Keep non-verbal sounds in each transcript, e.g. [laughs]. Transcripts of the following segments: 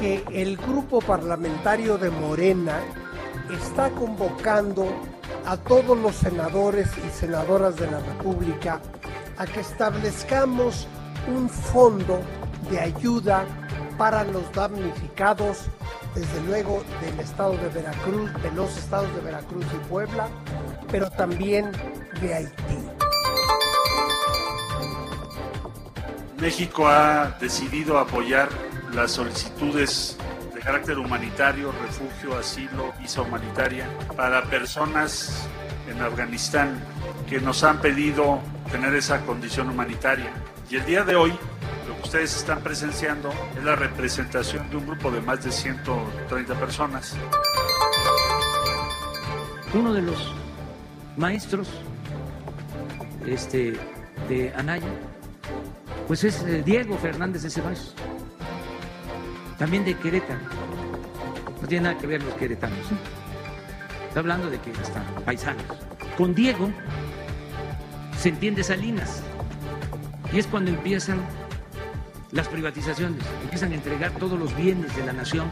que el grupo parlamentario de Morena está convocando a todos los senadores y senadoras de la República a que establezcamos un fondo de ayuda para los damnificados, desde luego del estado de Veracruz, de los estados de Veracruz y Puebla, pero también de Haití. México ha decidido apoyar las solicitudes de carácter humanitario, refugio, asilo, visa humanitaria para personas en Afganistán que nos han pedido tener esa condición humanitaria. Y el día de hoy, lo que ustedes están presenciando es la representación de un grupo de más de 130 personas. Uno de los maestros este, de Anaya, pues es eh, Diego Fernández de Ceballos también de Querétaro. No tiene nada que ver los queretanos. ¿eh? Está hablando de que están paisanos. Con Diego se entiende Salinas. Y es cuando empiezan las privatizaciones, empiezan a entregar todos los bienes de la nación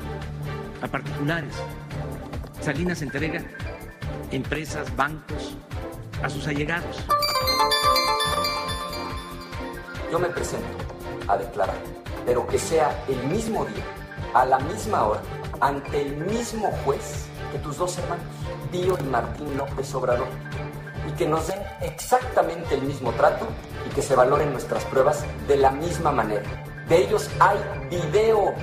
a particulares. Salinas entrega empresas, bancos a sus allegados. Yo me presento a declarar, pero que sea el mismo día a la misma hora, ante el mismo juez que tus dos hermanos, Pío y Martín López Obrador, y que nos den exactamente el mismo trato y que se valoren nuestras pruebas de la misma manera. De ellos hay video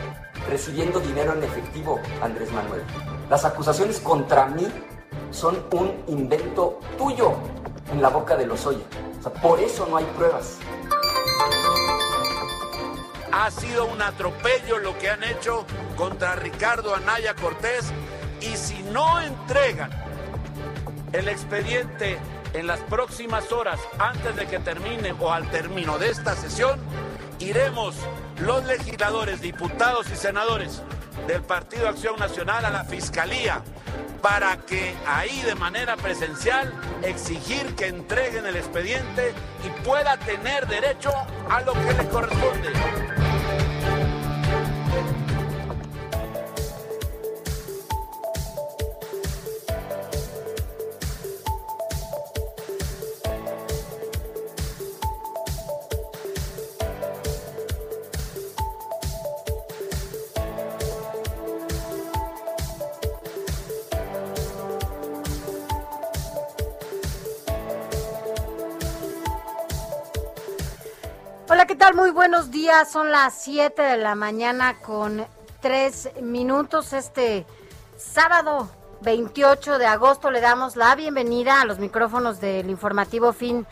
recibiendo dinero en efectivo, Andrés Manuel. Las acusaciones contra mí son un invento tuyo en la boca de los Oya. O sea, por eso no hay pruebas. Ha sido un atropello lo que han hecho contra Ricardo Anaya Cortés y si no entregan el expediente en las próximas horas antes de que termine o al término de esta sesión, iremos los legisladores, diputados y senadores del Partido Acción Nacional a la Fiscalía para que ahí de manera presencial exigir que entreguen el expediente y pueda tener derecho a lo que le corresponde. ¿Qué tal? Muy buenos días. Son las 7 de la mañana con 3 minutos. Este sábado 28 de agosto le damos la bienvenida a los micrófonos del informativo fin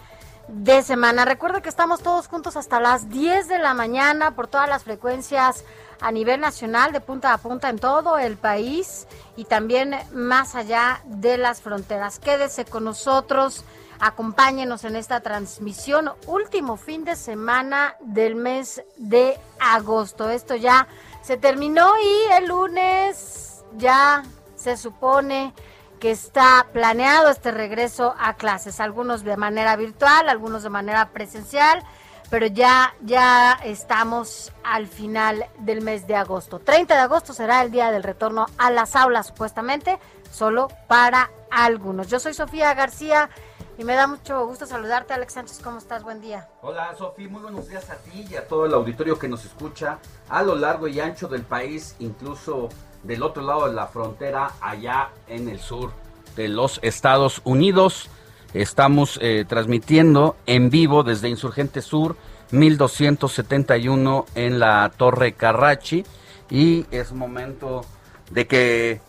de semana. Recuerda que estamos todos juntos hasta las 10 de la mañana por todas las frecuencias a nivel nacional, de punta a punta en todo el país y también más allá de las fronteras. Quédese con nosotros. Acompáñenos en esta transmisión, último fin de semana del mes de agosto. Esto ya se terminó y el lunes ya se supone que está planeado este regreso a clases, algunos de manera virtual, algunos de manera presencial, pero ya ya estamos al final del mes de agosto. 30 de agosto será el día del retorno a las aulas supuestamente, solo para algunos. Yo soy Sofía García Y me da mucho gusto saludarte, Alex Sánchez. ¿Cómo estás? Buen día. Hola, Sofi. Muy buenos días a ti y a todo el auditorio que nos escucha a lo largo y ancho del país, incluso del otro lado de la frontera, allá en el sur de los Estados Unidos. Estamos eh, transmitiendo en vivo desde Insurgente Sur 1271 en la Torre Carrachi y es momento de que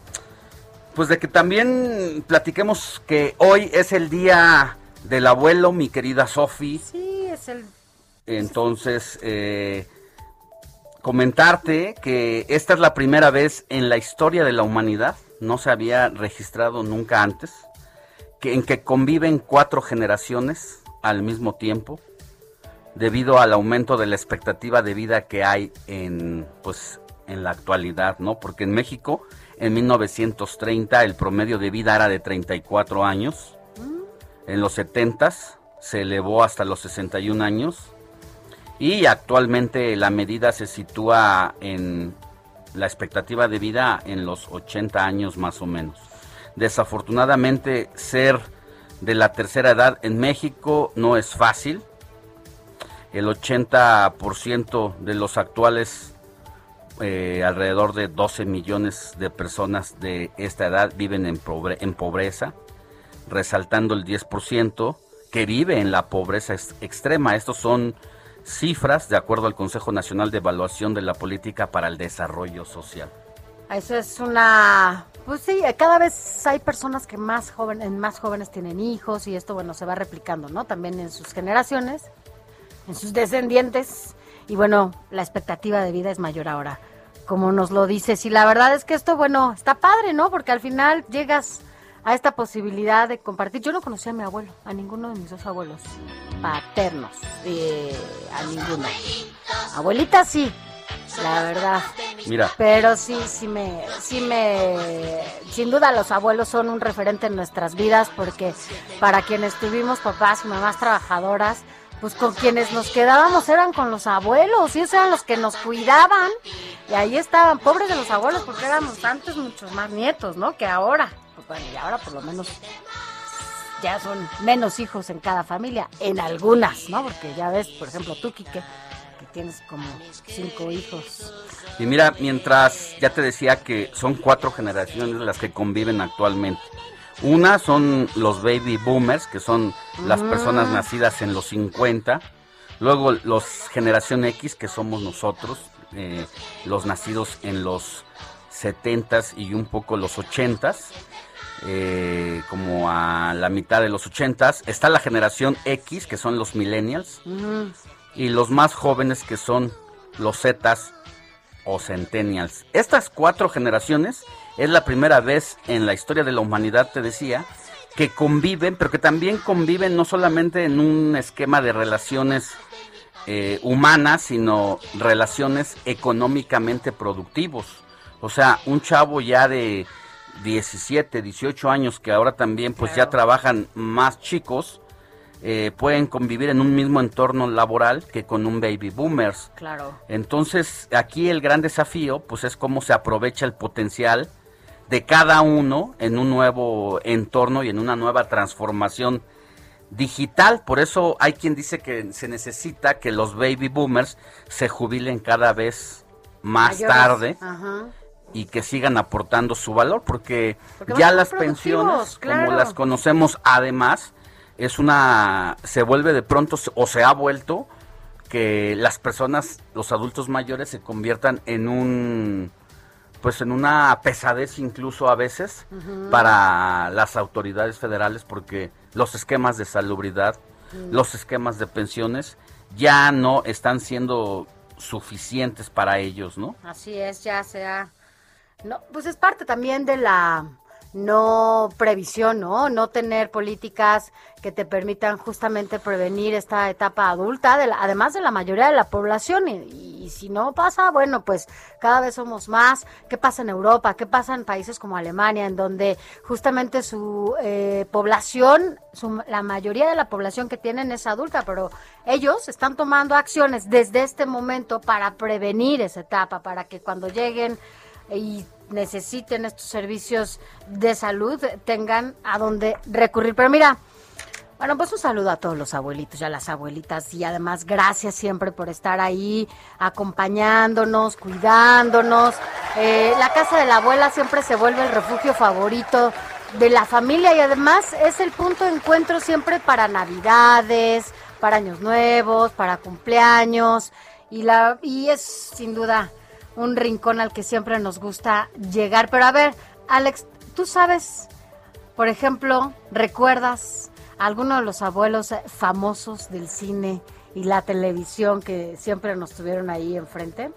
pues de que también platiquemos que hoy es el día del abuelo, mi querida Sofi. Sí, es el... Entonces, eh, comentarte que esta es la primera vez en la historia de la humanidad, no se había registrado nunca antes, que, en que conviven cuatro generaciones al mismo tiempo, debido al aumento de la expectativa de vida que hay en, pues, en la actualidad, ¿no? Porque en México en 1930 el promedio de vida era de 34 años. En los 70 se elevó hasta los 61 años. Y actualmente la medida se sitúa en la expectativa de vida en los 80 años más o menos. Desafortunadamente ser de la tercera edad en México no es fácil. El 80% de los actuales eh, alrededor de 12 millones de personas de esta edad viven en, en pobreza, resaltando el 10% que vive en la pobreza extrema. Estos son cifras de acuerdo al Consejo Nacional de Evaluación de la Política para el Desarrollo Social. Eso es una, pues sí, cada vez hay personas que más jóvenes, más jóvenes tienen hijos y esto, bueno, se va replicando, ¿no? También en sus generaciones, en sus descendientes y bueno, la expectativa de vida es mayor ahora, como nos lo dices. Y la verdad es que esto, bueno, está padre, ¿no? Porque al final llegas a esta posibilidad de compartir. Yo no conocía a mi abuelo, a ninguno de mis dos abuelos paternos, eh, a ninguno. Abuelita sí, la verdad. Mira. Pero sí, sí me, sí me, sin duda los abuelos son un referente en nuestras vidas porque para quienes tuvimos papás y mamás trabajadoras, pues con quienes nos quedábamos eran con los abuelos y esos eran los que nos cuidaban y ahí estaban pobres de los abuelos porque éramos antes muchos más nietos, ¿no? Que ahora, pues bueno, y ahora por lo menos ya son menos hijos en cada familia, en algunas, ¿no? Porque ya ves, por ejemplo, tú, Quique, que tienes como cinco hijos. Y mira, mientras ya te decía que son cuatro generaciones las que conviven actualmente. Una son los baby boomers, que son las personas nacidas en los 50. Luego los generación X, que somos nosotros, eh, los nacidos en los 70s y un poco los 80s. Eh, como a la mitad de los 80s. Está la generación X, que son los millennials. Y los más jóvenes, que son los Zetas o centennials. Estas cuatro generaciones es la primera vez en la historia de la humanidad, te decía, que conviven, pero que también conviven no solamente en un esquema de relaciones eh, humanas, sino relaciones económicamente productivos. O sea, un chavo ya de 17, 18 años que ahora también pues ya trabajan más chicos, eh, pueden convivir en un mismo entorno laboral que con un baby boomers. Claro. Entonces, aquí el gran desafío, pues es cómo se aprovecha el potencial de cada uno en un nuevo entorno y en una nueva transformación digital. Por eso hay quien dice que se necesita que los baby boomers se jubilen cada vez más tarde. y que sigan aportando su valor, porque, ya las pensiones, como las conocemos, además, es una, se vuelve de pronto o se ha vuelto que las personas, los adultos mayores se conviertan en un, pues en una pesadez incluso a veces para las autoridades federales porque los esquemas de salubridad, los esquemas de pensiones ya no están siendo suficientes para ellos, ¿no? Así es, ya sea, no, pues es parte también de la no previsión, ¿no? No tener políticas que te permitan justamente prevenir esta etapa adulta, de además de la mayoría de la población. Y, si no pasa, bueno, pues cada vez somos más. ¿Qué pasa en Europa? ¿Qué pasa en países como Alemania, en donde justamente su eh, población, la mayoría de la población que tienen es adulta, pero ellos están tomando acciones desde este momento para prevenir esa etapa, para que cuando lleguen y necesiten estos servicios de salud tengan a dónde recurrir. Pero mira, Bueno, pues un saludo a todos los abuelitos y a las abuelitas y además gracias siempre por estar ahí acompañándonos, cuidándonos. Eh, la casa de la abuela siempre se vuelve el refugio favorito de la familia y además es el punto de encuentro siempre para navidades, para años nuevos, para cumpleaños y la y es sin duda un rincón al que siempre nos gusta llegar. Pero a ver, Alex, ¿tú sabes, por ejemplo, recuerdas a alguno de los abuelos famosos del cine y la televisión que siempre nos tuvieron ahí enfrente?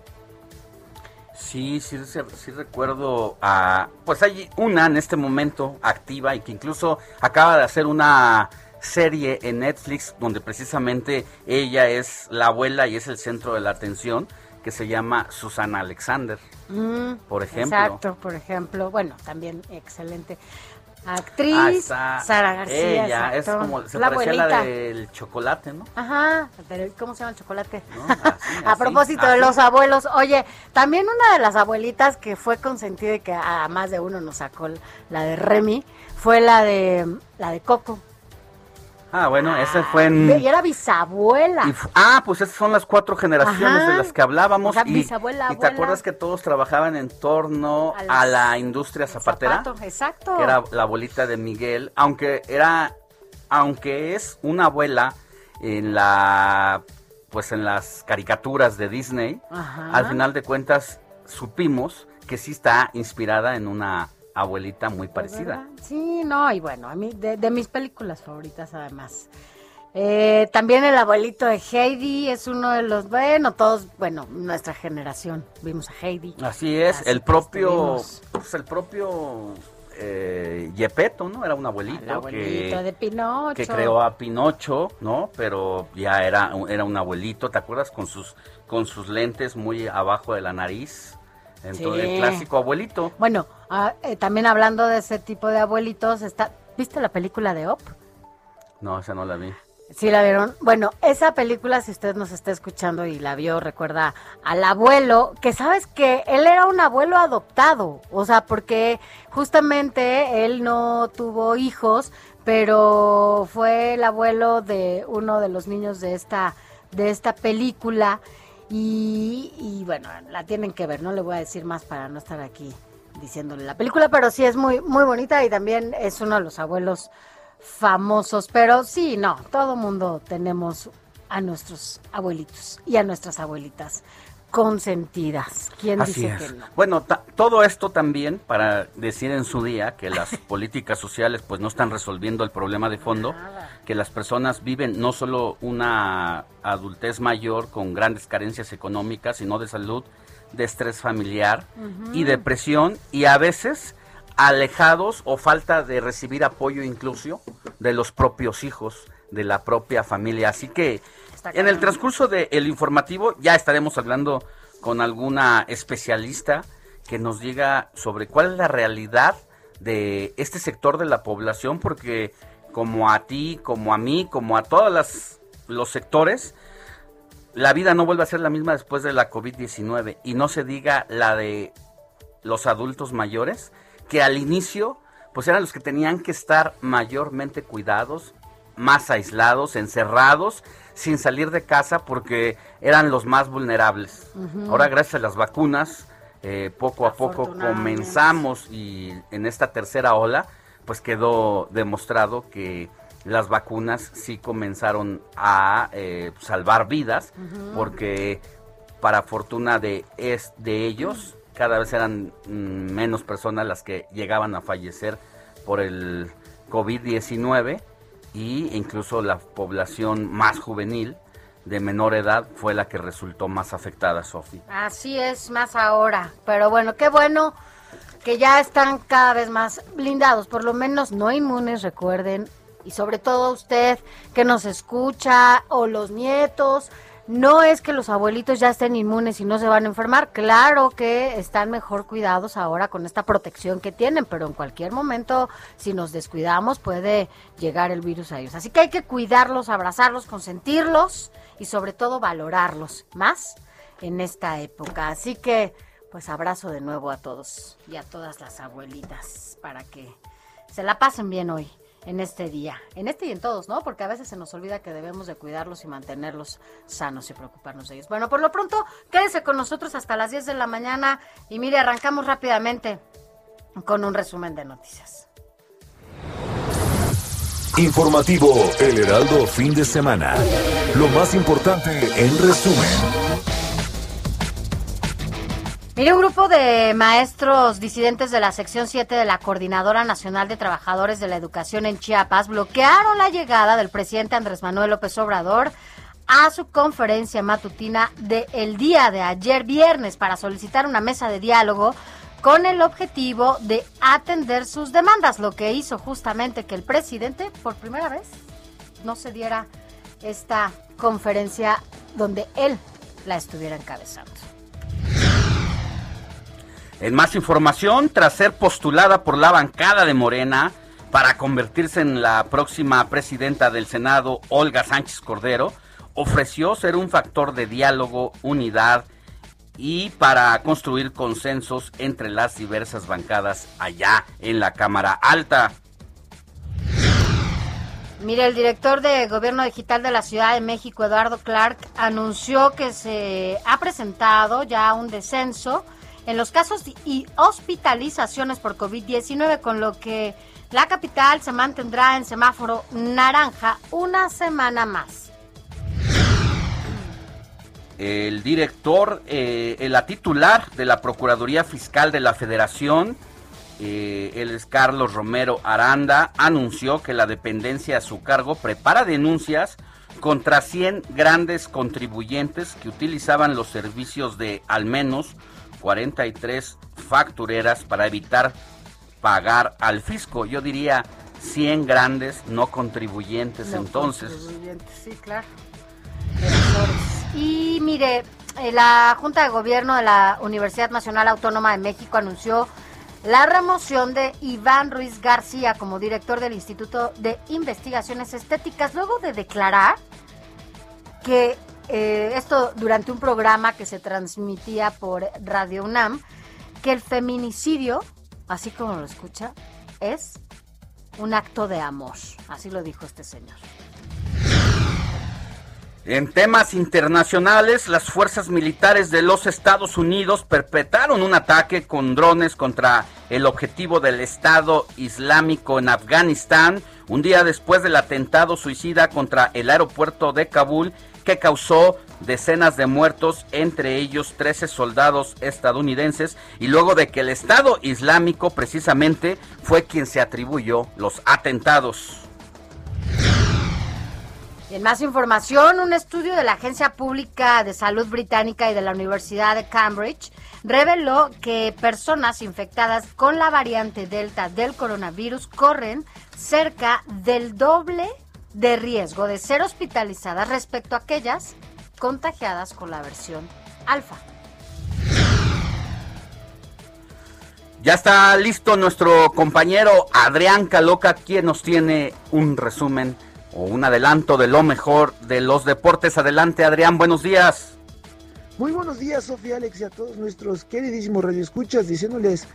Sí, sí, sí, recuerdo a... Pues hay una en este momento activa y que incluso acaba de hacer una serie en Netflix donde precisamente ella es la abuela y es el centro de la atención que se llama Susana Alexander, Mm, por ejemplo. Exacto, por ejemplo. Bueno, también excelente actriz, Ah, está Sara García. Ella es como, se la parecía a la abuelita. del chocolate, ¿no? Ajá, pero ¿cómo se llama el chocolate? ¿No? [laughs] Así, a así, propósito de los abuelos, oye, también una de las abuelitas que fue consentida y que a más de uno nos sacó la de Remy, fue la de la de Coco. Ah, bueno, ese fue en... Y era bisabuela. y ah, pues esas son las cuatro generaciones Ajá. de las que hablábamos. O sea, y, bisabuela, y te abuela. acuerdas que todos trabajaban en torno a la industria zapatera, Zapato, exacto. que era la abuelita de Miguel, aunque era, aunque es una abuela en la, pues en las caricaturas de Disney, Ajá. al final de cuentas supimos que sí está inspirada en una abuelita muy parecida. ¿Verdad? Sí, no, y bueno, a mí, de, de mis películas favoritas además. Eh, también el abuelito de Heidi es uno de los, bueno, todos, bueno, nuestra generación vimos a Heidi. Así es, Así el propio, pues el propio eh, Yepeto, ¿no? Era un abuelito, El abuelito que, de Pinocho. que creó a Pinocho, ¿no? Pero ya era, era un abuelito, ¿te acuerdas? Con sus, con sus lentes muy abajo de la nariz. Entonces, Sí. el clásico abuelito. Bueno, ah, eh, también hablando de ese tipo de abuelitos, está, ¿viste la película de Op? No, esa no la vi. Sí, la vieron. Bueno, esa película, si usted nos está escuchando y la vio, recuerda al abuelo, que sabes que él era un abuelo adoptado, o sea, porque justamente él no tuvo hijos, pero fue el abuelo de uno de los niños de esta, de esta película. Y, y bueno, la tienen que ver, no le voy a decir más para no estar aquí diciéndole la película, pero sí es muy, muy bonita y también es uno de los abuelos famosos, pero sí, no, todo mundo tenemos a nuestros abuelitos y a nuestras abuelitas consentidas. ¿Quién Así dice es. que no? Bueno, todo esto también para decir en su día que las [laughs] políticas sociales pues no están resolviendo el problema de fondo, que las personas viven no solo una adultez mayor con grandes carencias económicas, sino de salud, de estrés familiar y depresión y a veces alejados o falta de recibir apoyo incluso de los propios hijos, de la propia familia. Así que en el transcurso del informativo ya estaremos hablando con alguna especialista que nos diga sobre cuál es la realidad de este sector de la población, porque como a ti, como a mí, como a todos las, los sectores, la vida no vuelve a ser la misma después de la COVID-19 y no se diga la de los adultos mayores, que al inicio pues eran los que tenían que estar mayormente cuidados, más aislados, encerrados, sin salir de casa porque eran los más vulnerables. Ahora gracias a las vacunas, eh, poco a poco comenzamos y en esta tercera ola pues quedó demostrado que las vacunas sí comenzaron a eh, salvar vidas porque para fortuna de es de ellos cada vez eran mm, menos personas las que llegaban a fallecer por el COVID-19 y incluso la población más juvenil de menor edad fue la que resultó más afectada, Sofi. Así es, más ahora. Pero bueno, qué bueno que ya están cada vez más blindados, por lo menos no inmunes, recuerden. Y sobre todo usted que nos escucha o los nietos, no es que los abuelitos ya estén inmunes y no se van a enfermar. Claro que están mejor cuidados ahora con esta protección que tienen, pero en cualquier momento, si nos descuidamos, puede llegar el virus a ellos. Así que hay que cuidarlos, abrazarlos, consentirlos y sobre todo valorarlos más en esta época. Así que, pues abrazo de nuevo a todos y a todas las abuelitas para que se la pasen bien hoy en este día, en este y en todos, ¿no? Porque a veces se nos olvida que debemos de cuidarlos y mantenerlos sanos y preocuparnos de ellos. Bueno, por lo pronto, quédese con nosotros hasta las 10 de la mañana y mire, arrancamos rápidamente con un resumen de noticias. Informativo El Heraldo fin de semana. Lo más importante en resumen. Mire, un grupo de maestros disidentes de la sección 7 de la Coordinadora Nacional de Trabajadores de la Educación en Chiapas bloquearon la llegada del presidente Andrés Manuel López Obrador a su conferencia matutina del día de ayer viernes para solicitar una mesa de diálogo con el objetivo de atender sus demandas, lo que hizo justamente que el presidente por primera vez no se diera esta conferencia donde él la estuviera encabezando. En más información, tras ser postulada por la bancada de Morena para convertirse en la próxima presidenta del Senado, Olga Sánchez Cordero, ofreció ser un factor de diálogo, unidad y para construir consensos entre las diversas bancadas allá en la Cámara Alta. Mire, el director de Gobierno Digital de la Ciudad de México, Eduardo Clark, anunció que se ha presentado ya un descenso en los casos y hospitalizaciones por COVID-19, con lo que la capital se mantendrá en semáforo naranja una semana más. El director, eh, la titular de la Procuraduría Fiscal de la Federación, eh, el es Carlos Romero Aranda, anunció que la dependencia a su cargo prepara denuncias contra 100 grandes contribuyentes que utilizaban los servicios de al menos 43 factureras para evitar pagar al fisco. Yo diría 100 grandes no contribuyentes entonces. sí, claro. Y mire, eh, la Junta de Gobierno de la Universidad Nacional Autónoma de México anunció la remoción de Iván Ruiz García como director del Instituto de Investigaciones Estéticas, luego de declarar que eh, esto durante un programa que se transmitía por Radio UNAM, que el feminicidio, así como lo escucha, es un acto de amor. Así lo dijo este señor. En temas internacionales, las fuerzas militares de los Estados Unidos perpetraron un ataque con drones contra el objetivo del Estado Islámico en Afganistán, un día después del atentado suicida contra el aeropuerto de Kabul que causó decenas de muertos, entre ellos 13 soldados estadounidenses, y luego de que el Estado Islámico precisamente fue quien se atribuyó los atentados. En más información, un estudio de la Agencia Pública de Salud Británica y de la Universidad de Cambridge reveló que personas infectadas con la variante Delta del coronavirus corren cerca del doble de riesgo de ser hospitalizadas respecto a aquellas contagiadas con la versión alfa. Ya está listo nuestro compañero Adrián Caloca, quien nos tiene un resumen o un adelanto de lo mejor de los deportes. Adelante, Adrián, buenos días. Muy buenos días, Sofía Alex, y a todos nuestros queridísimos radioescuchas, diciéndoles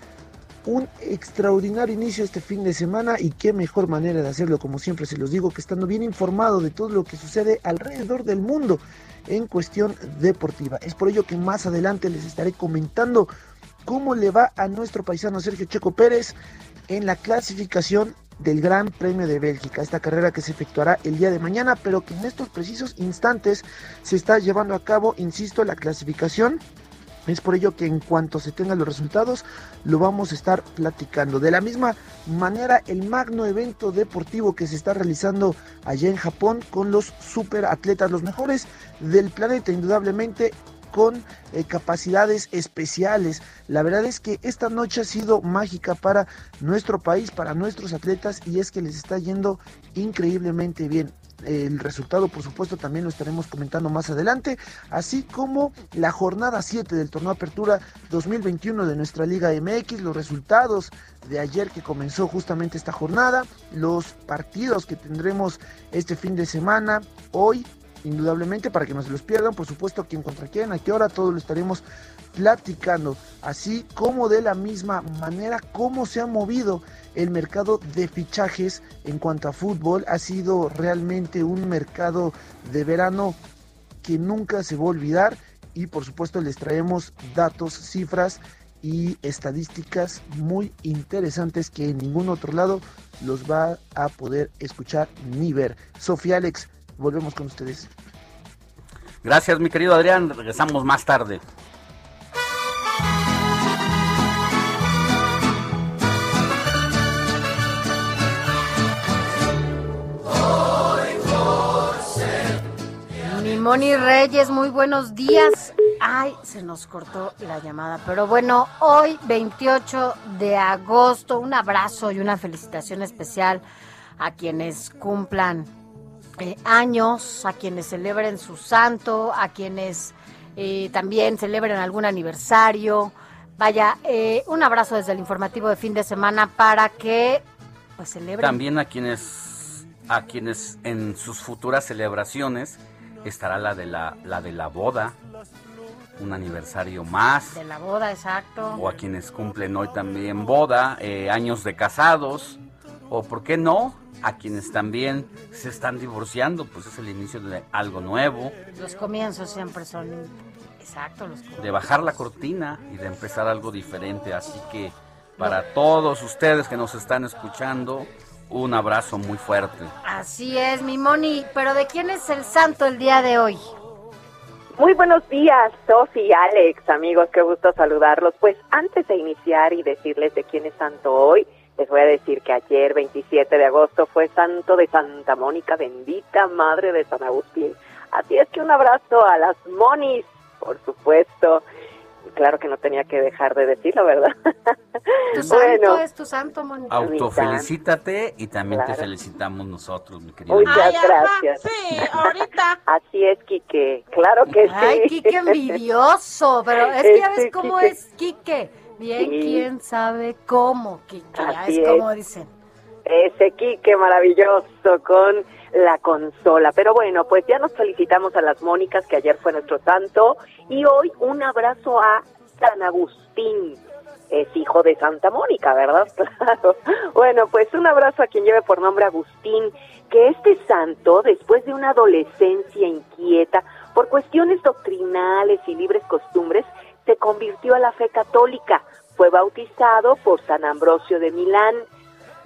un extraordinario inicio este fin de semana y qué mejor manera de hacerlo, como siempre se los digo, que estando bien informado de todo lo que sucede alrededor del mundo en cuestión deportiva. Es por ello que más adelante les estaré comentando cómo le va a nuestro paisano Sergio Checo Pérez en la clasificación del Gran Premio de Bélgica, esta carrera que se efectuará el día de mañana, pero que en estos precisos instantes se está llevando a cabo, insisto, la clasificación es por ello que en cuanto se tengan los resultados lo vamos a estar platicando. De la misma manera, el magno evento deportivo que se está realizando allá en Japón con los super atletas, los mejores del planeta, indudablemente con eh, capacidades especiales. La verdad es que esta noche ha sido mágica para nuestro país, para nuestros atletas y es que les está yendo increíblemente bien. El resultado, por supuesto, también lo estaremos comentando más adelante, así como la jornada 7 del torneo Apertura 2021 de nuestra Liga MX, los resultados de ayer que comenzó justamente esta jornada, los partidos que tendremos este fin de semana, hoy indudablemente para que no se los pierdan, por supuesto, quién contra quién, a qué hora, todo lo estaremos platicando, así como de la misma manera cómo se ha movido el mercado de fichajes en cuanto a fútbol, ha sido realmente un mercado de verano que nunca se va a olvidar y por supuesto les traemos datos, cifras y estadísticas muy interesantes que en ningún otro lado los va a poder escuchar ni ver. Sofía Alex, volvemos con ustedes. Gracias, mi querido Adrián. Regresamos más tarde. Moni Reyes, muy buenos días. Ay, se nos cortó la llamada, pero bueno, hoy 28 de agosto, un abrazo y una felicitación especial a quienes cumplan eh, años, a quienes celebren su santo, a quienes eh, también celebren algún aniversario. Vaya, eh, un abrazo desde el informativo de fin de semana para que pues celebren. También a quienes, a quienes en sus futuras celebraciones estará la de la, la de la boda, un aniversario más. De la boda, exacto. O a quienes cumplen hoy también boda, eh, años de casados, o por qué no, a quienes también se están divorciando, pues es el inicio de algo nuevo. Los comienzos siempre son, exacto, los comienzos. De bajar la cortina y de empezar algo diferente. Así que para todos ustedes que nos están escuchando, un abrazo muy fuerte. Así es, mi Moni. Pero ¿de quién es el santo el día de hoy? Muy buenos días, Sofi y Alex, amigos, qué gusto saludarlos. Pues antes de iniciar y decirles de quién es santo hoy, les voy a decir que ayer, 27 de agosto, fue santo de Santa Mónica, bendita madre de San Agustín. Así es que un abrazo a las monis, por supuesto. Claro que no tenía que dejar de decirlo, ¿verdad? Tu [laughs] santo es tu santo, Moni. Autofelicítate y también te felicitamos nosotros, mi querido. Muchas Ay, ajá, gracias. sí, ahorita. [laughs] Así es, Quique. Claro que sí. Ay, Quique envidioso, pero es que ya ves Este cómo Quique. es Quique. Bien, Sí. quién sabe cómo, Quique. Ya Así es como es. dicen. Ese Quique maravilloso con la consola. Pero bueno, pues ya nos felicitamos a las Mónicas, que ayer fue nuestro santo, y hoy un abrazo a San Agustín. Es hijo de Santa Mónica, ¿verdad? [laughs] Claro. Bueno, pues un abrazo a quien lleve por nombre Agustín, que este santo, después de una adolescencia inquieta por cuestiones doctrinales y libres costumbres, se convirtió a la fe católica. Fue bautizado por San Ambrosio de Milán.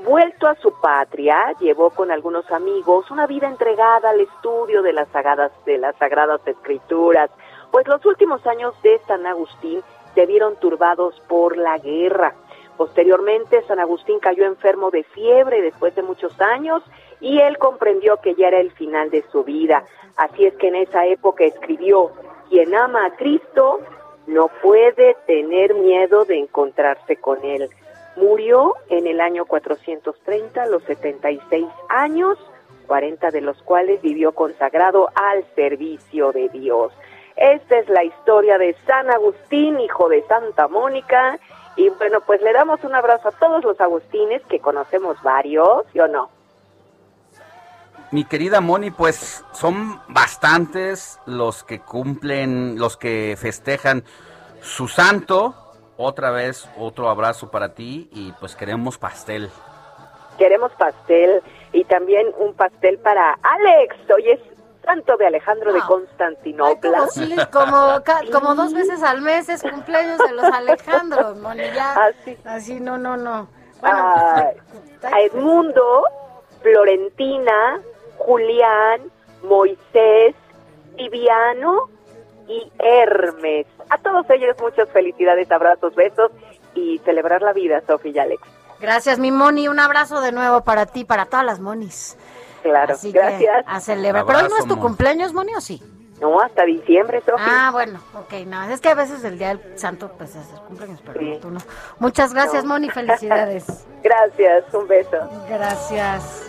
Vuelto a su patria, llevó con algunos amigos una vida entregada al estudio de las sagradas, de las sagradas escrituras, pues los últimos años de San Agustín se vieron turbados por la guerra. Posteriormente, San Agustín cayó enfermo de fiebre después de muchos años y él comprendió que ya era el final de su vida. Así es que en esa época escribió, quien ama a Cristo no puede tener miedo de encontrarse con él. Murió en el año 430 a los 76 años, 40 de los cuales vivió consagrado al servicio de Dios. Esta es la historia de San Agustín, hijo de Santa Mónica. Y bueno, pues le damos un abrazo a todos los Agustines, que conocemos varios, ¿sí o no? Mi querida Moni, pues son bastantes los que cumplen, los que festejan su santo. Otra vez, otro abrazo para ti y pues queremos pastel. Queremos pastel y también un pastel para Alex. Hoy es santo de Alejandro de Ah. Constantinopla. Como, dos veces al mes es cumpleaños de los Alejandros, Moni. Ya, Así. así, no, no, no. Bueno, a, pues, a Edmundo, Florentina, Julián, Moisés, Viviano y Hermes. A todos ellos muchas felicidades, abrazos, besos y celebrar la vida, Sofía y Alex. Gracias, mi Moni. Un abrazo de nuevo para ti, para todas las Monis. Claro, Así que gracias. a celebrar. Pero hoy no es Abrazo, tu Moni. cumpleaños, Moni, ¿o sí? No, hasta diciembre, Sofía. Ah, bueno, ok, no, es que a veces el día del santo pues es el cumpleaños, pero Sí. tú no. Muchas gracias, No. Moni, felicidades. [laughs] Gracias, un beso. Gracias.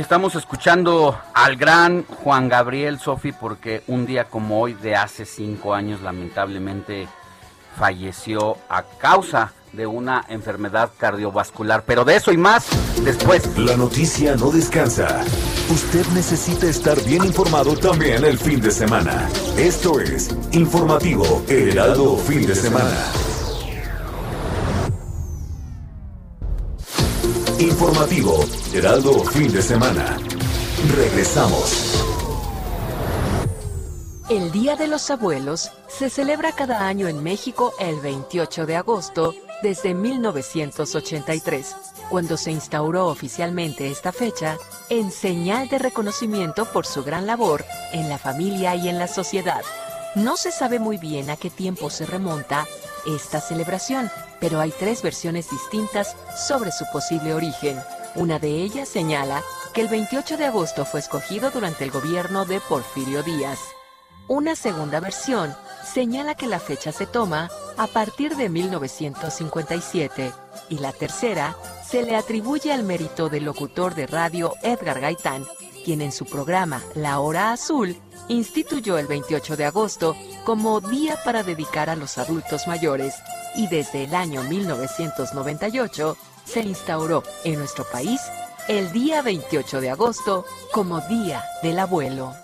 Estamos escuchando al gran Juan Gabriel Sofi porque un día como hoy de hace cinco años lamentablemente falleció a causa de una enfermedad cardiovascular. Pero de eso y más después. La noticia no descansa. Usted necesita estar bien informado también el fin de semana. Esto es Informativo Heraldo Fin de Semana. Informativo, Heraldo Fin de Semana. Regresamos. El Día de los Abuelos se celebra cada año en México el 28 de agosto desde 1983, cuando se instauró oficialmente esta fecha en señal de reconocimiento por su gran labor en la familia y en la sociedad. No se sabe muy bien a qué tiempo se remonta esta celebración, pero hay tres versiones distintas sobre su posible origen. Una de ellas señala que el 28 de agosto fue escogido durante el gobierno de Porfirio Díaz. Una segunda versión señala que la fecha se toma a partir de 1957 y la tercera se le atribuye al mérito del locutor de radio Edgar Gaitán, quien en su programa La Hora Azul instituyó el 28 de agosto como día para dedicar a los adultos mayores y desde el año 1998 se instauró en nuestro país el día 28 de agosto como Día del Abuelo.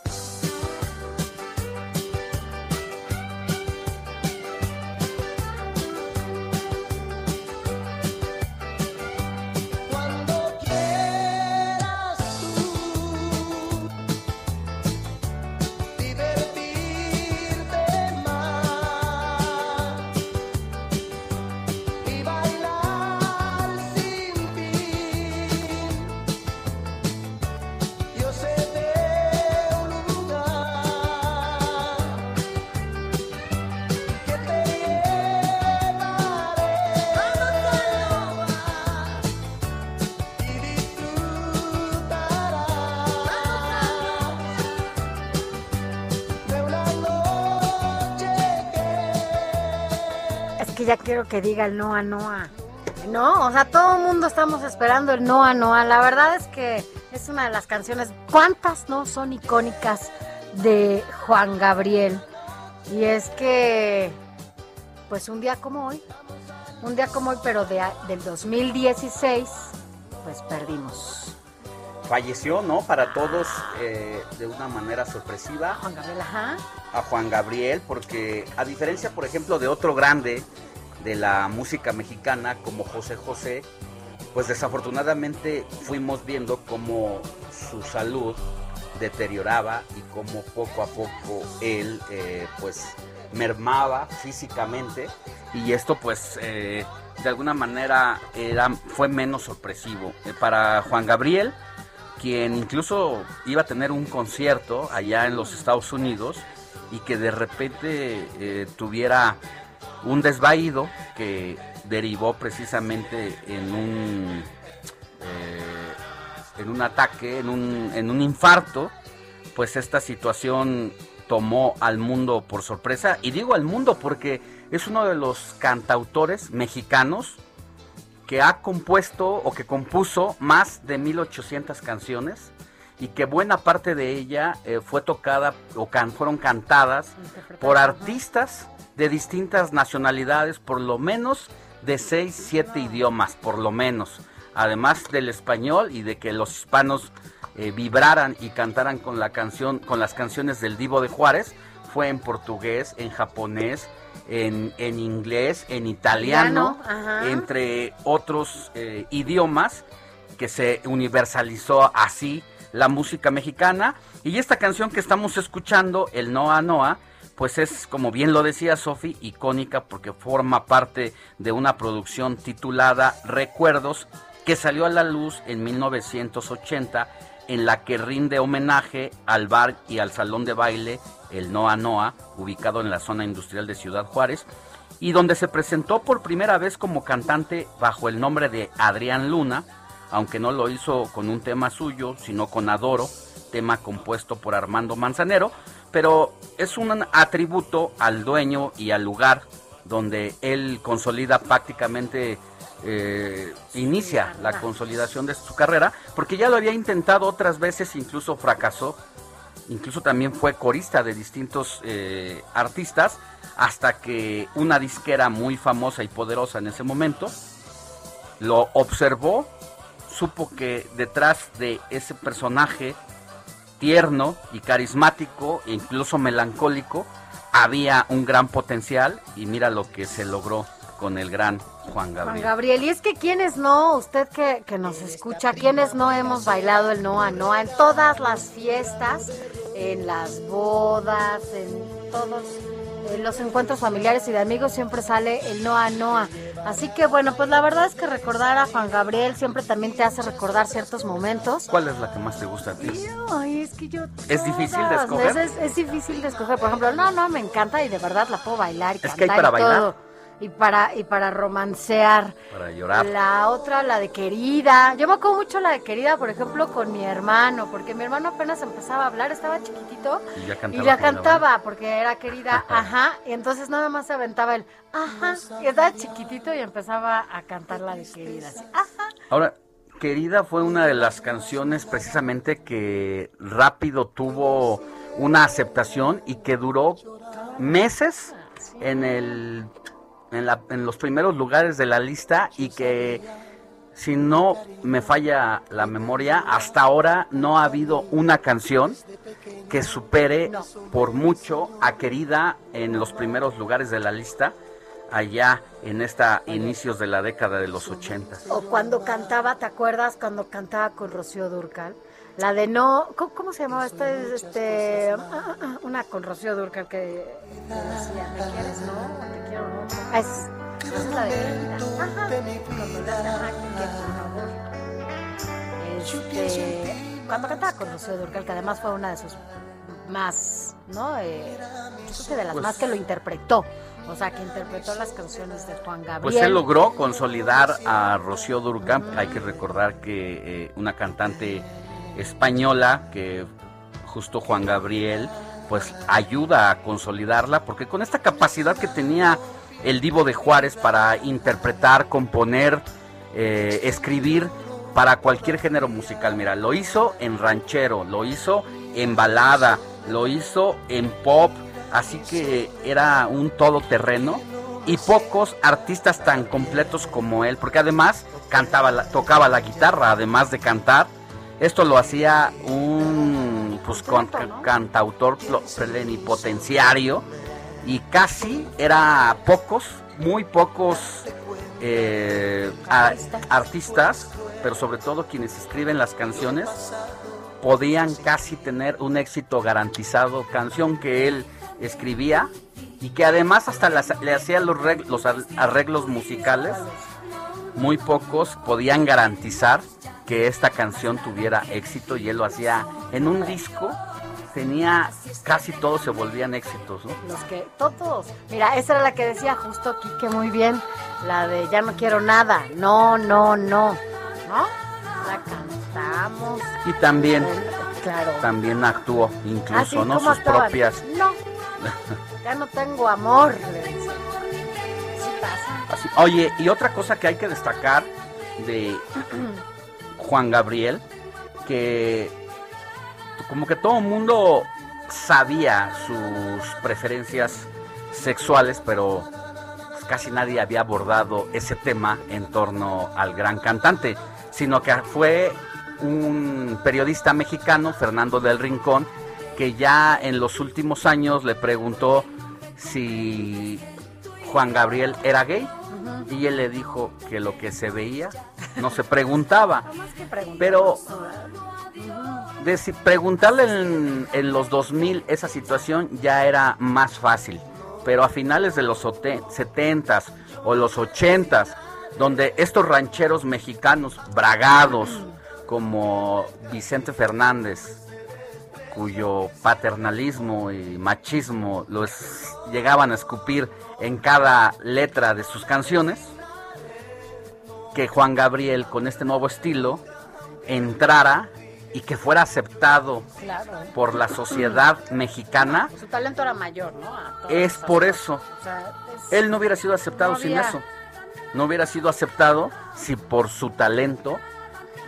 Quiero que diga el Noa Noa. No, o sea, todo el mundo estamos esperando el Noa Noa. La verdad es que es una de las canciones, ¿cuántas no son icónicas de Juan Gabriel? Y es que, pues un día como hoy, un día como hoy, pero de, del 2016, pues perdimos. Falleció, ¿no? Para todos eh, de una manera sorpresiva. Juan Gabriel, ajá. A Juan Gabriel, porque a diferencia, por ejemplo, de otro grande, de la música mexicana como José José, pues desafortunadamente fuimos viendo cómo su salud deterioraba y cómo poco a poco él eh, pues mermaba físicamente y esto pues eh, de alguna manera era, fue menos sorpresivo. Eh, para Juan Gabriel, quien incluso iba a tener un concierto allá en los Estados Unidos y que de repente tuviera un desvaído que derivó precisamente en un, eh, en un ataque, en un, en un infarto, pues esta situación tomó al mundo por sorpresa. Y digo al mundo porque es uno de los cantautores mexicanos que ha compuesto o que compuso más de 1800 canciones y que buena parte de ella eh, fue tocada o fueron cantadas por artistas de distintas nacionalidades, por lo menos de 6, 7 idiomas, por lo menos. Además del español y de que los hispanos eh, vibraran y cantaran con la canción, con las canciones del Divo de Juárez, fue en portugués, en japonés, en, en inglés, en italiano, entre otros eh, idiomas. que se universalizó así la música mexicana. Y esta canción que estamos escuchando, el Noa Noa, pues es, como bien lo decía Sofi, icónica porque forma parte de una producción titulada Recuerdos, que salió a la luz en 1980, en la que rinde homenaje al bar y al salón de baile, el Noa Noa, ubicado en la zona industrial de Ciudad Juárez, y donde se presentó por primera vez como cantante bajo el nombre de Adrián Luna, aunque no lo hizo con un tema suyo, sino con Adoro, tema compuesto por Armando Manzanero, pero es un atributo al dueño y al lugar donde él consolida prácticamente, eh, inicia la consolidación de su carrera, porque ya lo había intentado otras veces, incluso fracasó, incluso también fue corista de distintos eh, artistas, hasta que una disquera muy famosa y poderosa en ese momento lo observó, supo que detrás de ese personaje tierno y carismático e incluso melancólico, había un gran potencial y mira lo que se logró con el gran Juan Gabriel. Juan Gabriel, y es que quienes no, usted que, que nos escucha, quienes no hemos bailado el Noa Noa en todas las fiestas, en las bodas, en todos en los encuentros familiares y de amigos siempre sale el Noa Noa. Así que bueno, pues la verdad es que recordar a Juan Gabriel siempre también te hace recordar ciertos momentos. ¿Cuál es la que más te gusta a ti? Es que yo... ¿Es difícil de escoger? Es, es difícil de escoger. Por ejemplo, no, no, me encanta y de verdad la puedo bailar y Es que hay para y bailar. todo. Y para, y para romancear. Para llorar. La otra, la de querida. Yo me acuerdo mucho la de querida, por ejemplo, con mi hermano, porque mi hermano apenas empezaba a hablar, estaba chiquitito Y ya y cantaba. con la cantaba porque era querida, [laughs] ajá, y entonces nada más se aventaba el ajá, y estaba chiquitito y empezaba a cantar la de querida. así, ajá. Ahora, Querida fue una de las canciones precisamente que rápido tuvo una aceptación y que duró meses en el en, la- en los primeros lugares de la lista y que si no me falla la memoria, hasta ahora no ha habido una canción que supere por mucho a Querida en los primeros lugares de la lista allá en esta inicios de la década de los 80. O cuando cantaba, ¿te acuerdas cuando cantaba con Rocío Durcal? La de no, ¿cómo, cómo se llamaba esta? Este, ah, ah, ah, una con Rocío Durcal que decía, ¿me quieres no? ¿O ¿Te quiero no? Ah, Es, esa es la de. Ajá. Cuando ajá, que por favor. Este, cuando cantaba con Rocío Durcal, que además fue una de sus más, ¿no? Eh, creo que de las Pues- más que lo interpretó. O sea, que interpretó las canciones de Juan Gabriel. Pues él logró consolidar a Rocío Durcal. Hay que recordar que eh, una cantante española que justo Juan Gabriel pues ayuda a consolidarla porque con esta capacidad que tenía el Divo de Juárez para interpretar, componer, eh, escribir para cualquier género musical. Mira, lo hizo en ranchero, lo hizo en balada, lo hizo en pop, así que era un todoterreno y pocos artistas tan completos como él, porque además cantaba, tocaba la guitarra, además de cantar. Esto lo hacía un pues, con- cantautor plenipotenciario y casi era pocos, muy pocos eh, a- artistas, pero sobre todo quienes escriben las canciones, podían casi tener un éxito garantizado, canción que él escribía y que además hasta las- le hacía los, los ar- arreglos musicales, muy pocos podían garantizar que esta canción tuviera éxito y él lo hacía en un disco, tenía casi todos se volvían éxitos, ¿no? Los que, todos. Mira, esa era la que decía justo Quique muy bien, la de ya no quiero nada, no, no, no, ¿no? La cantamos. Y también, Claro. también actuó Así incluso, ¿no? como Sus actuaban. propias. No, ya no tengo amor. le decía. Sí pasa. Así- Oye, y otra cosa que hay que destacar de Juan Gabriel, que como que todo el mundo sabía sus preferencias sexuales, pero pues, casi nadie había abordado ese tema en torno al gran cantante, sino que fue un periodista mexicano, Fernando del Rincón, que ya en los últimos años le preguntó si Juan Gabriel era gay Y él le dijo que lo que se veía no se preguntaba. Pero de si preguntarle en, en los 2000 esa situación ya era más fácil. Pero a finales de los 70s o los 80s, donde estos rancheros mexicanos bragados como Vicente Fernández, cuyo paternalismo y machismo los llegaban a escupir en cada letra de sus canciones, que Juan Gabriel con este nuevo estilo entrara y que fuera aceptado Claro. por la sociedad mexicana, Su talento era mayor, ¿no? A es por cosas. eso. O sea, es- Él no hubiera sido aceptado No sin eso. No hubiera sido aceptado si por su talento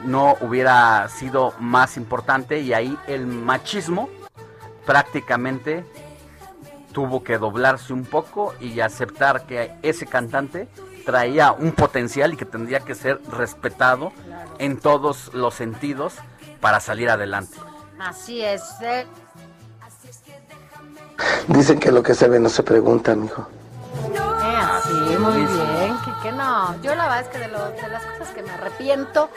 no hubiera sido más importante y ahí el machismo prácticamente tuvo que doblarse un poco y aceptar que ese cantante traía un potencial y que tendría que ser respetado en todos los sentidos para salir adelante. Así es. eh, Dicen que lo que se ve no se pregunta, mijo. Eh, así, muy bien, que, que no. Yo la verdad es que de, lo- de las cosas que me arrepiento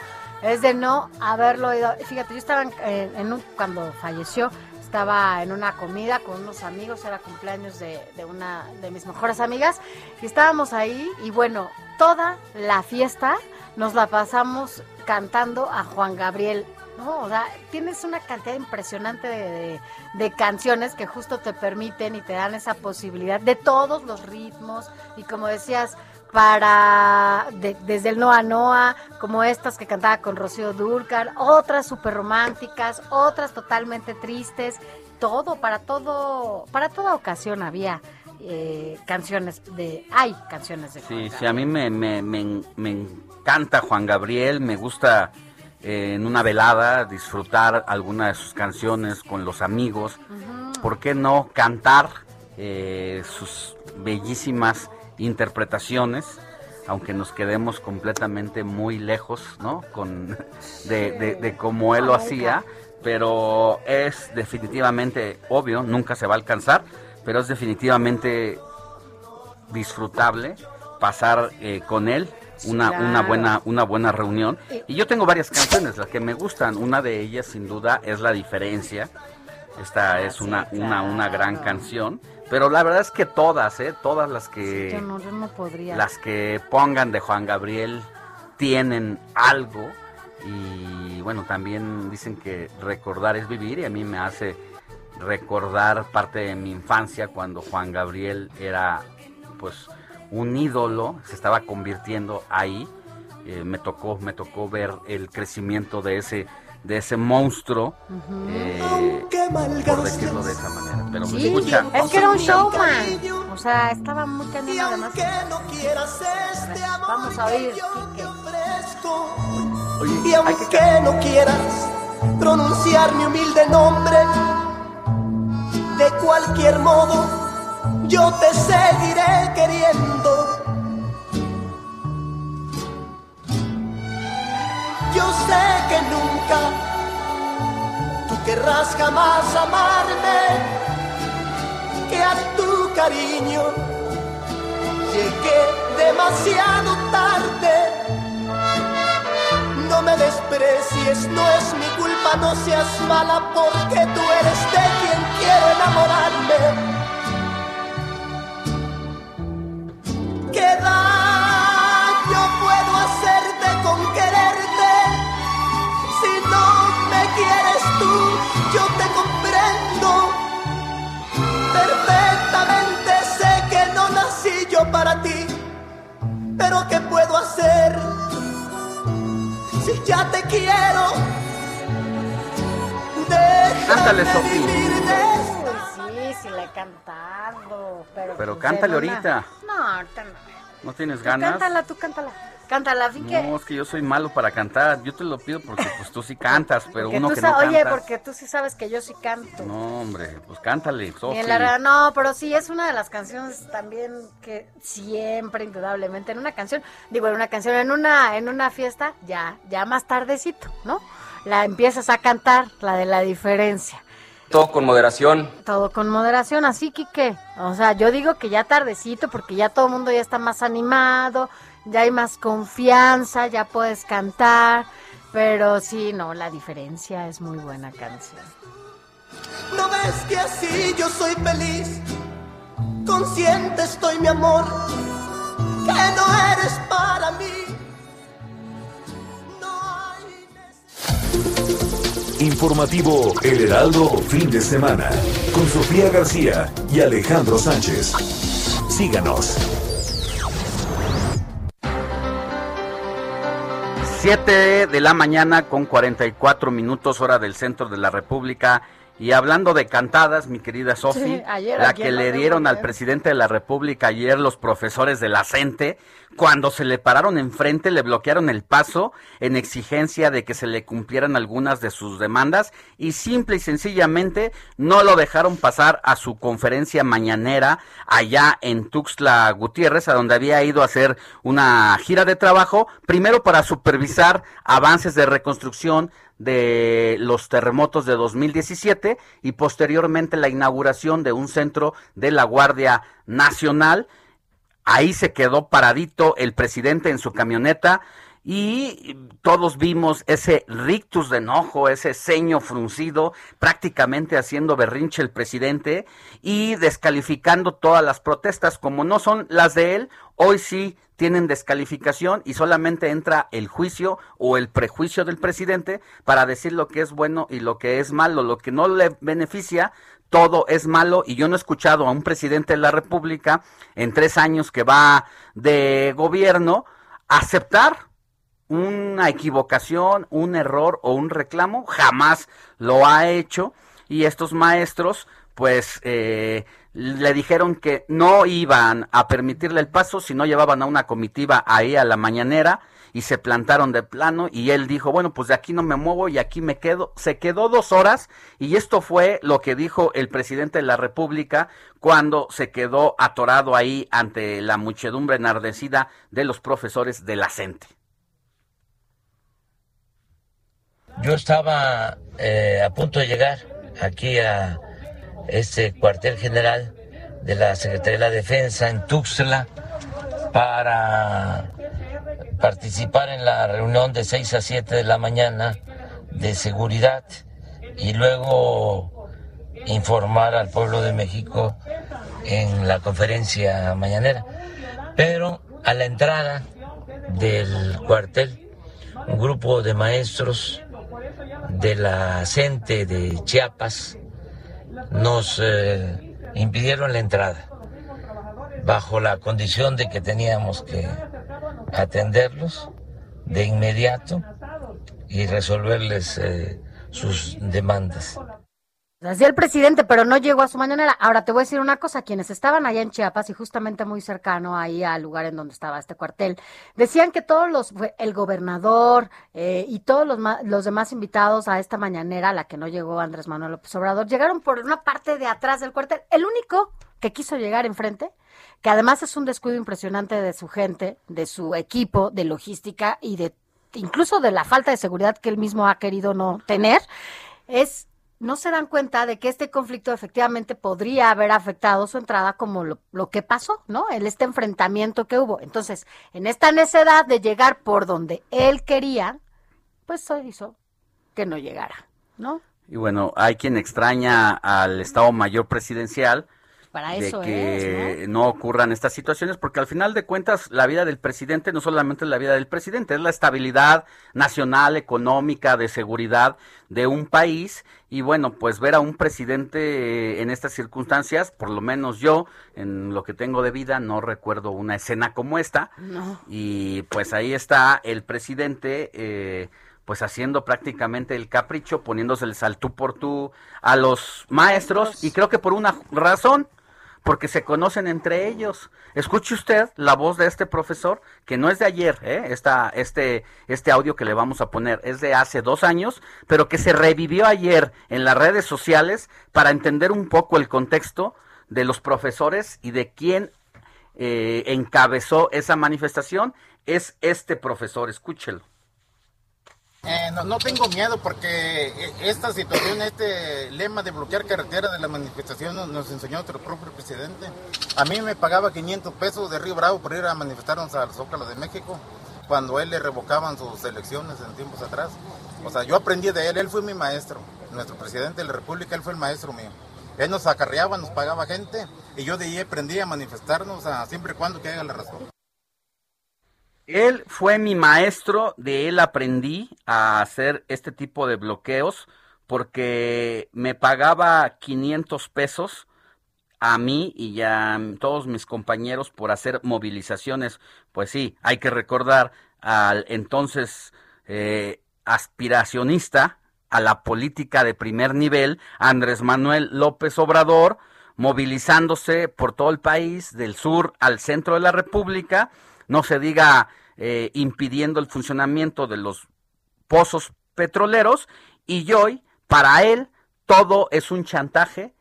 es de no haberlo oído. Fíjate, yo estaba en, en- en un, cuando falleció, estaba en una comida con unos amigos, era cumpleaños de, de una de mis mejores amigas, y estábamos ahí, y bueno, toda la fiesta nos la pasamos cantando a Juan Gabriel. ¿no? O sea, tienes una cantidad impresionante de, de- de canciones que justo te permiten y te dan esa posibilidad de todos los ritmos y como decías, para de- desde el Noa Noa, como estas que cantaba con Rocío Dúrcal, otras súper románticas, otras totalmente tristes, todo, para todo, para toda ocasión había eh, canciones de, hay canciones de Sí, sí, a mí me, me, me, me encanta Juan Gabriel, me gusta eh, en una velada disfrutar alguna de sus canciones con los amigos. ¿Por qué no cantar eh, sus bellísimas interpretaciones? Aunque nos quedemos completamente muy lejos, ¿no? Con, de, de, de cómo él lo hacía, pero es definitivamente obvio, nunca se va a alcanzar, pero es definitivamente disfrutable pasar eh, con él una, claro. una buena una buena reunión y yo tengo varias canciones las que me gustan una de ellas sin duda es la diferencia esta es una una una gran canción pero la verdad es que todas eh todas las que Yo no, yo no podría. las que pongan de Juan Gabriel tienen algo y bueno, también dicen que recordar es vivir y a mí me hace recordar parte de mi infancia cuando Juan Gabriel era pues un ídolo, se estaba convirtiendo ahí. Eh, me tocó me tocó ver el crecimiento de ese de ese monstruo eh, por decirlo de esa manera pero se Sí, escucha es que era un showman. O sea, estaba muy cañón además. Vamos a oír, Quique. Y aunque no quieras pronunciar mi humilde nombre, de cualquier modo yo te seguiré queriendo. Nunca tú querrás jamás amarme, que a tu cariño llegué demasiado tarde. No me desprecies, no es mi culpa, no seas mala porque tú eres de quien quiero enamorarme. ¿Qué pero ¿qué puedo hacer? Si ya te quiero, Cántale, déjame Sofía. vivir de Uy, sí, sí le he cantado. Pero, Pero cántale ahorita. No, ahorita no. ¿No tienes Tú ganas? cántala, tú cántala. Cántala, así que... No, es que yo soy malo para cantar. Yo te lo pido porque pues tú sí cantas, pero porque uno tú que no Oye, porque tú sí sabes que yo sí canto. No, hombre, pues cántale, Y Sofi. en la no, pero sí es una de las canciones también que siempre, indudablemente, en una canción, digo, en una canción, en una, en una fiesta, ya, ya más tardecito, ¿no? La empiezas a cantar, la de la diferencia. Todo con moderación. Todo con moderación, así que, o sea, yo digo que ya tardecito, porque ya todo el mundo ya está más animado, ya hay más confianza, ya puedes cantar, pero sí, no, la diferencia es muy buena canción. No ves que así yo soy feliz, consciente estoy mi amor, que no eres para mí. Informativo El Heraldo Fin de Semana con Sofía García y Alejandro Sánchez. Síganos. 7 de la mañana con 44 minutos hora del centro de la República. Y hablando de cantadas, mi querida Sofi, Sí, la que le dieron al presidente de la República ayer los profesores de la CENTE, cuando se le pararon enfrente, le bloquearon el paso en exigencia de que se le cumplieran algunas de sus demandas y simple y sencillamente no lo dejaron pasar a su conferencia mañanera allá en Tuxtla Gutiérrez, a donde había ido a hacer una gira de trabajo, primero para supervisar avances de reconstrucción de los terremotos de 2017 y posteriormente la inauguración de un centro de la Guardia Nacional. Ahí se quedó paradito el presidente en su camioneta y todos vimos ese rictus de enojo, ese ceño fruncido, prácticamente haciendo berrinche el presidente y descalificando todas las protestas como no son las de él, hoy sí tienen descalificación y solamente entra el juicio o el prejuicio del presidente para decir lo que es bueno y lo que es malo, lo que no le beneficia, todo es malo. Y yo no he escuchado a un presidente de la República en tres años que va de gobierno aceptar una equivocación, un error o un reclamo, jamás lo ha hecho. Y estos maestros pues eh, le dijeron que no iban a permitirle el paso si no llevaban a una comitiva ahí a la mañanera y se plantaron de plano y él dijo, bueno, pues de aquí no me muevo y aquí me quedo. Se quedó dos horas y esto fue lo que dijo el presidente de la República cuando se quedó atorado ahí ante la muchedumbre enardecida de los profesores de la CENTE. Yo estaba eh, a punto de llegar aquí a este cuartel general de la Secretaría de la Defensa en Tuxtla para participar en la reunión de 6 a 7 de la mañana de seguridad y luego informar al pueblo de México en la conferencia mañanera. Pero a la entrada del cuartel, un grupo de maestros de la CENTE de Chiapas nos eh, impidieron la entrada bajo la condición de que teníamos que atenderlos de inmediato y resolverles eh, sus demandas. Decía el presidente, pero no llegó a su mañanera. Ahora te voy a decir una cosa, quienes estaban allá en Chiapas y justamente muy cercano ahí al lugar en donde estaba este cuartel, decían que todos los, el gobernador eh, y todos los, los demás invitados a esta mañanera, a la que no llegó Andrés Manuel López Obrador, llegaron por una parte de atrás del cuartel. El único que quiso llegar enfrente, que además es un descuido impresionante de su gente, de su equipo, de logística y de incluso de la falta de seguridad que él mismo ha querido no tener, es no se dan cuenta de que este conflicto efectivamente podría haber afectado su entrada como lo, lo que pasó, ¿no? El este enfrentamiento que hubo. Entonces, en esta necedad de llegar por donde él quería, pues eso hizo que no llegara, ¿no? Y bueno, hay quien extraña al Estado Mayor Presidencial Para de eso que es, ¿no? ocurran estas situaciones, porque al final de cuentas la vida del presidente no solamente es la vida del presidente, es la estabilidad nacional, económica, de seguridad de un país. Y bueno, pues ver a un presidente eh, en estas circunstancias, por lo menos yo, en lo que tengo de vida, no recuerdo una escena como esta. ¿no? Y pues ahí está el presidente, eh, pues haciendo prácticamente el capricho, poniéndose el tú por tú a los maestros, y creo que por una razón, porque se conocen entre ellos. Escuche usted la voz de este profesor, que no es de ayer, ¿eh? Esta, este, este audio que le vamos a poner es de hace dos años, pero que se revivió ayer en las redes sociales para entender un poco el contexto de los profesores y de quién eh, encabezó esa manifestación. Es este profesor, escúchelo. Eh, no, tengo miedo porque eh, esta situación, este lema de bloquear carretera de la manifestación nos, enseñó nuestro propio presidente. A mí me pagaba 500 pesos de Río Bravo por ir a manifestarnos al Zócalo de México cuando él le revocaban sus elecciones en tiempos atrás. O sea, yo aprendí de él, él fue mi maestro, nuestro presidente de la República, él fue el maestro mío. Él nos acarreaba, nos pagaba gente y yo de ahí aprendí a manifestarnos a, siempre y cuando que haya la razón. Él fue mi maestro, de él aprendí a hacer este tipo de bloqueos porque me pagaba 500 pesos a mí y a todos mis compañeros por hacer movilizaciones. Pues sí, hay que recordar al entonces eh, aspiracionista a la política de primer nivel, Andrés Manuel López Obrador, movilizándose por todo el país, del sur al centro de la República, no se diga eh, impidiendo el funcionamiento de los pozos petroleros y hoy, para él, todo es un chantaje.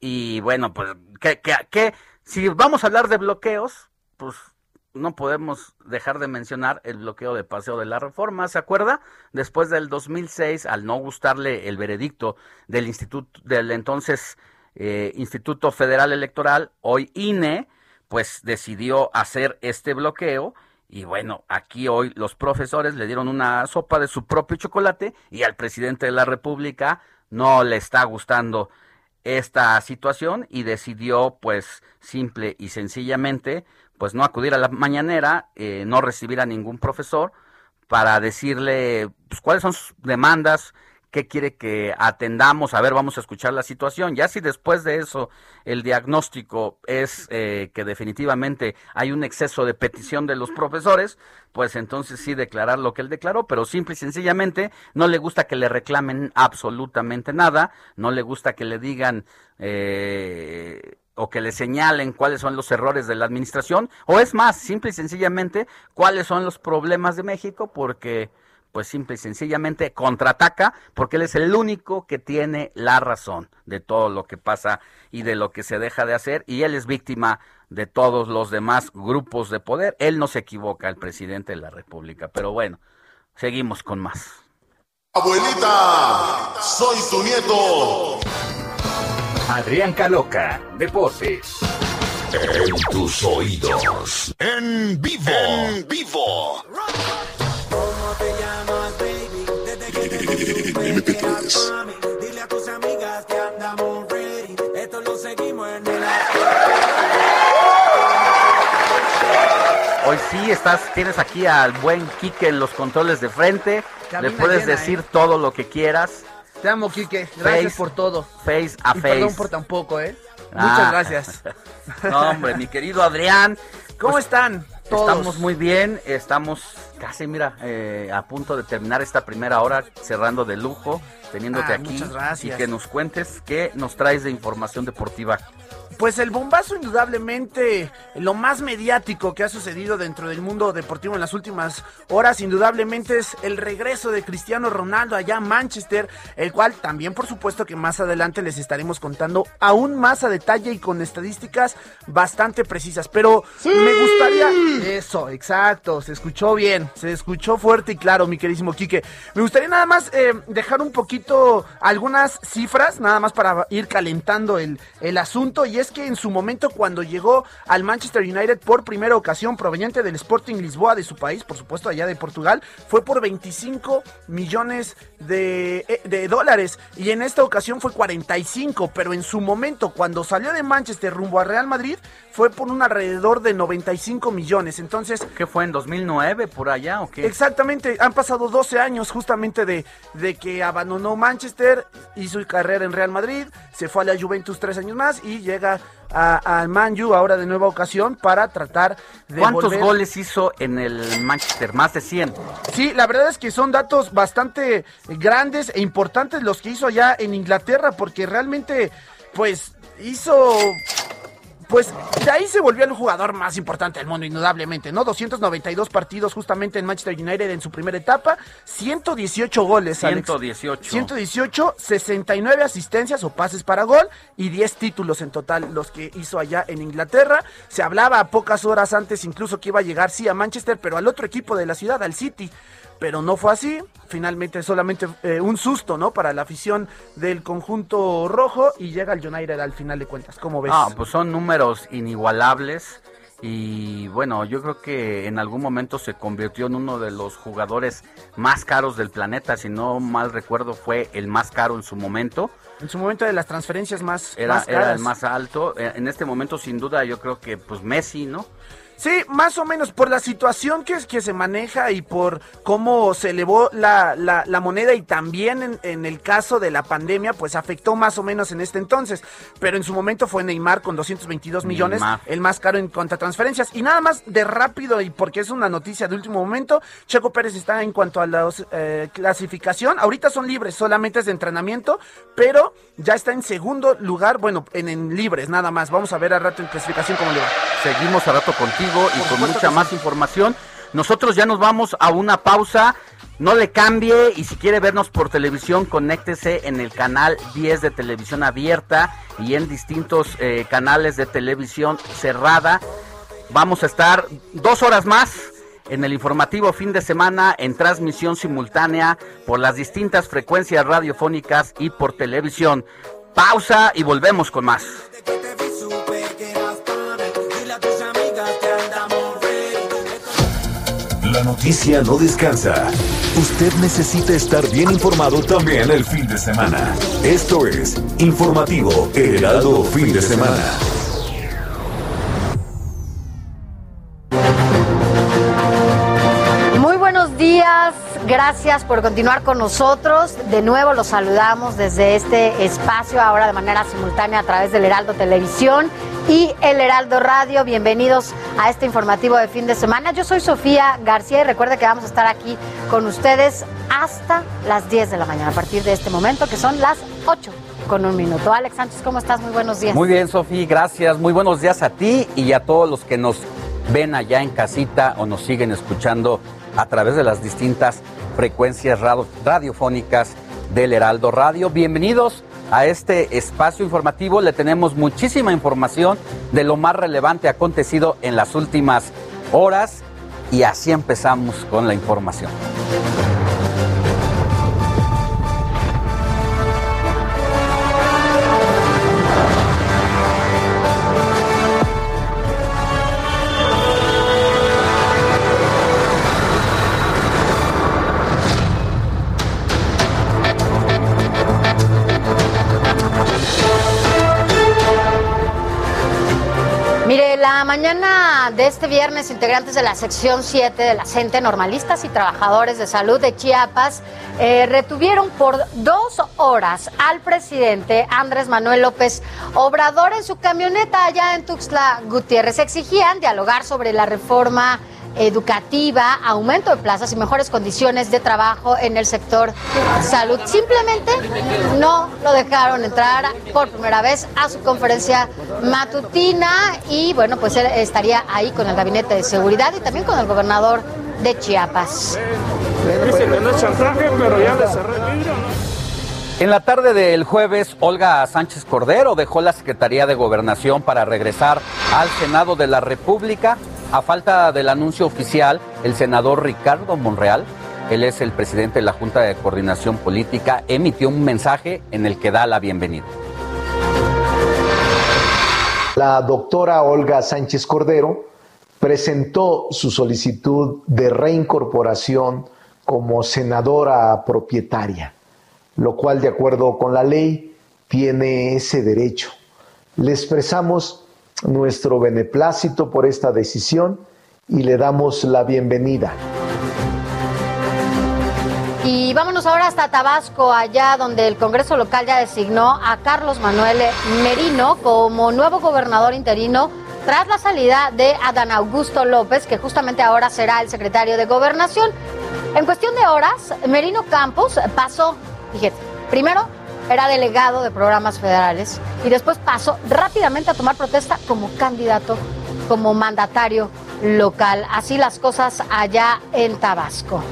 Y bueno, pues, que, si vamos a hablar de bloqueos, pues no podemos dejar de mencionar el bloqueo de Paseo de la Reforma, ¿se acuerda? Después del 2006, al no gustarle el veredicto del instituto, del entonces eh, Instituto Federal Electoral, hoy INE, pues decidió hacer este bloqueo y bueno, aquí hoy los profesores le dieron una sopa de su propio chocolate y al presidente de la República no le está gustando esta situación y decidió pues simple y sencillamente pues no acudir a la mañanera, eh, no recibir a ningún profesor para decirle pues, cuáles son sus demandas, qué quiere que atendamos, a ver, vamos a escuchar la situación. Ya si después de eso el diagnóstico es eh, que definitivamente hay un exceso de petición de los profesores, pues entonces sí declarar lo que él declaró, pero simple y sencillamente no le gusta que le reclamen absolutamente nada, no le gusta que le digan... Eh, o que le señalen cuáles son los errores de la administración, o es más, simple y sencillamente, cuáles son los problemas de México, porque pues simple y sencillamente contraataca porque él es el único que tiene la razón de todo lo que pasa y de lo que se deja de hacer y él es víctima de todos los demás grupos de poder. Él no se equivoca, el presidente de la República. Pero bueno, seguimos con más. Abuelita, soy tu nieto. Adrián Caloca, Deportes. En tus oídos. En vivo. En vivo. Dile a tus amigas que andamos ready. Esto lo seguimos en el Hoy sí estás, tienes aquí al buen Quique en los controles de frente. Le puedes decir ¿eh? todo lo que quieras. Te amo, Quique. Gracias Face- por todo. Face a y face. Perdón por tampoco, ¿eh? Ah. Muchas gracias. [laughs] No, hombre, mi querido Adrián. [laughs] ¿Cómo pues, están todos? Estamos muy bien, estamos casi, mira, eh, a punto de terminar esta primera hora, cerrando de lujo, teniéndote Ah, aquí y que nos cuentes qué nos traes de información deportiva. Pues el bombazo indudablemente lo más mediático que ha sucedido dentro del mundo deportivo en las últimas horas indudablemente es el regreso de Cristiano Ronaldo allá a Manchester, el cual también por supuesto que más adelante les estaremos contando aún más a detalle y con estadísticas bastante precisas, pero me gustaría eso, exacto, se escuchó bien, se escuchó fuerte y claro, mi queridísimo Quique. Me gustaría nada más eh, dejar un poquito algunas cifras, nada más para ir calentando el, el asunto, y es que en su momento cuando llegó al Manchester United por primera ocasión proveniente del Sporting Lisboa de su país, por supuesto allá de Portugal, fue por 25 millones de, eh, de dólares, y en esta ocasión fue 45, pero en su momento cuando salió de Manchester rumbo a Real Madrid, fue por un alrededor de 95 millones, entonces... ¿Qué fue en 2009 por allá o qué? Exactamente, han pasado 12 años justamente de, de que abandonó Manchester, hizo carrera en Real Madrid, se fue a la Juventus tres años más y llega a- al Man U ahora de nueva ocasión para tratar de ¿Cuántos volver- goles hizo en el Manchester? Más de 100. Sí, la verdad es que son datos bastante grandes e importantes los que hizo allá en Inglaterra, porque realmente, pues, hizo. Pues de ahí se volvió el jugador más importante del mundo, indudablemente, ¿no? 292 partidos justamente en Manchester United en su primera etapa, 118 goles, Alex. 118. 118, 69 asistencias o pases para gol y 10 títulos en total los que hizo allá en Inglaterra. Se hablaba pocas horas antes incluso que iba a llegar sí a Manchester, pero al otro equipo de la ciudad, al City. Pero no fue así. Finalmente solamente eh, un susto, ¿no? Para la afición del conjunto rojo y llega el United al final de cuentas. ¿Cómo ves? Ah, pues son números inigualables y bueno, yo creo que en algún momento se convirtió en uno de los jugadores más caros del planeta, si no mal recuerdo fue el más caro en su momento. En su momento de las transferencias más, era, más era caras. el más alto. Eh, En este momento sin duda yo creo que pues Messi, ¿no? Sí, más o menos por la situación que, es- que se maneja y por cómo se elevó la, la, la moneda y también en, en el caso de la pandemia, pues afectó más o menos en este entonces. Pero en su momento fue Neymar con 222 millones, Neymar. el más caro en cuanto a transferencias. Y nada más de rápido, y porque es una noticia de último momento, Checo Pérez está en cuanto a la eh, clasificación. Ahorita son libres, solamente es de entrenamiento, pero ya está en segundo lugar, bueno, en, en libres nada más. Vamos a ver al rato en clasificación cómo le va. Seguimos a rato contigo y con mucha más información. Nosotros ya nos vamos a una pausa. No le cambie y si quiere vernos por televisión, conéctese en el canal 10 de televisión abierta y en distintos eh, canales de televisión cerrada. Vamos a estar dos horas más en el informativo fin de semana en transmisión simultánea por las distintas frecuencias radiofónicas y por televisión. Pausa y volvemos con más. La noticia no descansa. Usted necesita estar bien informado también el fin de semana. Esto es Informativo Heraldo Fin de Semana. Muy buenos días, gracias por continuar con nosotros. De nuevo los saludamos desde este espacio, ahora de manera simultánea a través del Heraldo Televisión y el Heraldo Radio. Bienvenidos a este informativo de fin de semana. Yo soy Sofía García y recuerde que vamos a estar aquí con ustedes hasta las 10 de la mañana, a partir de este momento, que son las 8 con un minuto. Alex Sánchez, ¿cómo estás? Muy buenos días. Muy bien, Sofía, gracias. Muy buenos días a ti y a todos los que nos ven allá en casita o nos siguen escuchando a través de las distintas frecuencias radio- radiofónicas del Heraldo Radio. Bienvenidos a este espacio informativo. Le tenemos muchísima información de lo más relevante acontecido en las últimas horas y así empezamos con la información. De este viernes, integrantes de la sección 7 de la CENTE, normalistas y trabajadores de salud de Chiapas, eh, retuvieron por dos horas al presidente Andrés Manuel López Obrador en su camioneta allá en Tuxtla Gutiérrez. Exigían dialogar sobre la reforma educativa, aumento de plazas y mejores condiciones de trabajo en el sector salud. Simplemente no lo dejaron entrar por primera vez a su conferencia matutina y bueno, pues él estaría ahí con el gabinete de seguridad y también con el gobernador de Chiapas. Dice que no es chantaje, pero ya le cerré el libro, ¿no? En la tarde del jueves, Olga Sánchez Cordero dejó la Secretaría de Gobernación para regresar al Senado de la República. A falta del anuncio oficial, el senador Ricardo Monreal, él es el presidente de la Junta de Coordinación Política, emitió un mensaje en el que da la bienvenida. La doctora Olga Sánchez Cordero presentó su solicitud de reincorporación como senadora propietaria, lo cual de acuerdo con la ley tiene ese derecho. Le expresamos nuestro beneplácito por esta decisión y le damos la bienvenida. Y vámonos ahora hasta Tabasco, allá donde el Congreso local ya designó a Carlos Manuel Merino como nuevo gobernador interino tras la salida de Adán Augusto López, que justamente ahora será el secretario de Gobernación. En cuestión de horas, Merino Campos pasó, fíjate, primero era delegado de programas federales y después pasó rápidamente a tomar protesta como candidato, como mandatario local. Así las cosas allá en Tabasco.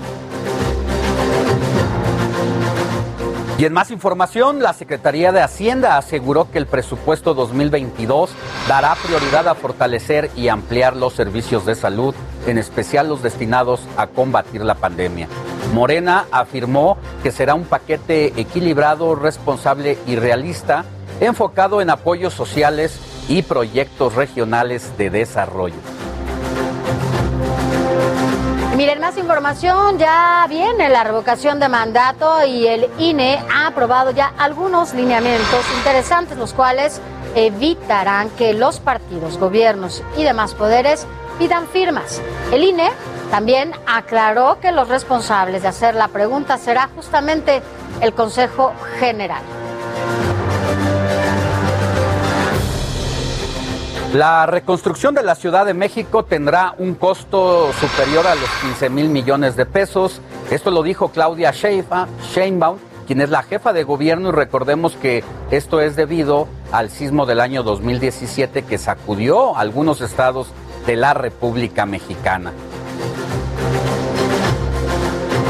Y en más información, la Secretaría de Hacienda aseguró que el presupuesto 2022 dará prioridad a fortalecer y ampliar los servicios de salud, en especial los destinados a combatir la pandemia. Morena afirmó que será un paquete equilibrado, responsable y realista, enfocado en apoyos sociales y proyectos regionales de desarrollo. Miren, más información, ya viene la revocación de mandato y el INE ha aprobado ya algunos lineamientos interesantes, los cuales evitarán que los partidos, gobiernos y demás poderes pidan firmas. El INE también aclaró que los responsables de hacer la pregunta será justamente el Consejo General. La reconstrucción de la Ciudad de México tendrá un costo superior a los 15 mil millones de pesos. Esto lo dijo Claudia Sheinbaum, quien es la jefa de gobierno y recordemos que esto es debido al sismo del año 2017 que sacudió algunos estados de la República Mexicana.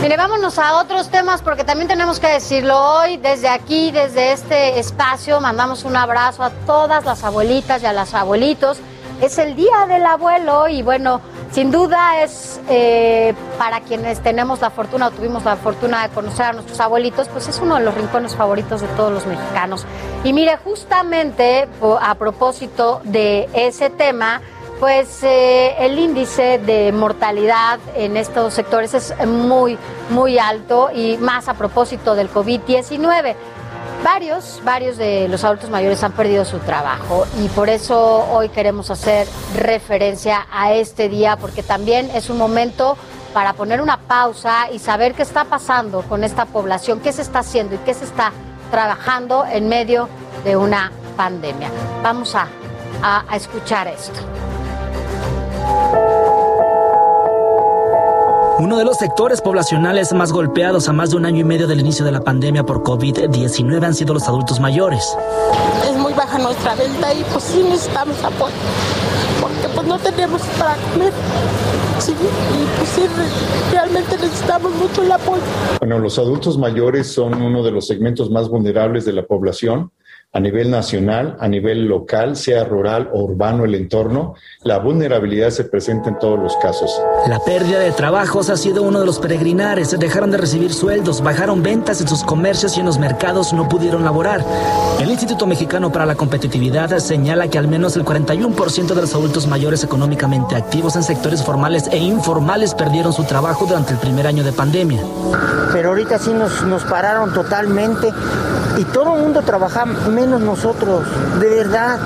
Mire, vámonos a otros temas porque también tenemos que decirlo hoy. Desde aquí, desde este espacio, mandamos un abrazo a todas las abuelitas y a los abuelitos. Es el Día del Abuelo y bueno, sin duda es eh, para quienes tenemos la fortuna o tuvimos la fortuna de conocer a nuestros abuelitos, pues es uno de los rincones favoritos de todos los mexicanos. Y mire, justamente a propósito de ese tema, pues eh, el índice de mortalidad en estos sectores es muy, muy alto y más a propósito del COVID-19. Varios, varios de los adultos mayores han perdido su trabajo y por eso hoy queremos hacer referencia a este día porque también es un momento para poner una pausa y saber qué está pasando con esta población, qué se está haciendo y qué se está trabajando en medio de una pandemia. Vamos a, a escuchar esto. Uno de los sectores poblacionales más golpeados a más de un año y medio del inicio de la pandemia por COVID-19 han sido los adultos mayores. Es muy baja nuestra venta y pues sí necesitamos apoyo, porque pues no tenemos para comer. Sí, y pues sí, realmente necesitamos mucho el apoyo. Bueno, los adultos mayores son uno de los segmentos más vulnerables de la población a nivel nacional, a nivel local, sea rural o urbano el entorno, la vulnerabilidad se presenta en todos los casos. La pérdida de trabajos ha sido uno de los peregrinares. Dejaron de recibir sueldos, bajaron ventas en sus comercios y en los mercados no pudieron laborar. El Instituto Mexicano para la Competitividad señala que al menos el 41% de los adultos mayores económicamente activos en sectores formales e informales perdieron su trabajo durante el primer año de pandemia. Pero ahorita sí nos, nos pararon totalmente y todo el mundo trabaja menos nosotros, de verdad,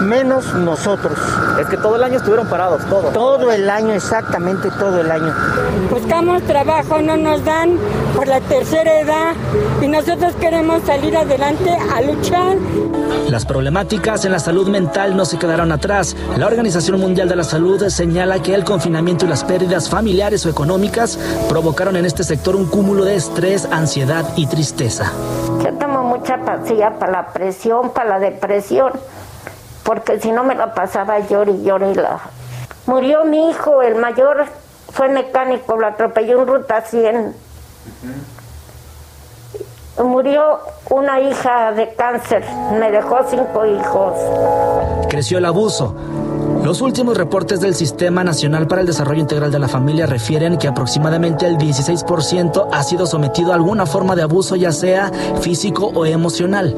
menos nosotros. Es que todo el año estuvieron parados, todo. Todo el año, exactamente todo el año. Buscamos trabajo, no nos dan por la tercera edad y nosotros queremos salir adelante a luchar. Las problemáticas en la salud mental no se quedaron atrás. La Organización Mundial de la Salud señala que el confinamiento y las pérdidas familiares o económicas provocaron en este sector un cúmulo de estrés, ansiedad y tristeza. Yo tomo mucha pastilla para la presión, para la depresión, porque si no me la pasaba llor y llor y la... Murió mi hijo, el mayor fue mecánico, lo atropelló en ruta 100. Murió una hija de cáncer, me dejó cinco hijos. Creció el abuso. Los últimos reportes del Sistema Nacional para el Desarrollo Integral de la Familia refieren que aproximadamente el 16% ha sido sometido a alguna forma de abuso, ya sea físico o emocional.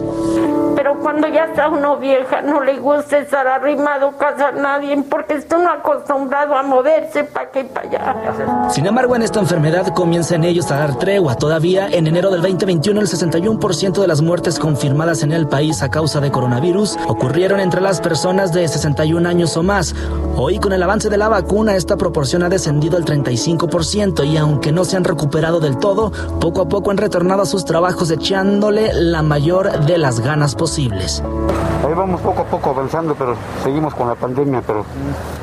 Pero cuando ya está uno vieja, no le gusta estar arrimado casa a nadie porque está uno acostumbrado a moverse para aquí y para allá. Sin embargo, en esta enfermedad comienzan ellos a dar tregua. Todavía en enero del 2021, el 61% de las muertes confirmadas en el país a causa de coronavirus ocurrieron entre las personas de 61 años o más. Hoy, con el avance de la vacuna, esta proporción ha descendido al 35% y aunque no se han recuperado del todo, poco a poco han retornado a sus trabajos echándole la mayor de las ganas posibles. Ahí vamos poco a poco avanzando, pero seguimos con la pandemia, pero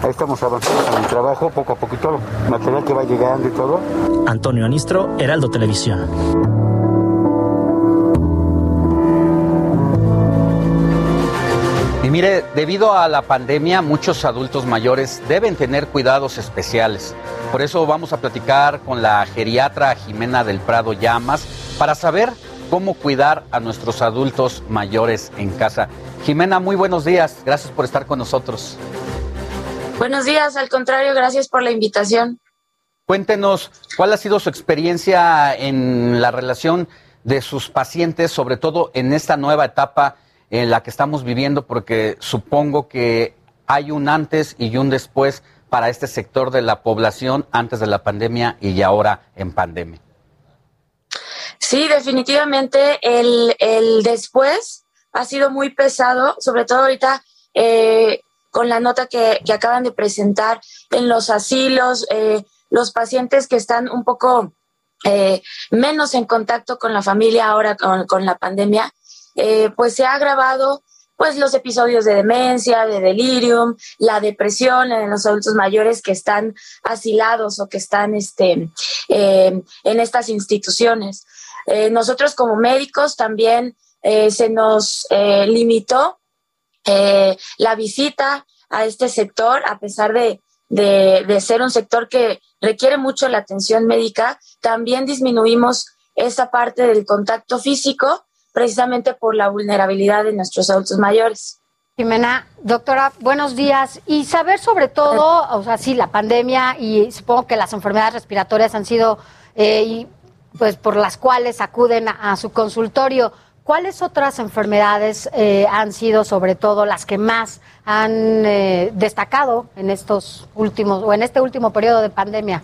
ahí estamos avanzando con el trabajo, poco a poquito, material que va llegando y todo. Antonio Anistro, Heraldo Televisión. Y mire, debido a la pandemia, muchos adultos mayores deben tener cuidados especiales. Por eso vamos a platicar con la geriatra Jimena del Prado Llamas para saber cómo cuidar a nuestros adultos mayores en casa. Jimena, muy buenos días. Gracias por estar con nosotros. Buenos días, al contrario, gracias por la invitación. Cuéntenos cuál ha sido su experiencia en la relación de sus pacientes, sobre todo en esta nueva etapa en la que estamos viviendo, porque supongo que hay un antes y un después para este sector de la población antes de la pandemia y ahora en pandemia. Sí, definitivamente el, el después ha sido muy pesado, sobre todo ahorita eh, con la nota que, que, acaban de presentar en los asilos, eh, los pacientes que están un poco eh, menos en contacto con la familia ahora con, con la pandemia, eh, pues se ha agravado pues los episodios de demencia, de delirium, la depresión en los adultos mayores que están asilados o que están este, eh, en estas instituciones. Eh, nosotros como médicos también eh, se nos eh, limitó eh, la visita a este sector, a pesar de, de, ser un sector que requiere mucho la atención médica, también disminuimos esa parte del contacto físico precisamente por la vulnerabilidad de nuestros adultos mayores. Jimena, doctora, buenos días. Y saber sobre todo, o sea, sí, la pandemia y supongo que las enfermedades respiratorias han sido, eh, pues, por las cuales acuden a, su consultorio. ¿Cuáles otras enfermedades eh, han sido, sobre todo, las que más han eh, destacado en estos últimos o en este último periodo de pandemia?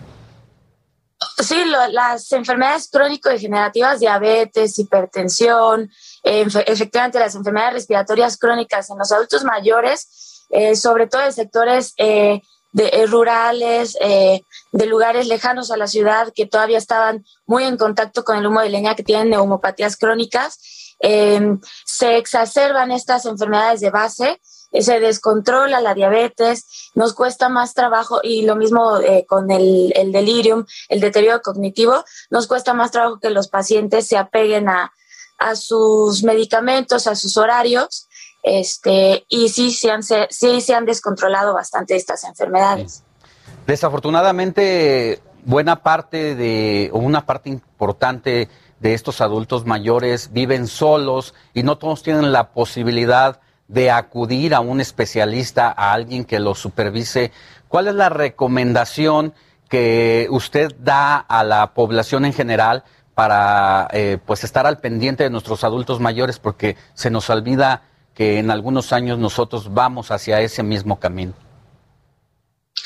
Sí, las enfermedades crónico-degenerativas, diabetes, hipertensión, eh, efectivamente las enfermedades respiratorias crónicas en los adultos mayores, eh, sobre todo en sectores de, eh, rurales, eh, de lugares lejanos a la ciudad que todavía estaban muy en contacto con el humo de leña, que tienen neumopatías crónicas, eh, se exacerban estas enfermedades de base se descontrola la diabetes, nos cuesta más trabajo y lo mismo eh, con el, el, delirium, el deterioro cognitivo, nos cuesta más trabajo que los pacientes se apeguen a, a sus medicamentos, a sus horarios, este, y sí se han, sí se han descontrolado bastante estas enfermedades. Desafortunadamente, buena parte de, o una parte importante de estos adultos mayores viven solos y no todos tienen la posibilidad de acudir a un especialista, a alguien que lo supervise. ¿Cuál es la recomendación que usted da a la población en general para eh, pues estar al pendiente de nuestros adultos mayores? Porque se nos olvida que en algunos años nosotros vamos hacia ese mismo camino.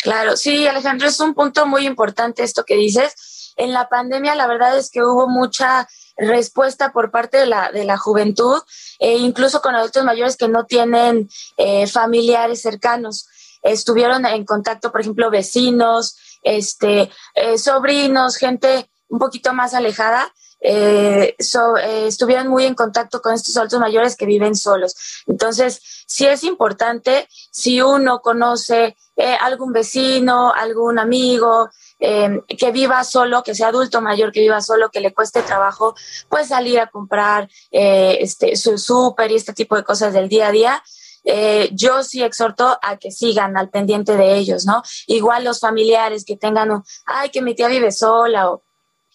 Claro, sí, Alejandro, es un punto muy importante esto que dices. En la pandemia, la verdad es que hubo mucha respuesta por parte de la, de la juventud, e incluso con adultos mayores que no tienen eh, familiares cercanos. Estuvieron en contacto, por ejemplo, vecinos, este, eh, sobrinos, gente un poquito más alejada, eh, eh, muy en contacto con estos adultos mayores que viven solos. Entonces, sí es importante, si uno conoce eh, algún vecino, algún amigo, eh, que viva solo, que sea adulto mayor, que viva solo, que le cueste trabajo, pues salir a comprar este, su súper y este tipo de cosas del día a día. Yo sí exhorto a que sigan al pendiente de ellos, ¿no? Igual los familiares que tengan, un, ay, que mi tía vive sola o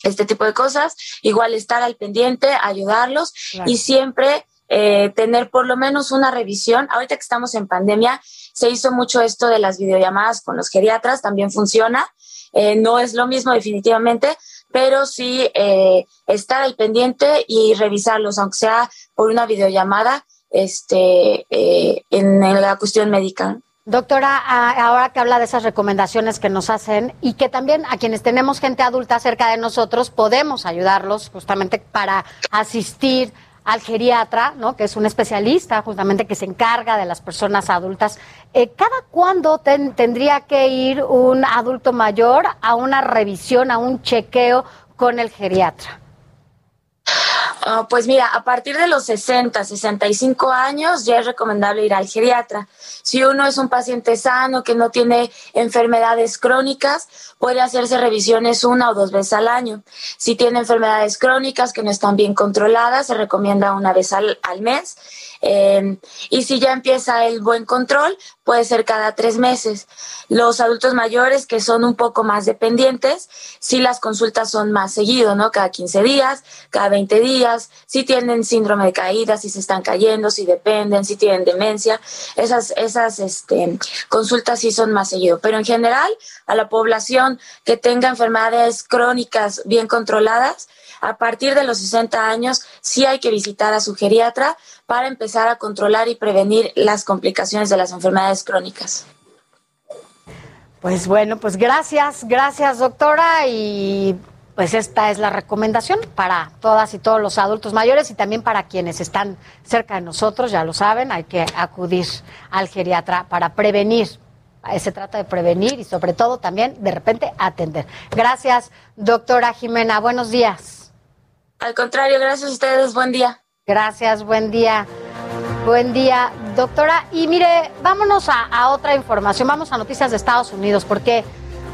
este tipo de cosas, igual estar al pendiente, ayudarlos claro. y siempre eh, tener por lo menos una revisión. Ahorita que estamos en pandemia, se hizo mucho esto de las videollamadas con los geriatras, también funciona. Eh, no es lo mismo definitivamente, pero sí eh, estar al pendiente y revisarlos, aunque sea por una videollamada, este, eh, en, en la cuestión médica. Doctora, ahora que habla de esas recomendaciones que nos hacen y que también a quienes tenemos gente adulta cerca de nosotros podemos ayudarlos justamente para asistir al geriatra, ¿no? que es un especialista justamente que se encarga de las personas adultas. Eh, ¿Cada cuándo ten, tendría que ir un adulto mayor a una revisión, a un chequeo con el geriatra? Uh, pues mira, a partir de los 60, 65 años ya es recomendable ir al geriatra. Si uno es un paciente sano que no tiene enfermedades crónicas, puede hacerse revisiones una o dos veces al año. Si tiene enfermedades crónicas que no están bien controladas, se recomienda una vez al, al mes. Eh, y si ya empieza el buen control, puede ser cada tres meses. Los adultos mayores que son un poco más dependientes, si las consultas son más seguido, ¿no? Cada 15 días, cada 20 días si tienen síndrome de caída, si se están cayendo, si dependen, si tienen demencia. Esas, esas este, consultas sí son más seguido. Pero en general, a la población que tenga enfermedades crónicas bien controladas, a partir de los 60 años sí hay que visitar a su geriatra para empezar a controlar y prevenir las complicaciones de las enfermedades crónicas. Pues bueno, pues gracias, gracias doctora y pues esta es la recomendación para todas y todos los adultos mayores y también para quienes están cerca de nosotros, ya lo saben, hay que acudir al geriatra para prevenir. Se trata de prevenir y sobre todo también de repente atender. Gracias, doctora Jimena. Buenos días. Al contrario, gracias a ustedes. Buen día. Gracias, buen día. Buen día, doctora. Y mire, vámonos a, otra información. Vamos a noticias de Estados Unidos, porque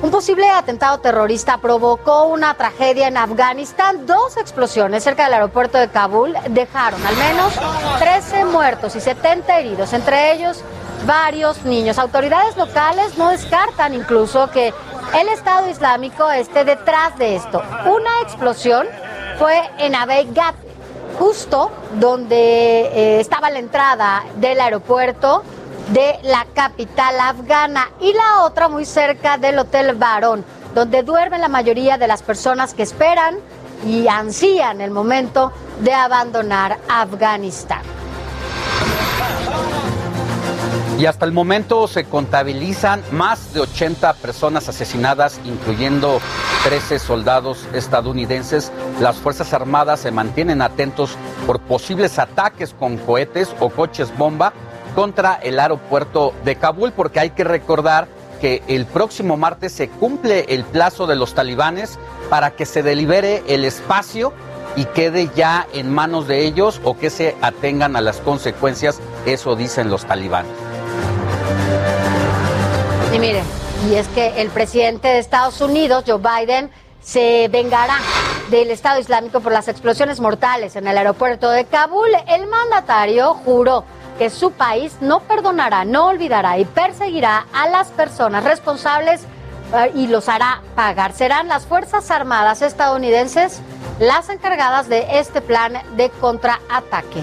un posible atentado terrorista provocó una tragedia en Afganistán. Dos explosiones cerca del aeropuerto de Kabul dejaron al menos 13 muertos y 70 heridos, entre ellos varios niños. Autoridades locales no descartan incluso que el Estado Islámico esté detrás de esto. Una explosión fue en Abeygat, justo donde eh, estaba la entrada del aeropuerto de la capital afgana y la otra muy cerca del Hotel Barón, donde duermen la mayoría de las personas que esperan y ansían el momento de abandonar Afganistán. Y hasta el momento se contabilizan más de 80 personas asesinadas, incluyendo 13 soldados estadounidenses. Las Fuerzas Armadas se mantienen atentos por posibles ataques con cohetes o coches bomba contra el aeropuerto de Kabul, porque hay que recordar que el próximo martes se cumple el plazo de los talibanes para que se delibere el espacio y quede ya en manos de ellos o que se atengan a las consecuencias, eso dicen los talibanes. Y mire, y es que el presidente de Estados Unidos, Joe Biden, se vengará del Estado Islámico por las explosiones mortales en el aeropuerto de Kabul. El mandatario juró que su país no perdonará, no olvidará y perseguirá a las personas responsables eh, y los hará pagar. Serán las Fuerzas Armadas estadounidenses las encargadas de este plan de contraataque.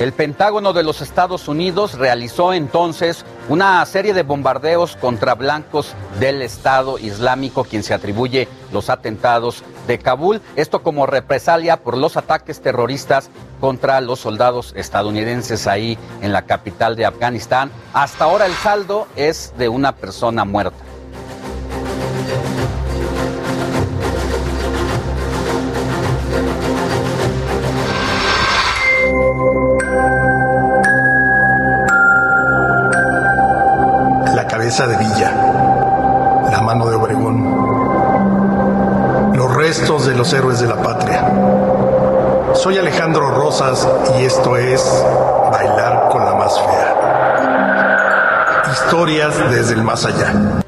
El Pentágono de los Estados Unidos realizó entonces una serie de bombardeos contra blancos del Estado Islámico, quien se atribuye los atentados de Kabul. Esto como represalia por los ataques terroristas contra los soldados estadounidenses ahí en la capital de Afganistán. Hasta ahora el saldo es de una persona muerta. De Villa, la mano de Obregón, los restos de los héroes de la patria. Soy Alejandro Rosas y esto es Bailar con la más fea. Historias desde el más allá.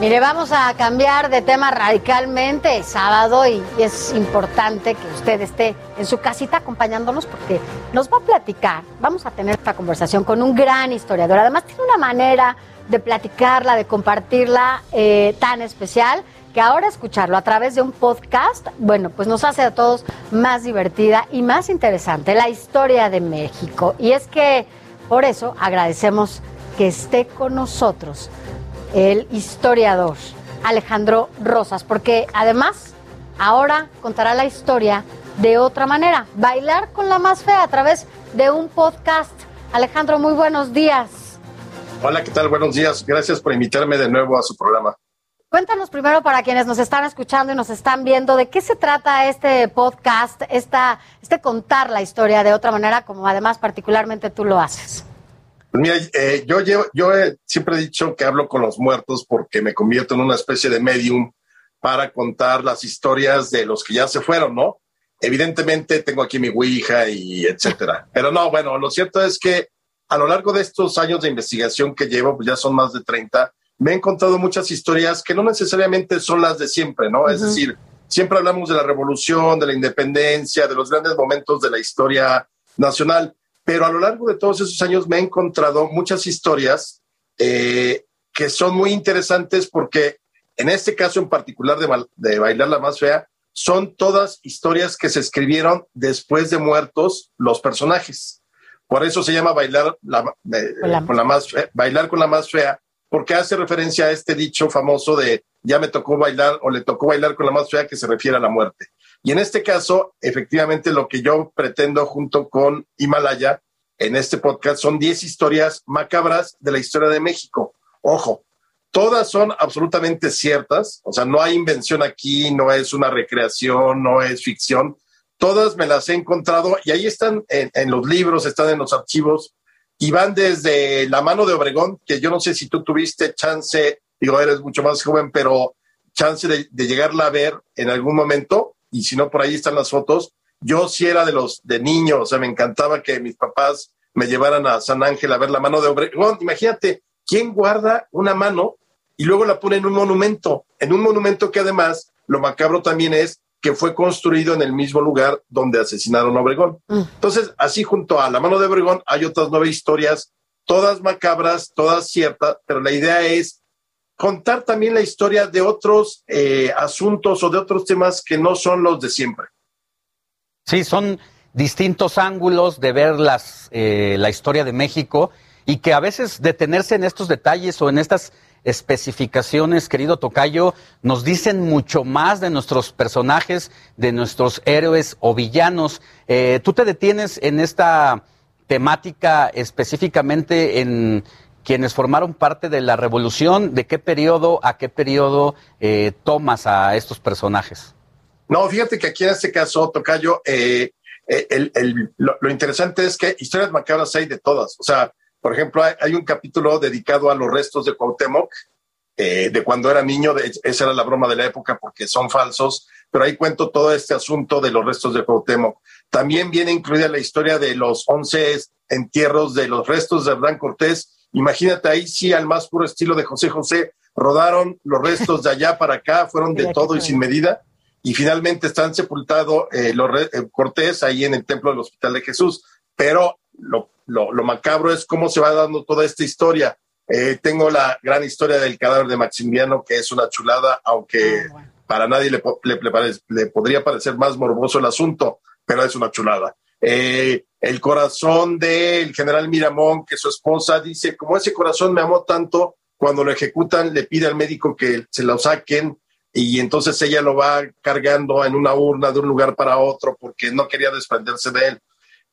Mire, vamos a cambiar de tema radicalmente sábado y es importante que usted esté en su casita acompañándonos porque nos va a platicar, vamos a tener esta conversación con un gran historiador. Además tiene una manera de platicarla, de compartirla eh, tan especial que ahora escucharlo a través de un podcast, bueno, pues nos hace a todos más divertida y más interesante la historia de México. Y es que por eso agradecemos que esté con nosotros el historiador Alejandro Rosas, porque además ahora contará la historia de otra manera, bailar con la más fea a través de un podcast. Alejandro, muy buenos días. Hola, ¿qué tal? Buenos días. Gracias por invitarme de nuevo a su programa. Cuéntanos primero para quienes nos están escuchando y nos están viendo, ¿de qué se trata este podcast, esta, este contar la historia de otra manera, como además particularmente tú lo haces? Pues mira, eh, yo, yo siempre he dicho que hablo con los muertos porque me convierto en una especie de medium para contar las historias de los que ya se fueron, ¿no? Evidentemente tengo aquí mi Ouija y etcétera. [laughs] Pero no, bueno, lo cierto es que a lo largo de estos años de investigación que llevo, pues ya son más de 30, me he encontrado muchas historias que no necesariamente son las de siempre, ¿no? Es decir, siempre hablamos de la revolución, de la independencia, de los grandes momentos de la historia nacional, pero a lo largo de todos esos años me he encontrado muchas historias eh, que son muy interesantes porque en este caso en particular de, de Bailar la más fea, son todas historias que se escribieron después de muertos los personajes. Por eso se llama bailar la, eh, con la más fea, bailar con la más fea, porque hace referencia a este dicho famoso de ya me tocó bailar o le tocó bailar con la más fea que se refiere a la muerte. Y en este caso, efectivamente, lo que yo pretendo junto con Himalaya en este podcast son 10 historias macabras de la historia de México. Ojo, todas son absolutamente ciertas, o sea, no hay invención aquí, no es una recreación, no es ficción. Todas me las he encontrado y ahí están en, los libros, están en los archivos y van desde la mano de Obregón, que yo no sé si tú tuviste chance, digo, eres mucho más joven, pero chance de, de llegarla a ver en algún momento y si no, por ahí están las fotos. Yo sí era de los de niños, o sea, me encantaba que mis papás me llevaran a San Ángel a ver la mano de Obregón. Imagínate, ¿quién guarda una mano y luego la pone en un monumento? En un monumento que además, lo macabro también es que fue construido en el mismo lugar donde asesinaron a Obregón. Mm. Entonces, así junto a la mano de Obregón hay otras nueve historias, todas macabras, todas ciertas, pero la idea es contar también la historia de otros eh, asuntos o de otros temas que no son los de siempre. Sí, son distintos ángulos de ver las, eh, la historia de México y que a veces detenerse en estos detalles o en estas especificaciones, querido Tocayo, nos dicen mucho más de nuestros personajes, de nuestros héroes o villanos. Eh, ¿Tú te detienes en esta temática específicamente en quienes formaron parte de la revolución? ¿De qué periodo a qué periodo eh, tomas a estos personajes? No, fíjate que aquí en este caso, Tocayo, eh, el, lo, interesante es que historias macabras hay de todas. O sea, por ejemplo, hay, un capítulo dedicado a los restos de Cuauhtémoc, eh, de cuando era niño, esa era la broma de la época porque son falsos, pero ahí cuento todo este asunto de los restos de Cuauhtémoc. También viene incluida la historia de los once entierros de los restos de Hernán Cortés. Imagínate ahí sí, al más puro estilo de José José, rodaron los restos de allá para acá, fueron de [laughs] todo y sin medida y finalmente están sepultados eh, los eh, Cortés ahí en el templo del Hospital de Jesús. Pero lo, lo, macabro es cómo se va dando toda esta historia. Eh, tengo la gran historia del cadáver de Maximiliano, que es una chulada, aunque ah, para nadie le, le, podría parecer más morboso el asunto, pero es una chulada. El corazón del general Miramón, que su esposa dice, como ese corazón me amó tanto, cuando lo ejecutan le pide al médico que se lo saquen y entonces ella lo va cargando en una urna de un lugar para otro porque no quería desprenderse de él.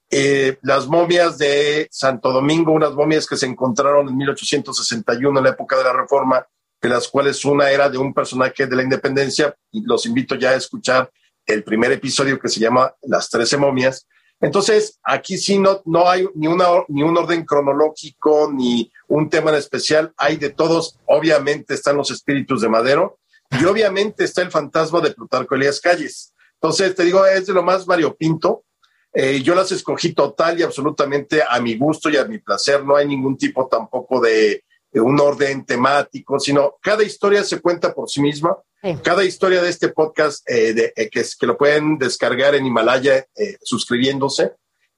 Eh, las momias de Santo Domingo, unas momias que se encontraron en 1861 en la época de la Reforma, de las cuales una era de un personaje de la independencia, y los invito ya a escuchar el primer episodio que se llama Las Trece momias. Entonces, aquí sí no, no hay ni, una, ni un orden cronológico, ni un tema en especial, hay de todos, obviamente están los espíritus de Madero, y obviamente está el fantasma de Plutarco Elías Calles. Entonces, te digo, es de lo más variopinto. Eh, yo las escogí total y absolutamente a mi gusto y a mi placer. No hay ningún tipo tampoco de, un orden temático, sino cada historia se cuenta por sí misma. Cada historia de este podcast, eh, eh, que, lo pueden descargar en Himalaya suscribiéndose,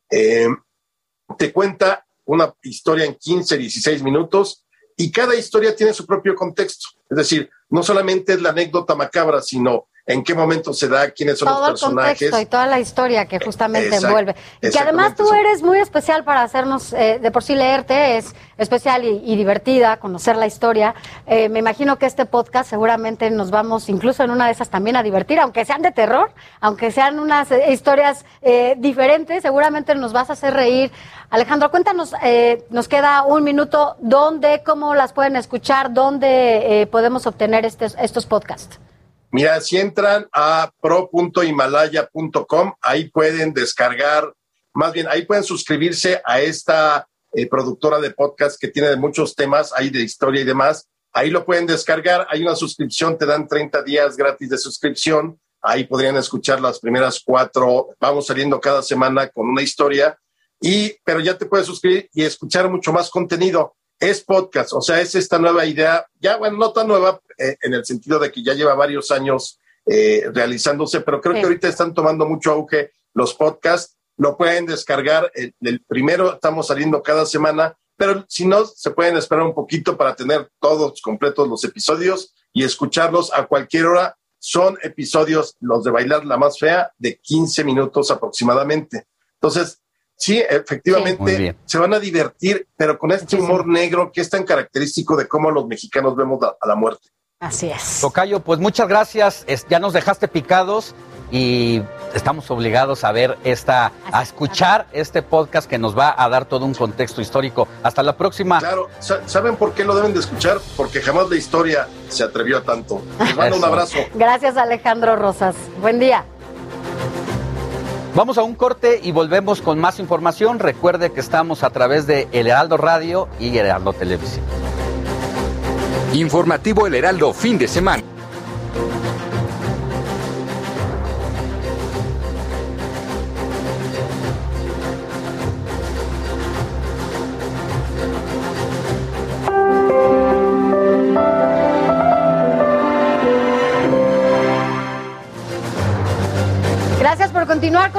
te cuenta una historia en 15, 16 minutos y cada historia tiene su propio contexto. Es decir, no solamente es la anécdota macabra, sino en qué momento se da, quiénes son los personajes. y toda la historia que justamente envuelve. Y que además tú eres muy especial para hacernos, eh, de por sí leerte es especial y, divertida, conocer la historia. Eh, me imagino que este podcast seguramente nos vamos incluso en una de esas también a divertir, aunque sean de terror, aunque sean unas eh, historias diferentes, seguramente nos vas a hacer reír. Alejandro, cuéntanos, nos queda un minuto, ¿dónde, cómo las pueden escuchar, dónde podemos obtener estos podcasts? Mira, si entran a pro.himalaya.com, ahí pueden descargar, más bien, ahí pueden suscribirse a esta eh, productora de podcast que tiene muchos temas, ahí de historia y demás. Ahí lo pueden descargar, hay una suscripción, te dan 30 días gratis de suscripción. Ahí podrían escuchar las primeras cuatro. Vamos saliendo cada semana con una historia. Y, pero ya te puedes suscribir y escuchar mucho más contenido es podcast, o sea, es esta nueva idea, ya, bueno, no tan nueva eh, en el sentido de que ya lleva varios años eh, realizándose, pero creo que ahorita están tomando mucho auge los podcasts, lo pueden descargar, el, el, primero estamos saliendo cada semana, pero si no, se pueden esperar un poquito para tener todos completos los episodios y escucharlos a cualquier hora. Son episodios, los de Bailar la más fea, de 15 minutos aproximadamente. Entonces, sí, efectivamente, se van a divertir, pero con este humor negro que es tan característico de cómo los mexicanos vemos a la muerte. Así es. Tocayo, pues muchas gracias. Ya nos dejaste picados y estamos obligados a ver esta, a escuchar este podcast que nos va a dar todo un contexto histórico. Hasta la próxima. Claro, ¿saben por qué lo deben de escuchar? Porque jamás la historia se atrevió a tanto. Les mando un abrazo. Gracias, Alejandro Rosas. Buen día. Vamos a un corte y volvemos con más información. Recuerde que estamos a través de El Heraldo Radio y El Heraldo Televisión. Informativo El Heraldo, fin de semana.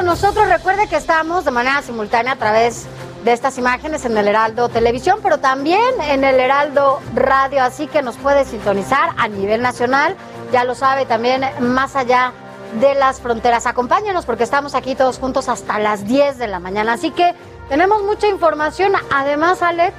Nosotros. Recuerde que estamos de manera simultánea a través de estas imágenes en el Heraldo Televisión, pero también en el Heraldo Radio, así que nos puede sintonizar a nivel nacional, ya lo sabe también más allá de las fronteras. Acompáñenos porque estamos aquí todos juntos hasta las 10 de la mañana, así que tenemos mucha información. Además, Alex,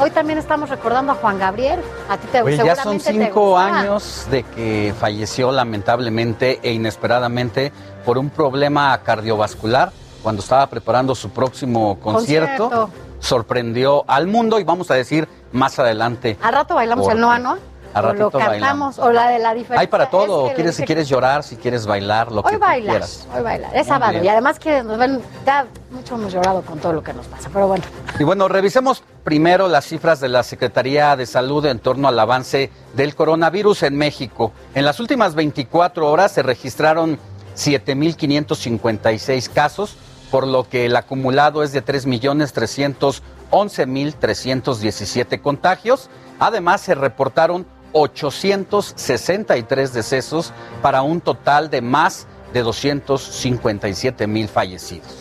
hoy también estamos recordando a Juan Gabriel. A ti te Oye, ya son cinco años de que falleció lamentablemente e inesperadamente por un problema cardiovascular cuando estaba preparando su próximo concierto, sorprendió al mundo y vamos a decir más adelante. Al rato bailamos el Noa, ¿no? A o lo cantamos, o la de la diferencia. Hay para todo, quieres, si quieres llorar, si quieres bailar, lo que bailas, quieras. Hoy bailar, es sábado y además que nos ven, ya mucho hemos llorado con todo lo que nos pasa, pero bueno. Y bueno, revisemos primero las cifras de la Secretaría de Salud en torno al avance del coronavirus en México. En las últimas 24 horas se registraron 7.556 casos, por lo que el acumulado es de 3.311.317 contagios. Además, se reportaron 863 decesos para un total de más de 257 mil fallecidos.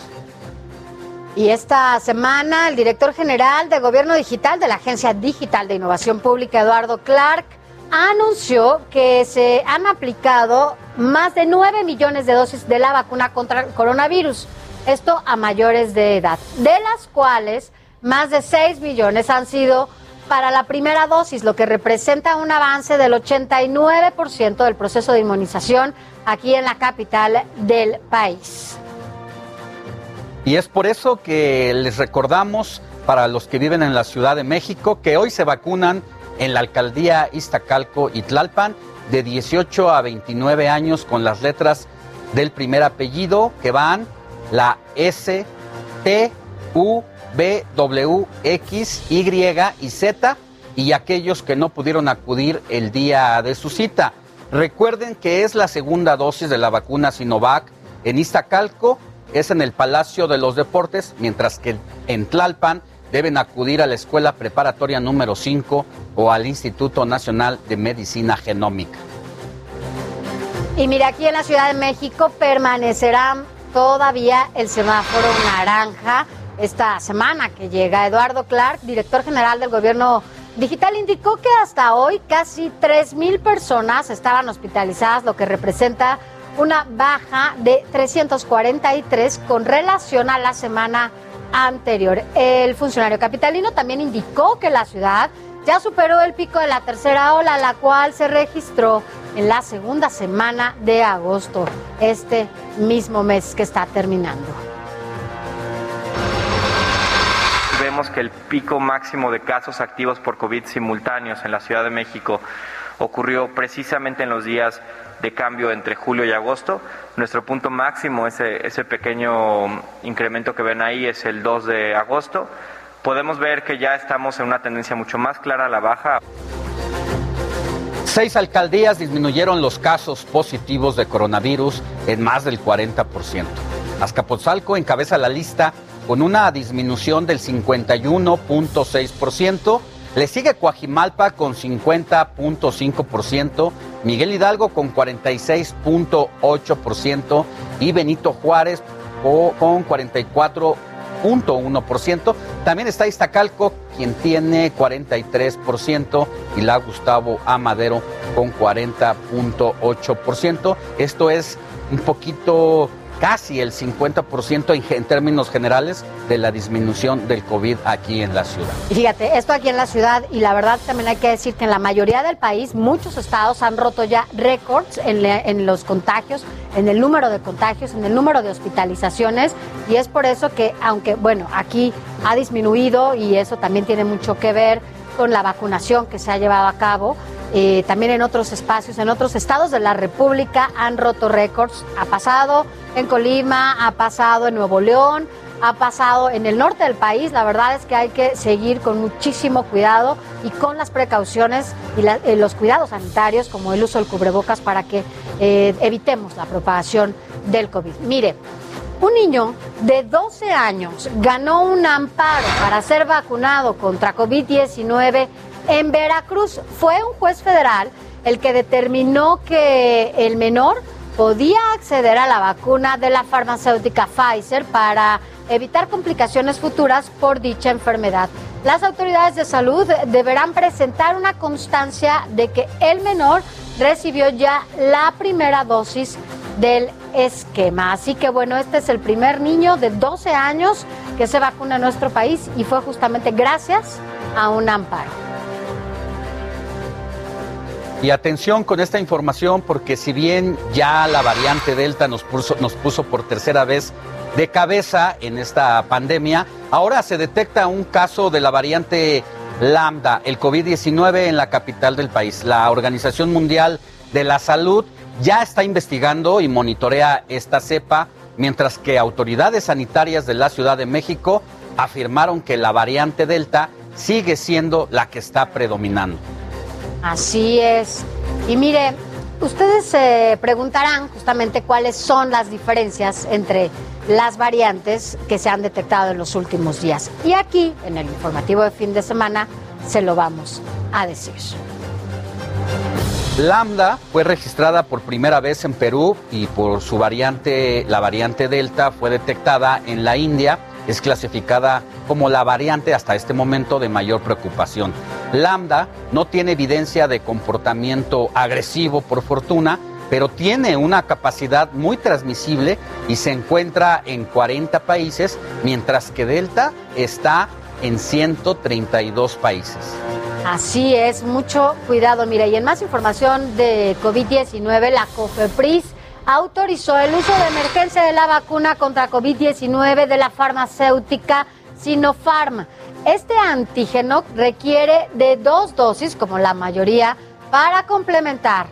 Y esta semana el director general de Gobierno Digital de la Agencia Digital de Innovación Pública, Eduardo Clark, anunció que se han aplicado más de 9 millones de dosis de la vacuna contra el coronavirus. Esto a mayores de edad, de las cuales más de 6 millones han sido para la primera dosis, lo que representa un avance del 89% del proceso de inmunización aquí en la capital del país. Y es por eso que les recordamos para los que viven en la Ciudad de México que hoy se vacunan en la alcaldía Iztacalco y Tlalpan de 18 a 29 años con las letras del primer apellido que van la S, T, U, B, W, X, Y y Z y aquellos que no pudieron acudir el día de su cita. Recuerden que es la segunda dosis de la vacuna Sinovac en Iztacalco, es en el Palacio de los Deportes, mientras que en Tlalpan deben acudir a la Escuela Preparatoria número 5 o al Instituto Nacional de Medicina Genómica. Y mira, aquí en la Ciudad de México permanecerán todavía el semáforo naranja esta semana que llega. Eduardo Clark, director general del gobierno digital, indicó que hasta hoy casi 3.000 personas estaban hospitalizadas, lo que representa una baja de 343 con relación a la semana anterior. El funcionario capitalino también indicó que la ciudad ya superó el pico de la tercera ola, la cual se registró en la segunda semana de agosto, este mismo mes que está terminando. Vemos que el pico máximo de casos activos por COVID simultáneos en la Ciudad de México ocurrió precisamente en los días de cambio entre julio y agosto. Nuestro punto máximo, ese, ese pequeño incremento que ven ahí, es el 2 de agosto. Podemos ver que ya estamos en una tendencia mucho más clara a la baja. Seis alcaldías disminuyeron los casos positivos de coronavirus en más del 40%. Azcapotzalco encabeza la lista con una disminución del 51.6%. Le sigue Coajimalpa con 50.5%, Miguel Hidalgo con 46.8% y Benito Juárez con 44 40.1%. También está Iztacalco, quien tiene 43%, y la Gustavo Amadero con 40.8%. Esto es un poquito casi el 50% en, en, términos generales de la disminución del COVID aquí en la ciudad. Y fíjate, esto aquí en la ciudad, y la verdad también hay que decir que en la mayoría del país muchos estados han roto ya récords en, en los contagios, en el número de contagios, en el número de hospitalizaciones, y es por eso que, aunque, bueno, aquí ha disminuido y eso también tiene mucho que ver con la vacunación que se ha llevado a cabo, eh, también en otros espacios, en otros estados de la República han roto récords. Ha pasado en Colima, ha pasado en Nuevo León, ha pasado en el norte del país. La verdad es que hay que seguir con muchísimo cuidado y con las precauciones y eh, los cuidados sanitarios, como el uso del cubrebocas, para que eh, evitemos la propagación del COVID. Mire, un niño de 12 años ganó un amparo para ser vacunado contra COVID-19 en Veracruz. Fue un juez federal el que determinó que el menor podía acceder a la vacuna de la farmacéutica Pfizer para evitar complicaciones futuras por dicha enfermedad. Las autoridades de salud deberán presentar una constancia de que el menor recibió ya la primera dosis del esquema. Así que bueno, este es el primer niño de 12 años que se vacuna en nuestro país y fue justamente gracias a un amparo. Y atención con esta información porque si bien ya la variante Delta nos puso, nos puso por tercera vez de cabeza en esta pandemia, ahora se detecta un caso de la variante Lambda, el COVID-19 en la capital del país. La Organización Mundial de la Salud ya está investigando y monitorea esta cepa, mientras que autoridades sanitarias de la Ciudad de México afirmaron que la variante Delta sigue siendo la que está predominando. Así es. Y mire, ustedes se preguntarán justamente cuáles son las diferencias entre las variantes que se han detectado en los últimos días. Y aquí, en el informativo de fin de semana, se lo vamos a decir. Lambda fue registrada por primera vez en Perú y por su variante, la variante Delta, fue detectada en la India. Es clasificada como la variante hasta este momento de mayor preocupación. Lambda no tiene evidencia de comportamiento agresivo por fortuna, pero tiene una capacidad muy transmisible y se encuentra en 40 países, mientras que Delta está en 132 países. Así es, mucho cuidado. Mira, y en más información de COVID-19, la COFEPRIS autorizó el uso de emergencia de la vacuna contra COVID-19 de la farmacéutica Sinopharm. Este antígeno requiere de dos dosis, como la mayoría, para complementar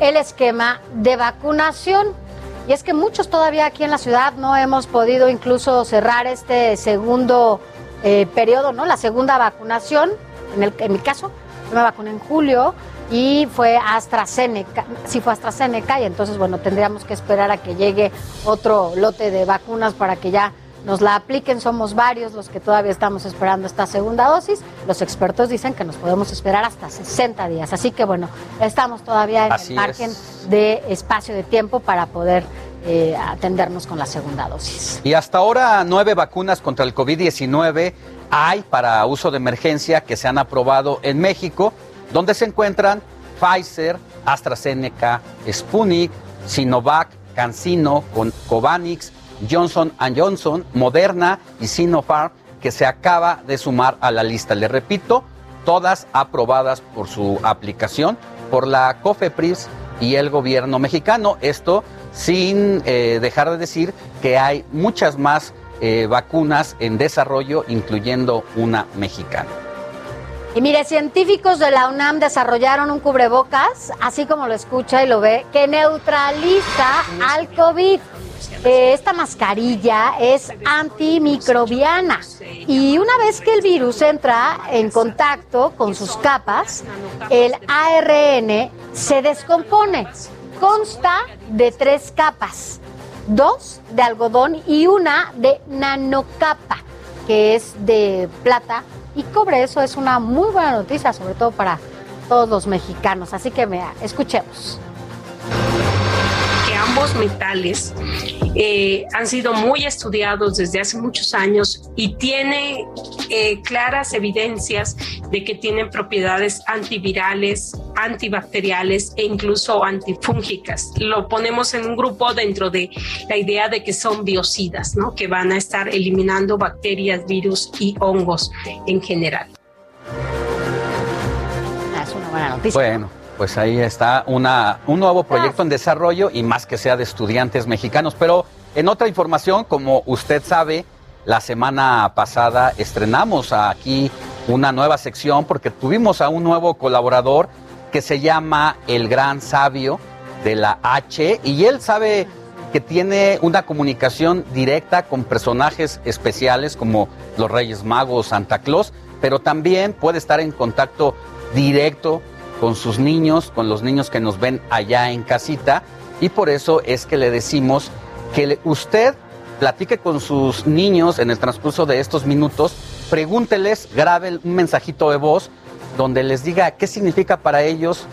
el esquema de vacunación. Y es que muchos todavía aquí en la ciudad no hemos podido incluso cerrar este segundo eh, periodo, ¿no? La segunda vacunación. En, el, en mi caso, yo me vacuné en julio y fue AstraZeneca, sí fue AstraZeneca y entonces bueno, tendríamos que esperar a que llegue otro lote de vacunas para que ya nos la apliquen. Somos varios los que todavía estamos esperando esta segunda dosis. Los expertos dicen que nos podemos esperar hasta 60 días. Así que bueno, estamos todavía en Así el margen es. de espacio de tiempo para poder eh, atendernos con la segunda dosis. Y hasta ahora nueve vacunas contra el COVID-19 hay para uso de emergencia que se han aprobado en México, donde se encuentran Pfizer, AstraZeneca, Sputnik, Sinovac, CanSino, Covanix, Johnson Johnson, Moderna y Sinopharm, que se acaba de sumar a la lista. Le repito, todas aprobadas por su aplicación por la COFEPRIS y el gobierno mexicano. Esto sin eh, dejar de decir que hay muchas más eh, vacunas en desarrollo, incluyendo una mexicana. Y mire, científicos de la UNAM desarrollaron un cubrebocas, así como lo escucha y lo ve, que neutraliza al COVID. Eh, Esta mascarilla es antimicrobiana y una vez que el virus entra en contacto con sus capas, el ARN se descompone. Consta de tres capas, dos de algodón y una de nanocapa, que es de plata y cobre. Eso es una muy buena noticia, sobre todo para todos los mexicanos. Así que mira, escuchemos. Ambos metales eh, han sido muy estudiados desde hace muchos años y tiene eh, claras evidencias de que tienen propiedades antivirales, antibacteriales e incluso antifúngicas. Lo ponemos en un grupo dentro de la idea de que son biocidas, ¿no? que van a estar eliminando bacterias, virus y hongos en general. Ah, es una buena noticia. Bueno, pues ahí está una, un nuevo proyecto en desarrollo y más que sea de estudiantes mexicanos. Pero en otra información, como usted sabe, la semana pasada estrenamos aquí una nueva sección porque tuvimos a un nuevo colaborador que se llama El Gran Sabio de la H y él sabe que tiene una comunicación directa con personajes especiales como los Reyes Magos, Santa Claus, pero también puede estar en contacto directo con sus niños, con los niños que nos ven allá en casita. Y por eso es que le decimos que usted platique con sus niños en el transcurso de estos minutos, pregúnteles, grabe un mensajito de voz donde les diga qué significa para ellos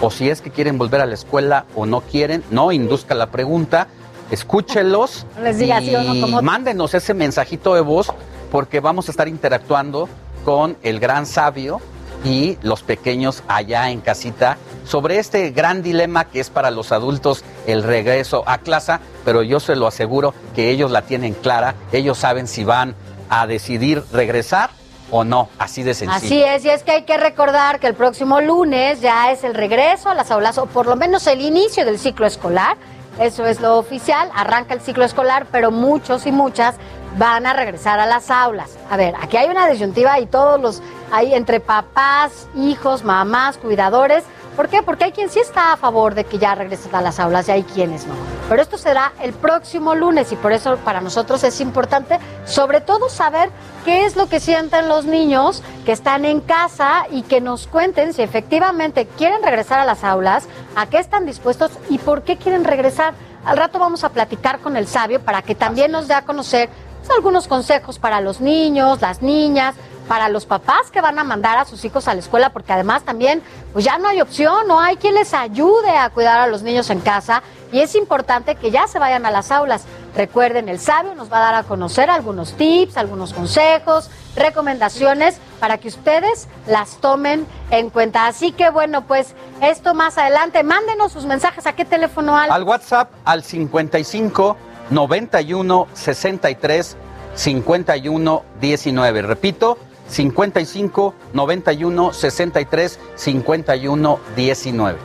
o si es que quieren volver a la escuela o no quieren, no induzca la pregunta, escúchelos [laughs] les diga sí o no, como- mándenos ese mensajito de voz porque vamos a estar interactuando con el gran sabio y los pequeños allá en casita sobre este gran dilema que es para los adultos el regreso a clase, pero yo se lo aseguro que ellos la tienen clara, ellos saben si van a decidir regresar o no, así de sencillo. Así es, y es que hay que recordar que el próximo lunes ya es el regreso a las aulas, o por lo menos el inicio del ciclo escolar. Eso es lo oficial, arranca el ciclo escolar, pero muchos y muchas van a regresar a las aulas. A ver, aquí hay una disyuntiva y todos los, hay entre papás, hijos, mamás, cuidadores. ¿Por qué? Porque hay quien sí está a favor de que ya regresen a las aulas y hay quienes no. Pero esto será el próximo lunes y por eso para nosotros es importante sobre todo saber qué es lo que sienten los niños que están en casa y que nos cuenten si efectivamente quieren regresar a las aulas, a qué están dispuestos y por qué quieren regresar. Al rato vamos a platicar con el sabio para que también nos dé a conocer algunos consejos para los niños, las niñas, para los papás que van a mandar a sus hijos a la escuela, porque además también, pues ya no hay opción, no hay quien les ayude a cuidar a los niños en casa y es importante que ya se vayan a las aulas. Recuerden, el sabio nos va a dar a conocer algunos tips, algunos consejos, recomendaciones para que ustedes las tomen en cuenta. Así que bueno, pues esto más adelante, mándenos sus mensajes a qué teléfono al Al WhatsApp al 55 91 63 51 19. Repito, 55 91 63 51 19.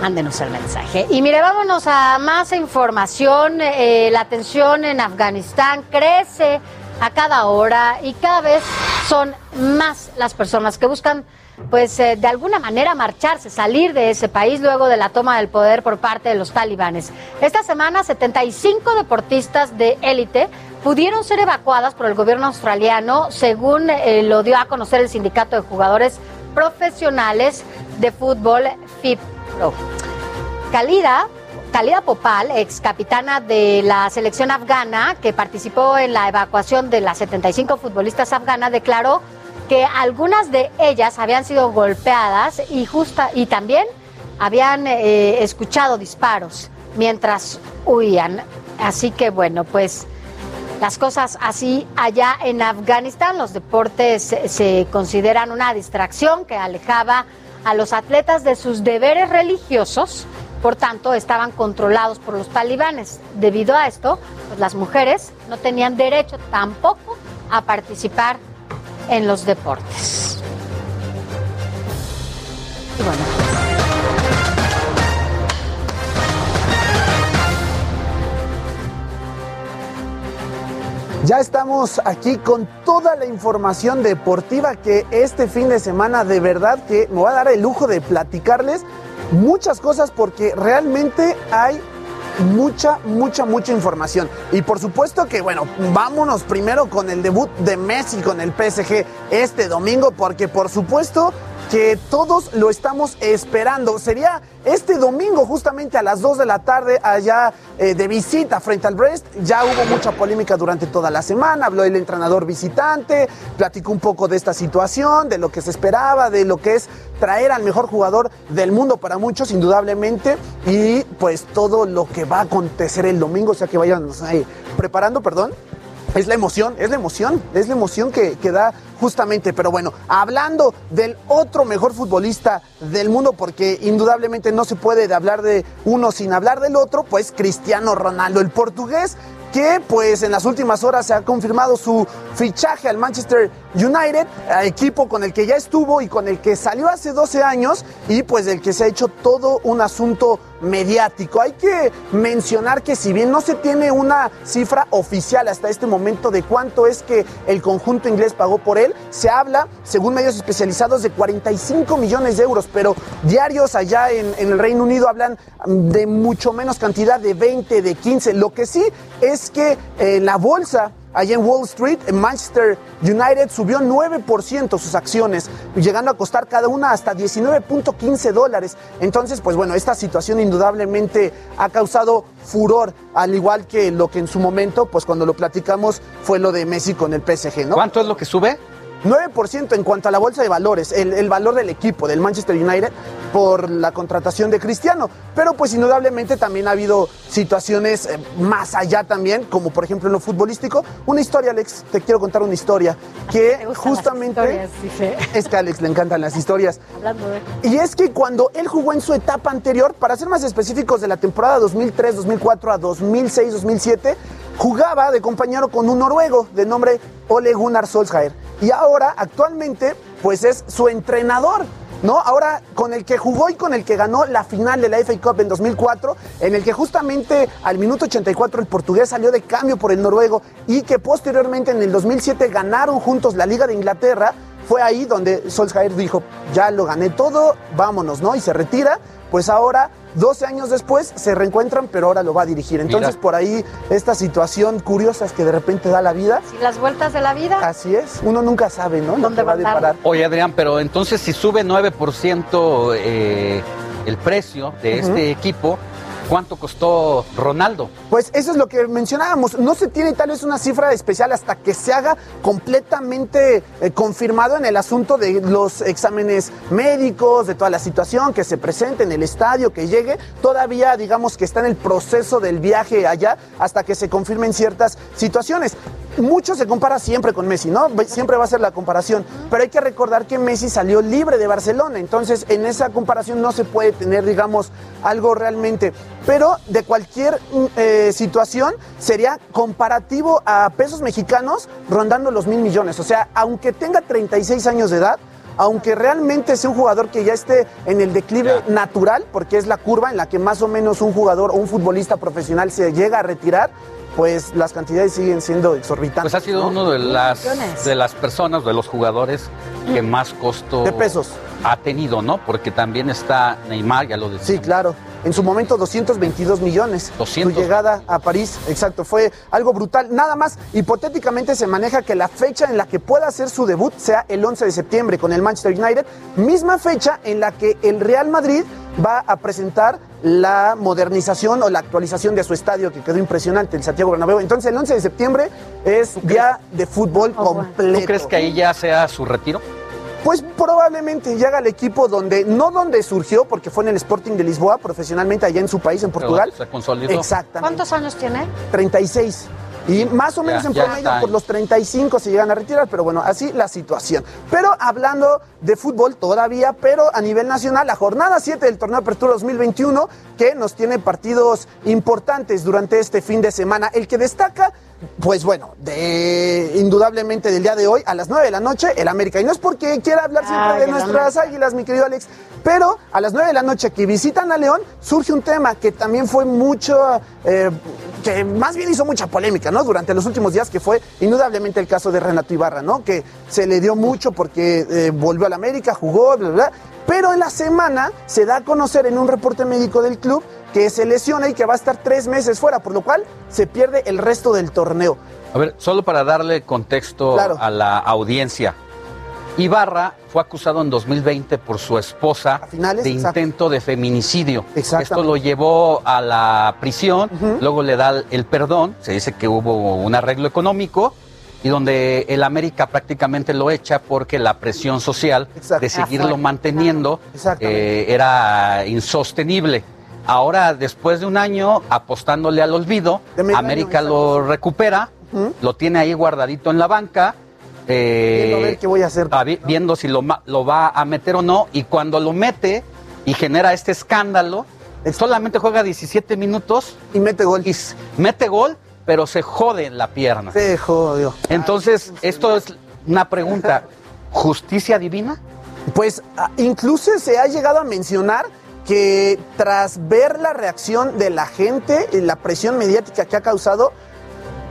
Mándenos el mensaje. Y mire, vámonos a más información. Eh, la tensión en Afganistán crece a cada hora y cada vez son más las personas que buscan, pues, eh, de alguna manera marcharse, salir de ese país luego de la toma del poder por parte de los talibanes. Esta semana, 75 deportistas de élite pudieron ser evacuadas por el gobierno australiano, según eh, lo dio a conocer el sindicato de jugadores profesionales de fútbol FIPRO. Khalida, Khalida Popal, ex capitana de la selección afgana que participó en la evacuación de las 75 futbolistas afganas, declaró que algunas de ellas habían sido golpeadas y justa y también habían eh, escuchado disparos mientras huían. Así que bueno, pues las cosas así allá en Afganistán. Los deportes se, consideran una distracción que alejaba a los atletas de sus deberes religiosos. Por tanto, estaban controlados por los talibanes. Debido a esto, pues las mujeres no tenían derecho tampoco a participar en los deportes. Bueno, Ya estamos aquí con toda la información deportiva que este fin de semana de verdad que me va a dar el lujo de platicarles muchas cosas porque realmente hay mucha, mucha, mucha información. Y por supuesto que, bueno, vámonos primero con el debut de Messi con el PSG este domingo porque por supuesto que todos lo estamos esperando. Sería este domingo justamente a las 2 de la tarde allá eh, de visita frente al Brest. Ya hubo mucha polémica durante toda la semana, habló el entrenador visitante, platicó un poco de esta situación, de lo que se esperaba, de lo que es traer al mejor jugador del mundo para muchos, indudablemente, y pues todo lo que va a acontecer el domingo, o sea que vayan ahí preparando, perdón, es la emoción, es la emoción, es la emoción que, que, da justamente. Pero bueno, hablando del otro mejor futbolista del mundo, porque indudablemente no se puede hablar de uno sin hablar del otro, pues Cristiano Ronaldo, el portugués, que pues en las últimas horas se ha confirmado su fichaje al Manchester United, equipo con el que ya estuvo y con el que salió hace 12 años y pues del que se ha hecho todo un asunto mediático. Hay que mencionar que si bien no se tiene una cifra oficial hasta este momento de cuánto es que el conjunto inglés pagó por él, se habla, según medios especializados, de 45 millones de euros, pero diarios allá en, el Reino Unido hablan de mucho menos cantidad, de 20, de 15. Lo que sí es que eh, la bolsa Allá en Wall Street, en Manchester United subió 9% sus acciones, llegando a costar cada una hasta 19.15 dólares. Entonces, pues bueno, esta situación indudablemente ha causado furor, al igual que lo que en su momento, pues cuando lo platicamos, fue lo de Messi con el PSG, ¿no? ¿Cuánto es lo que sube? 9% en cuanto a la bolsa de valores, el, el, valor del equipo del Manchester United por la contratación de Cristiano. Pero pues indudablemente también ha habido situaciones eh, más allá también, como por ejemplo en lo futbolístico. Una historia, Alex, te quiero contar una historia que justamente... Es que a Alex le encantan las historias. Hablando de... Y es que cuando él jugó en su etapa anterior, para ser más específicos de la temporada 2003-2004 a 2006-2007, jugaba de compañero con un noruego de nombre Ole Gunnar Solskjaer. Y ahora, actualmente, pues es su entrenador. ¿No? Ahora, con el que jugó y con el que ganó la final de la FA Cup en 2004, en el que justamente al minuto 84 el portugués salió de cambio por el noruego y que posteriormente en el 2007 ganaron juntos la Liga de Inglaterra, fue ahí donde Solskjaer dijo, ya lo gané todo, vámonos, ¿no? Y se retira, pues ahora 12 años después se reencuentran, pero ahora lo va a dirigir. Entonces, Mira. por ahí, esta situación curiosa es que de repente da la vida. ¿Y las vueltas de la vida? Así es, uno nunca sabe, ¿no? ¿Dónde va a deparar. Oye, Adrián, pero entonces si sube 9% eh, el precio de este equipo, ¿cuánto costó Ronaldo? Pues eso es lo que mencionábamos. No se tiene tal vez una cifra especial hasta que se haga completamente eh, confirmado en el asunto de los exámenes médicos, de toda la situación que se presente en el estadio, que llegue. Todavía digamos que está en el proceso del viaje allá hasta que se confirmen ciertas situaciones. Mucho se compara siempre con Messi, ¿no? Siempre va a ser la comparación. Pero hay que recordar que Messi salió libre de Barcelona. Entonces, en esa comparación no se puede tener, digamos, algo realmente. Pero de cualquier mm, eh, situación sería comparativo a pesos mexicanos rondando los mil millones. O sea, aunque tenga 36 años de edad, aunque realmente sea un jugador que ya esté en el declive natural, porque es la curva en la que más o menos un jugador o un futbolista profesional se llega a retirar, pues las cantidades siguen siendo exorbitantes. Pues ha sido ¿no? uno de las, de las personas, de los jugadores que más costo De pesos. ha tenido, ¿no? Porque también está Neymar, ya lo decía. Sí, claro. En su momento 222 millones. 200. Su llegada a París, exacto, fue algo brutal. Nada más, hipotéticamente se maneja que la fecha en la que pueda hacer su debut sea el 11 de septiembre con el Manchester United, misma fecha en la que el Real Madrid va a presentar la modernización o la actualización de su estadio que quedó impresionante, el Santiago Bernabéu. Entonces el 11 de septiembre es día de fútbol completo. ¿Tú crees que ahí ya sea su retiro? Pues probablemente llega al equipo donde, no donde surgió, porque fue en el Sporting de Lisboa, profesionalmente allá en su país, en Portugal. Se consolidó. Exactamente. ¿Cuántos años tiene? 36. Y más o menos Ya, en promedio por los 35 se llegan a retirar, pero bueno, así la situación. Pero hablando de fútbol todavía, pero a nivel nacional, la jornada 7 del torneo Apertura 2021, que nos tiene partidos importantes durante este fin de semana. El que destaca, pues bueno, de indudablemente del día de hoy, a las 9 de la noche, el América. Y no es porque quiera hablar siempre Ay, de nuestras águilas, mi querido Alex, pero a las 9 de la noche que visitan a León, surge un tema que también fue mucho, eh, que más bien hizo mucha polémica, ¿no? Durante los últimos días, que fue indudablemente el caso de Renato Ibarra, ¿no? Que se le dio mucho porque eh, volvió al América, jugó, bla, bla, bla. Pero en la semana se da a conocer en un reporte médico del club que se lesiona y que va a estar tres meses fuera, por lo cual se pierde el resto del torneo. A ver, solo para darle contexto Claro. a la audiencia. Ibarra fue acusado en 2020 por su esposa finales, de intento de feminicidio. Esto lo llevó a la prisión, luego le da el perdón, se dice que hubo un arreglo económico y donde el América prácticamente lo echa porque la presión social de seguirlo manteniendo eh, era insostenible. Ahora, después de un año apostándole al olvido, América año, lo recupera, lo tiene ahí guardadito en la banca. eh, Viendo a ver qué voy a hacer. vi- viendo si lo, va a meter o no, y cuando lo mete y genera este escándalo, solamente juega 17 minutos y mete gol. Y mete gol, pero se jode en la pierna. Se jodió. Entonces, esto es una pregunta, ¿justicia divina? Pues ah, incluso se ha llegado a mencionar que tras ver la reacción de la gente y la presión mediática que ha causado,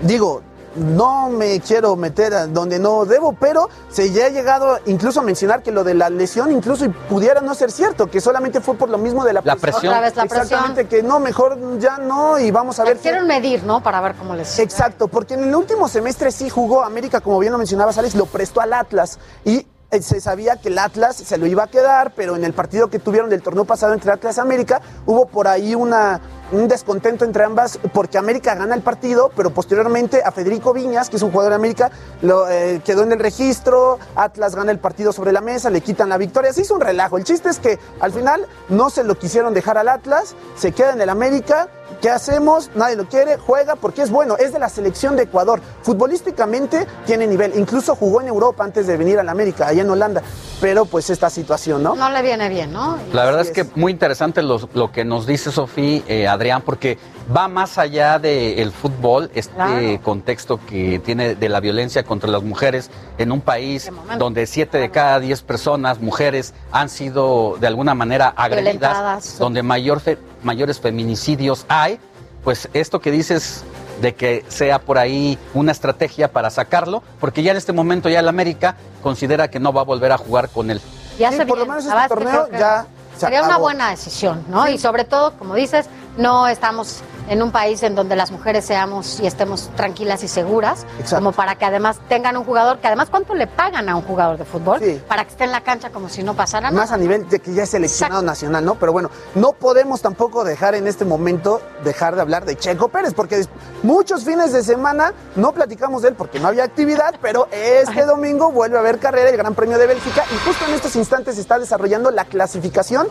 digo, no me quiero meter a donde no debo, pero se ya ha llegado incluso a mencionar que lo de la lesión incluso y pudiera no ser cierto, que solamente fue por lo mismo de la, La presión. Otra vez la presión. Exactamente, que no, mejor ya no y vamos a ver. qué- Quieren medir, ¿no? Para ver cómo les... Exacto, porque en el último semestre sí jugó América, como bien lo mencionabas, Alex, lo prestó al Atlas y se sabía que el Atlas se lo iba a quedar, pero en el partido que tuvieron del torneo pasado entre Atlas y América hubo por ahí una, un descontento entre ambas porque América gana el partido, pero posteriormente a Federico Viñas, que es un jugador de América, lo, eh, quedó en el registro, Atlas gana el partido sobre la mesa, le quitan la victoria, se hizo un relajo. El chiste es que al final no se lo quisieron dejar al Atlas, se queda en el América ¿Qué hacemos? Nadie lo quiere, juega porque es bueno, es de la selección de Ecuador. Futbolísticamente tiene nivel, incluso jugó en Europa antes de venir a la América, allá en Holanda. Pero pues esta situación, ¿no? No le viene bien, ¿no? La verdad es que muy interesante lo, lo que nos dice Sofía, eh, Adrián, porque va más allá del fútbol, este Claro. contexto que tiene de la violencia contra las mujeres en un país donde siete de cada diez personas, mujeres, han sido de alguna manera agredidas, Violentadas. donde mayor fe- mayores feminicidios hay, pues esto que dices de que sea por ahí una estrategia para sacarlo, porque ya en este momento ya el América considera que no va a volver a jugar con él. Ya Sí, se por lo menos este es que torneo creo que ya se Sería una buena decisión, ¿no? Y sobre todo, como dices, no estamos en un país en donde las mujeres seamos y estemos tranquilas y seguras, Exacto. como para que además tengan un jugador, que además cuánto le pagan a un jugador de fútbol, para que esté en la cancha como si no pasara nada. Más a nivel de que ya es seleccionado nacional, ¿no? Pero bueno, no podemos tampoco dejar en este momento dejar de hablar de Checo Pérez, porque muchos fines de semana no platicamos de él porque no había actividad, pero este domingo vuelve a haber carrera, el Gran Premio de Bélgica, y justo en estos instantes se está desarrollando la clasificación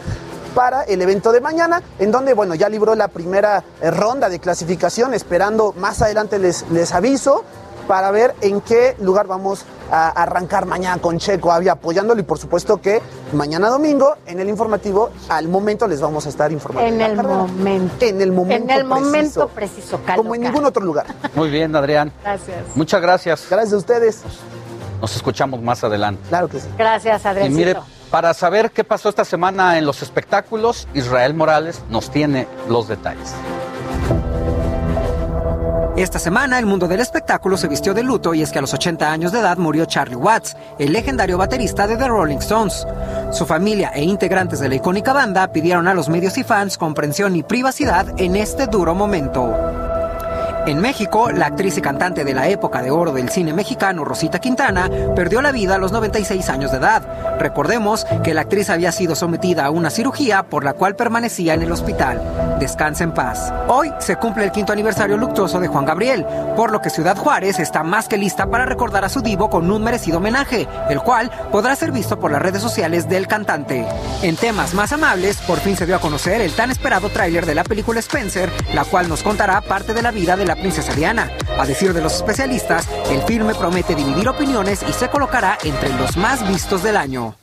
para el evento de mañana, en donde, bueno, ya libró la primera eh, ronda de clasificación, esperando más adelante les, les aviso para ver en qué lugar vamos a arrancar mañana con Checo, Avia apoyándolo y por supuesto que mañana domingo en el informativo al momento les vamos a estar informando. En el carrera. momento. En el momento En el momento preciso, Carlos. como en ningún otro lugar. [laughs] Muy bien, Adrián. Gracias. Muchas gracias. Gracias a ustedes. Nos escuchamos más adelante. Claro que sí. Gracias, Y Adrián. Para saber qué pasó esta semana en los espectáculos, Israel Morales nos tiene los detalles. Esta semana el mundo del espectáculo se vistió de luto y es que a los 80 años de edad murió Charlie Watts, el legendario baterista de The Rolling Stones. Su familia e integrantes de la icónica banda pidieron a los medios y fans comprensión y privacidad en este duro momento. En México, la actriz y cantante de la época de oro del cine mexicano, Rosita Quintana, perdió la vida a los 96 años de edad. Recordemos que la actriz había sido sometida a una cirugía por la cual permanecía en el hospital. Descansa en paz. Hoy se cumple el quinto aniversario luctuoso de Juan Gabriel, por lo que Ciudad Juárez está más que lista para recordar a su divo con un merecido homenaje, el cual podrá ser visto por las redes sociales del cantante. En temas más amables, por fin se dio a conocer el tan esperado tráiler de la película Spencer, la cual nos contará parte de la vida de la princesa Diana. A decir de los especialistas, el filme promete dividir opiniones y se colocará entre los más vistos del año.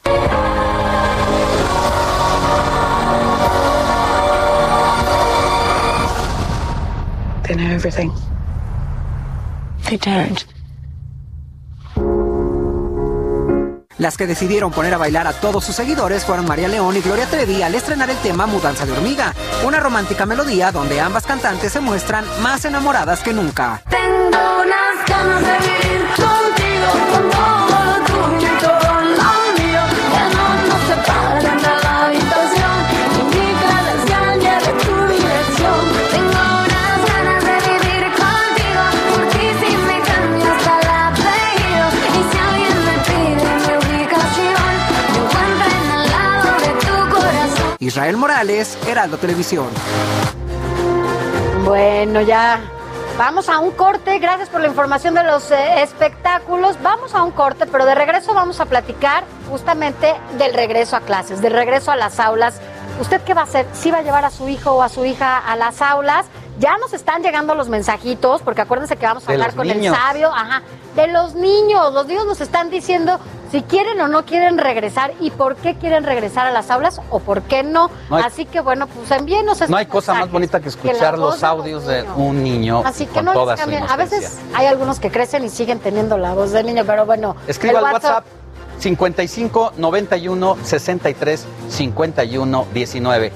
They know everything. They don't. Las que decidieron poner a bailar a todos sus seguidores fueron María León y Gloria Trevi al estrenar el tema Mudanza de Hormiga, una romántica melodía donde ambas cantantes se muestran más enamoradas que nunca. Tengo unas ganas de vivir Rafael Morales, Heraldo Televisión. Bueno, ya vamos a un corte. Gracias por la información de los eh, espectáculos. Vamos a un corte, pero de regreso vamos a platicar justamente del regreso a clases, del regreso a las aulas. ¿Usted qué va a hacer? ¿Sí va a llevar a su hijo o a su hija a las aulas? Ya nos están llegando los mensajitos, porque acuérdense que vamos a De hablar con niños. el sabio, ajá, de los niños. Los niños nos están diciendo si quieren o no quieren regresar y por qué quieren regresar a las aulas o por qué no. No hay- Así que bueno, pues envíenos esos No hay cosa más bonita que escuchar los de audios de un niño Así que con no toda su. A veces hay algunos que crecen y siguen teniendo la voz del niño, pero bueno. Escriba el al WhatsApp 55 91 63 51 19.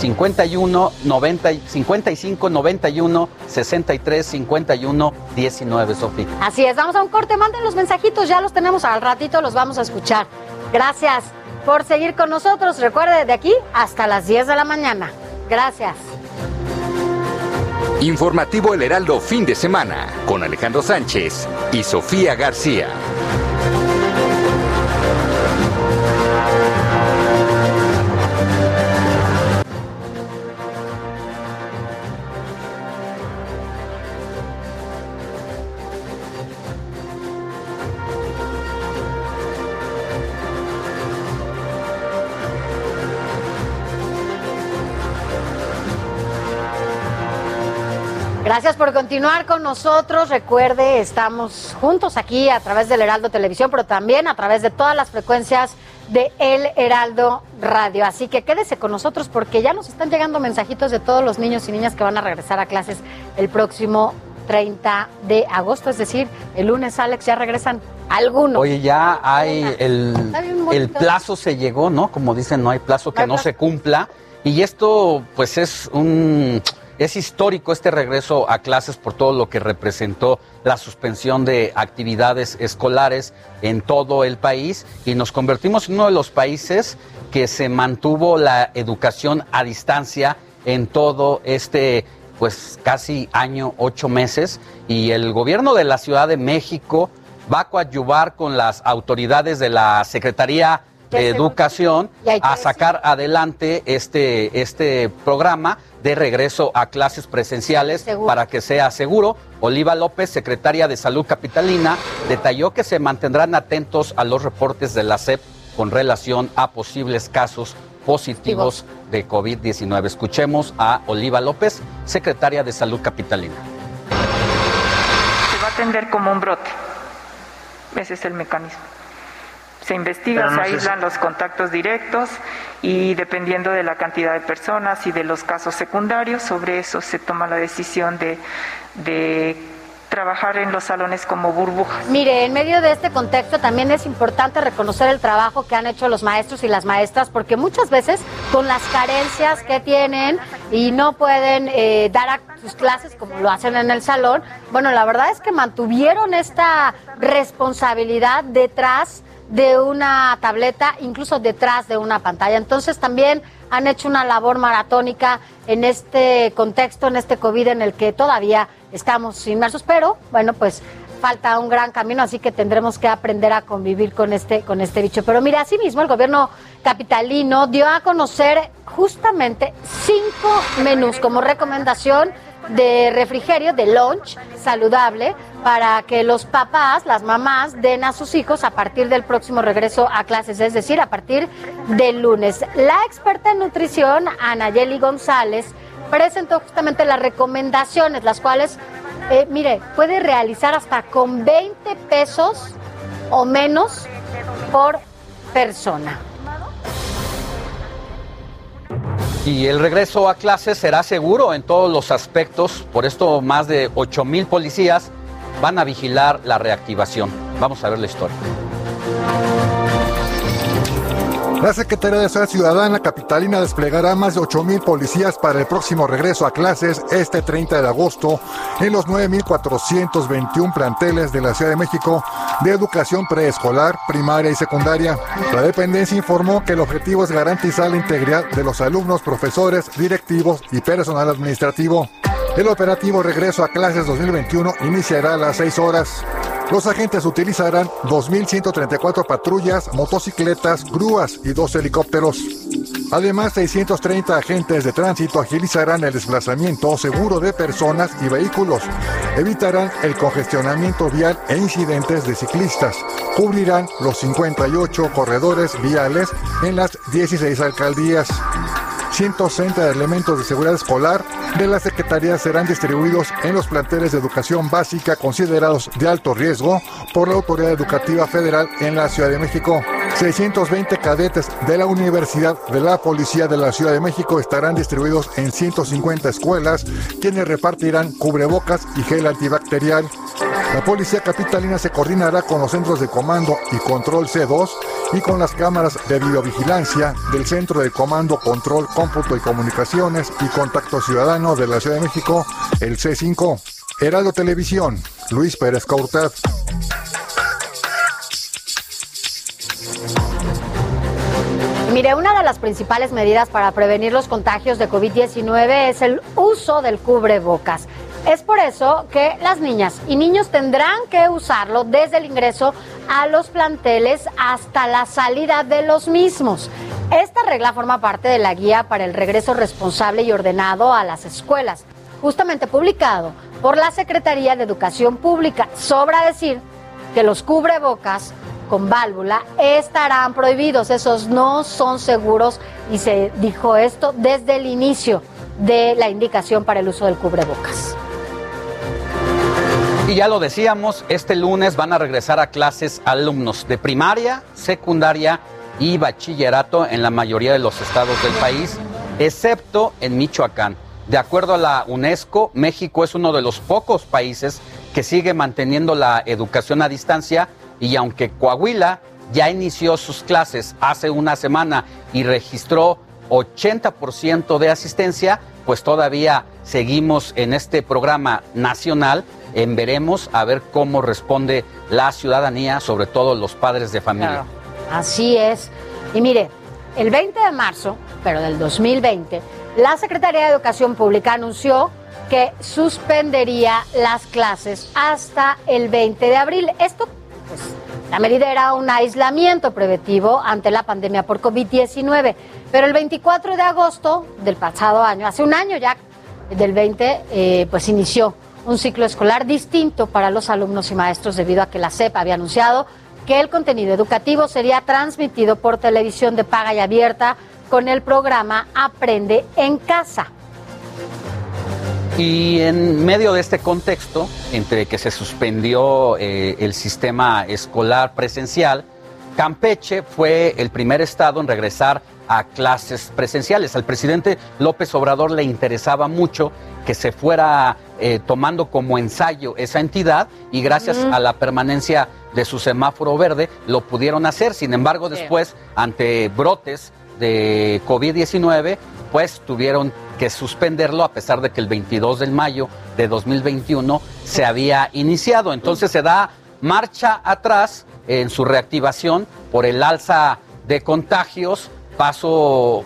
51 90, 55 91 63 51 19, Sofía. Así es, vamos a un corte, manden los mensajitos, ya los tenemos al ratito, los vamos a escuchar. Gracias por seguir con nosotros. Recuerde, de aquí hasta las 10 de la mañana. Gracias. Informativo El Heraldo fin de semana con Alejandro Sánchez y Sofía García. Gracias por continuar con nosotros. Recuerde, estamos juntos aquí a través del Heraldo Televisión, pero también a través de todas las frecuencias de El Heraldo Radio. Así que quédese con nosotros porque ya nos están llegando mensajitos de todos los niños y niñas que van a regresar a clases el próximo 30 de agosto, es decir, el lunes, Alex, ya regresan algunos. Oye, ya hay el, el plazo se llegó, ¿no? Como dicen, no hay plazo que no plazo. se cumpla. Y esto, pues, es un es histórico este regreso a clases por todo lo que representó la suspensión de actividades escolares en todo el país y nos convertimos en uno de los países que se mantuvo la educación a distancia en todo este pues casi año, ocho meses, y el gobierno de la Ciudad de México va a coadyuvar con las autoridades de la Secretaría. Educación hay que a sacar adelante este, este programa de regreso a clases presenciales Seguro. para que sea seguro. Oliva López, secretaria de Salud Capitalina, detalló que se mantendrán atentos a los reportes de la SEP con relación a posibles casos positivos de COVID-19. Escuchemos a Oliva López, secretaria de Salud Capitalina. Se va a atender como un brote. Ese es el mecanismo. Se investiga, no se aíslan los contactos directos y dependiendo de la cantidad de personas y de los casos secundarios, sobre eso se toma la decisión de, de trabajar en los salones como burbujas. Mire, en medio de este contexto también es importante reconocer el trabajo que han hecho los maestros y las maestras, porque muchas veces con las carencias que tienen y no pueden eh, dar a sus clases como lo hacen en el salón, bueno, la verdad es que mantuvieron esta responsabilidad detrás de una tableta, incluso detrás de una pantalla. Entonces también han hecho una labor maratónica en este contexto, en este COVID en el que todavía estamos inmersos, pero bueno, pues falta un gran camino, así que tendremos que aprender a convivir con este, con este bicho. Pero mira, asimismo el gobierno capitalino dio a conocer justamente cinco menús como recomendación de refrigerio, de lunch saludable, para que los papás, las mamás, den a sus hijos a partir del próximo regreso a clases, es decir, a partir del lunes. La experta en nutrición, Anayeli González, presentó justamente las recomendaciones, las cuales, eh, mire, puede realizar hasta con 20 pesos o menos por persona. Y el regreso a clases será seguro en todos los aspectos, por esto más de 8 mil policías van a vigilar la reactivación. Vamos a ver la historia. La Secretaría de Seguridad Ciudadana Capitalina desplegará más de 8.000 policías para el próximo regreso a clases este 30 de agosto en los 9.421 planteles de la Ciudad de México de educación preescolar, primaria y secundaria. La dependencia informó que el objetivo es garantizar la integridad de los alumnos, profesores, directivos y personal administrativo. El operativo Regreso a Clases 2021 iniciará a las 6 horas. Los agentes utilizarán 2.134 patrullas, motocicletas, grúas y dos helicópteros. Además, 630 agentes de tránsito agilizarán el desplazamiento seguro de personas y vehículos, evitarán el congestionamiento vial e incidentes de ciclistas, cubrirán los 58 corredores viales en las 16 alcaldías. 160 elementos de seguridad escolar de la Secretaría serán distribuidos en los planteles de educación básica considerados de alto riesgo por la Autoridad Educativa Federal en la Ciudad de México. 620 cadetes de la Universidad de la Policía de la Ciudad de México estarán distribuidos en 150 escuelas, quienes repartirán cubrebocas y gel antibacterial. La Policía Capitalina se coordinará con los centros de comando y control C2 y con las cámaras de videovigilancia del Centro de Comando, Control, Cómputo y Comunicaciones y Contacto Ciudadano de la Ciudad de México, el C5. Heraldo Televisión, Luis Pérez Cortez. Mire, una de las principales medidas para prevenir los contagios de COVID-19 es el uso del cubrebocas. Es por eso que las niñas y niños tendrán que usarlo desde el ingreso a los planteles hasta la salida de los mismos. Esta regla forma parte de la guía para el regreso responsable y ordenado a las escuelas, justamente publicado por la Secretaría de Educación Pública. Sobra decir que los cubrebocas con válvula estarán prohibidos. Esos no son seguros y se dijo esto desde el inicio de la indicación para el uso del cubrebocas. Y ya lo decíamos, este lunes van a regresar a clases alumnos de primaria, secundaria y bachillerato en la mayoría de los estados del país, excepto en Michoacán. De acuerdo a la UNESCO, México es uno de los pocos países que sigue manteniendo la educación a distancia y aunque Coahuila ya inició sus clases hace una semana y registró 80% de asistencia, pues todavía seguimos en este programa nacional en veremos a ver cómo responde la ciudadanía, sobre todo los padres de familia. Así es. Y mire, el 20 de marzo, pero del 2020, la Secretaría de Educación Pública anunció que suspendería las clases hasta el 20 de abril. Esto, pues, la medida era un aislamiento preventivo ante la pandemia por COVID-19. Pero el 24 de agosto del pasado año, hace un año ya del 20, eh, pues inició un ciclo escolar distinto para los alumnos y maestros debido a que la CEP había anunciado que el contenido educativo sería transmitido por televisión de paga y abierta con el programa Aprende en Casa. Y en medio de este contexto, entre que se suspendió eh, el sistema escolar presencial, Campeche fue el primer estado en regresar a clases presenciales. Al presidente López Obrador le interesaba mucho que se fuera eh, tomando como ensayo esa entidad y gracias a la permanencia de su semáforo verde lo pudieron hacer. Sin embargo, después, ante brotes de COVID-19, pues tuvieron que suspenderlo a pesar de que el 22 de mayo de 2021 se había iniciado. Entonces se da marcha atrás en su reactivación por el alza de contagios, pasó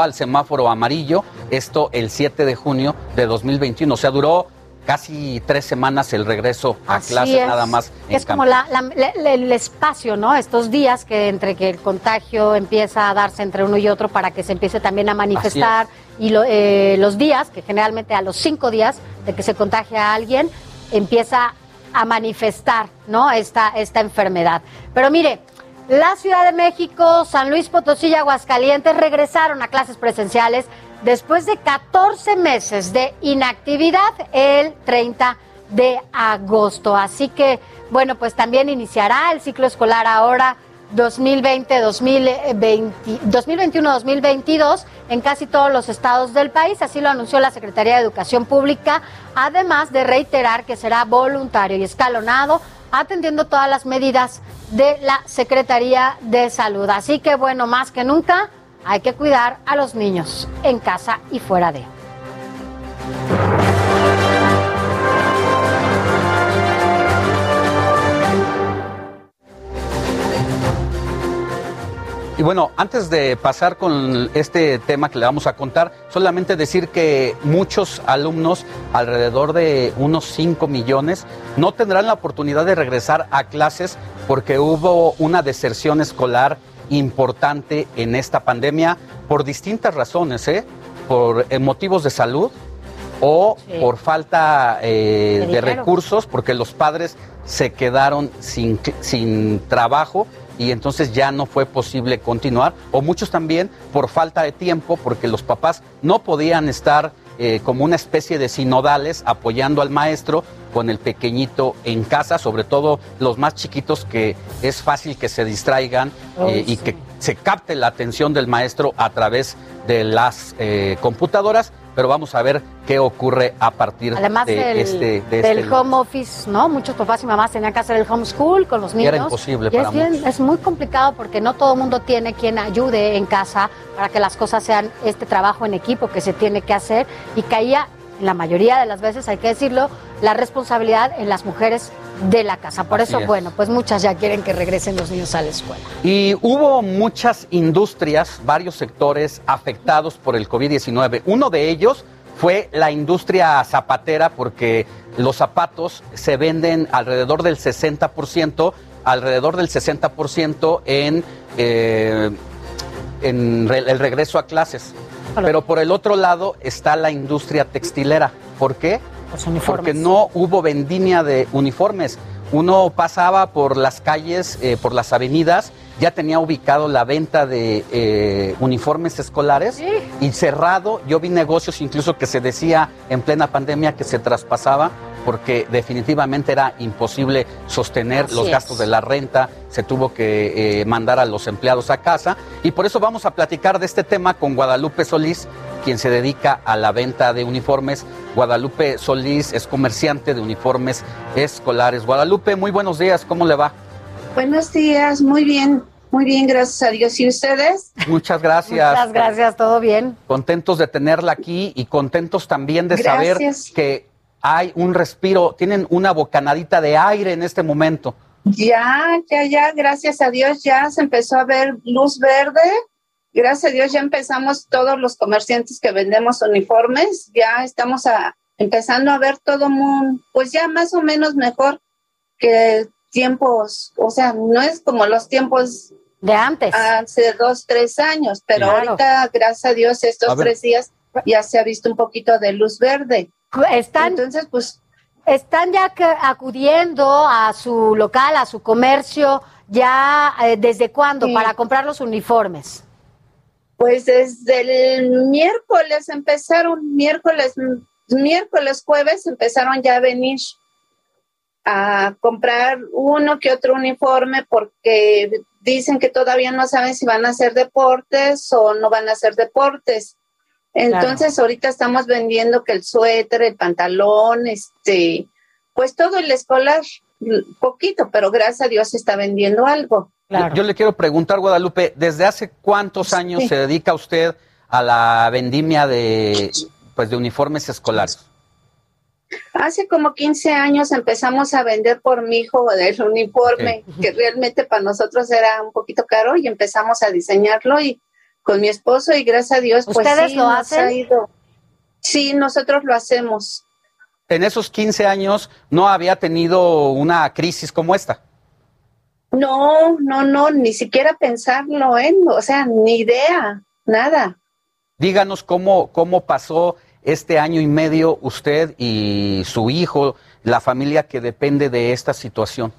al semáforo amarillo, esto el 7 de junio de 2021. O sea, duró casi tres semanas el regreso a clase nada más. es como el espacio, ¿no? Estos días que entre que el contagio empieza a darse entre uno y otro para que se empiece también a manifestar y eh, los días, que generalmente a los cinco días de que se contagia a alguien, empieza a manifestar, ¿no? Esta, esta enfermedad. Pero mire, la Ciudad de México, San Luis Potosí y Aguascalientes regresaron a clases presenciales después de 14 meses de inactividad el 30 de agosto. Así que, bueno, pues también iniciará el ciclo escolar ahora 2020-2021-2022 en casi todos los estados del país. Así lo anunció la Secretaría de Educación Pública, además de reiterar que será voluntario y escalonado atendiendo todas las medidas de la Secretaría de Salud. Así que bueno, más que nunca hay que cuidar a los niños en casa y fuera de. Y bueno, antes de pasar con este tema que le vamos a contar, solamente decir que muchos alumnos, alrededor de unos 5 millones, no tendrán la oportunidad de regresar a clases porque hubo una deserción escolar importante en esta pandemia por distintas razones, ¿eh? por eh, motivos de salud o Sí. por falta eh, De recursos, porque los padres se quedaron sin, sin trabajo y entonces ya no fue posible continuar, o muchos también por falta de tiempo, porque los papás no podían estar eh, como una especie de sinodales apoyando al maestro con el pequeñito en casa, sobre todo los más chiquitos que es fácil que se distraigan Oh, eh, y que se capte la atención del maestro a través de las eh, computadoras, pero vamos a ver qué ocurre a partir Además de del, este de del este- home office, ¿no? Muchos papás y mamás tenían que hacer el homeschool con los Y niños. era imposible Y es, para bien- muchos. es muy complicado porque no todo el mundo tiene quien ayude en casa para que las cosas sean este trabajo en equipo que se tiene que hacer y caía, la mayoría de las veces, hay que decirlo, la responsabilidad en las mujeres de la casa. Por Así eso, es. bueno, pues muchas ya quieren que regresen los niños a la escuela. Y hubo muchas industrias, varios sectores afectados por el COVID-19. Uno de ellos fue la industria zapatera porque los zapatos se venden alrededor del 60%, alrededor del 60% en, eh, en el regreso a clases. Pero por el otro lado está la industria textilera. ¿Por qué? Porque no hubo vendimia de uniformes. Uno pasaba por las calles, eh, por las avenidas, ya tenía ubicado la venta de eh, uniformes escolares y cerrado. Yo vi negocios incluso que se decía en plena pandemia que se traspasaba porque definitivamente era imposible sostener Así los es. gastos de la renta, se tuvo que eh, mandar a los empleados a casa y por eso vamos a platicar de este tema con Guadalupe Solís, quien se dedica a la venta de uniformes. Guadalupe Solís es comerciante de uniformes escolares. Guadalupe, muy buenos días, ¿cómo le va? Buenos días, muy bien, muy bien, gracias a Dios. ¿Y ustedes? Muchas gracias. Muchas gracias, todo bien. Contentos de tenerla aquí y contentos también de saber que hay un respiro, tienen una bocanadita de aire en este momento. Ya, ya, ya, gracias a Dios ya se empezó a ver luz verde. Gracias a Dios ya empezamos todos los comerciantes que vendemos uniformes, ya estamos a, empezando a ver todo muy, pues ya más o menos mejor que tiempos, o sea, no es como los tiempos de antes, hace dos, tres años, pero Claro. ahorita, gracias a Dios, A estos ver. tres días ya se ha visto un poquito de luz verde. Están, Entonces, pues están ya que- acudiendo a su local, a su comercio, ya eh, desde cuándo Sí. para comprar los uniformes. Pues desde el miércoles empezaron, miércoles, miércoles, jueves empezaron ya a venir a comprar uno que otro uniforme porque dicen que todavía no saben si van a hacer deportes o no van a hacer deportes. Entonces ahorita estamos vendiendo que el suéter, el pantalón, este, pues todo el escolar, poquito, pero gracias a Dios se está vendiendo algo. Yo, yo le quiero preguntar, Guadalupe, ¿desde hace cuántos años Sí. se dedica usted a la vendimia de, pues, de uniformes escolares? Hace como 15 años empezamos a vender por mi hijo el uniforme, que realmente para nosotros era un poquito caro y empezamos a diseñarlo y con mi esposo y gracias a Dios pues ¿Ustedes sí, lo nos hacen? ha ido. Sí, nosotros lo hacemos. En esos 15 años no había tenido una crisis como esta. No, no, no, ni siquiera pensarlo, ¿eh? O sea, ni idea, nada. Díganos cómo, cómo pasó este año y medio usted y su hijo, la familia que depende de esta situación.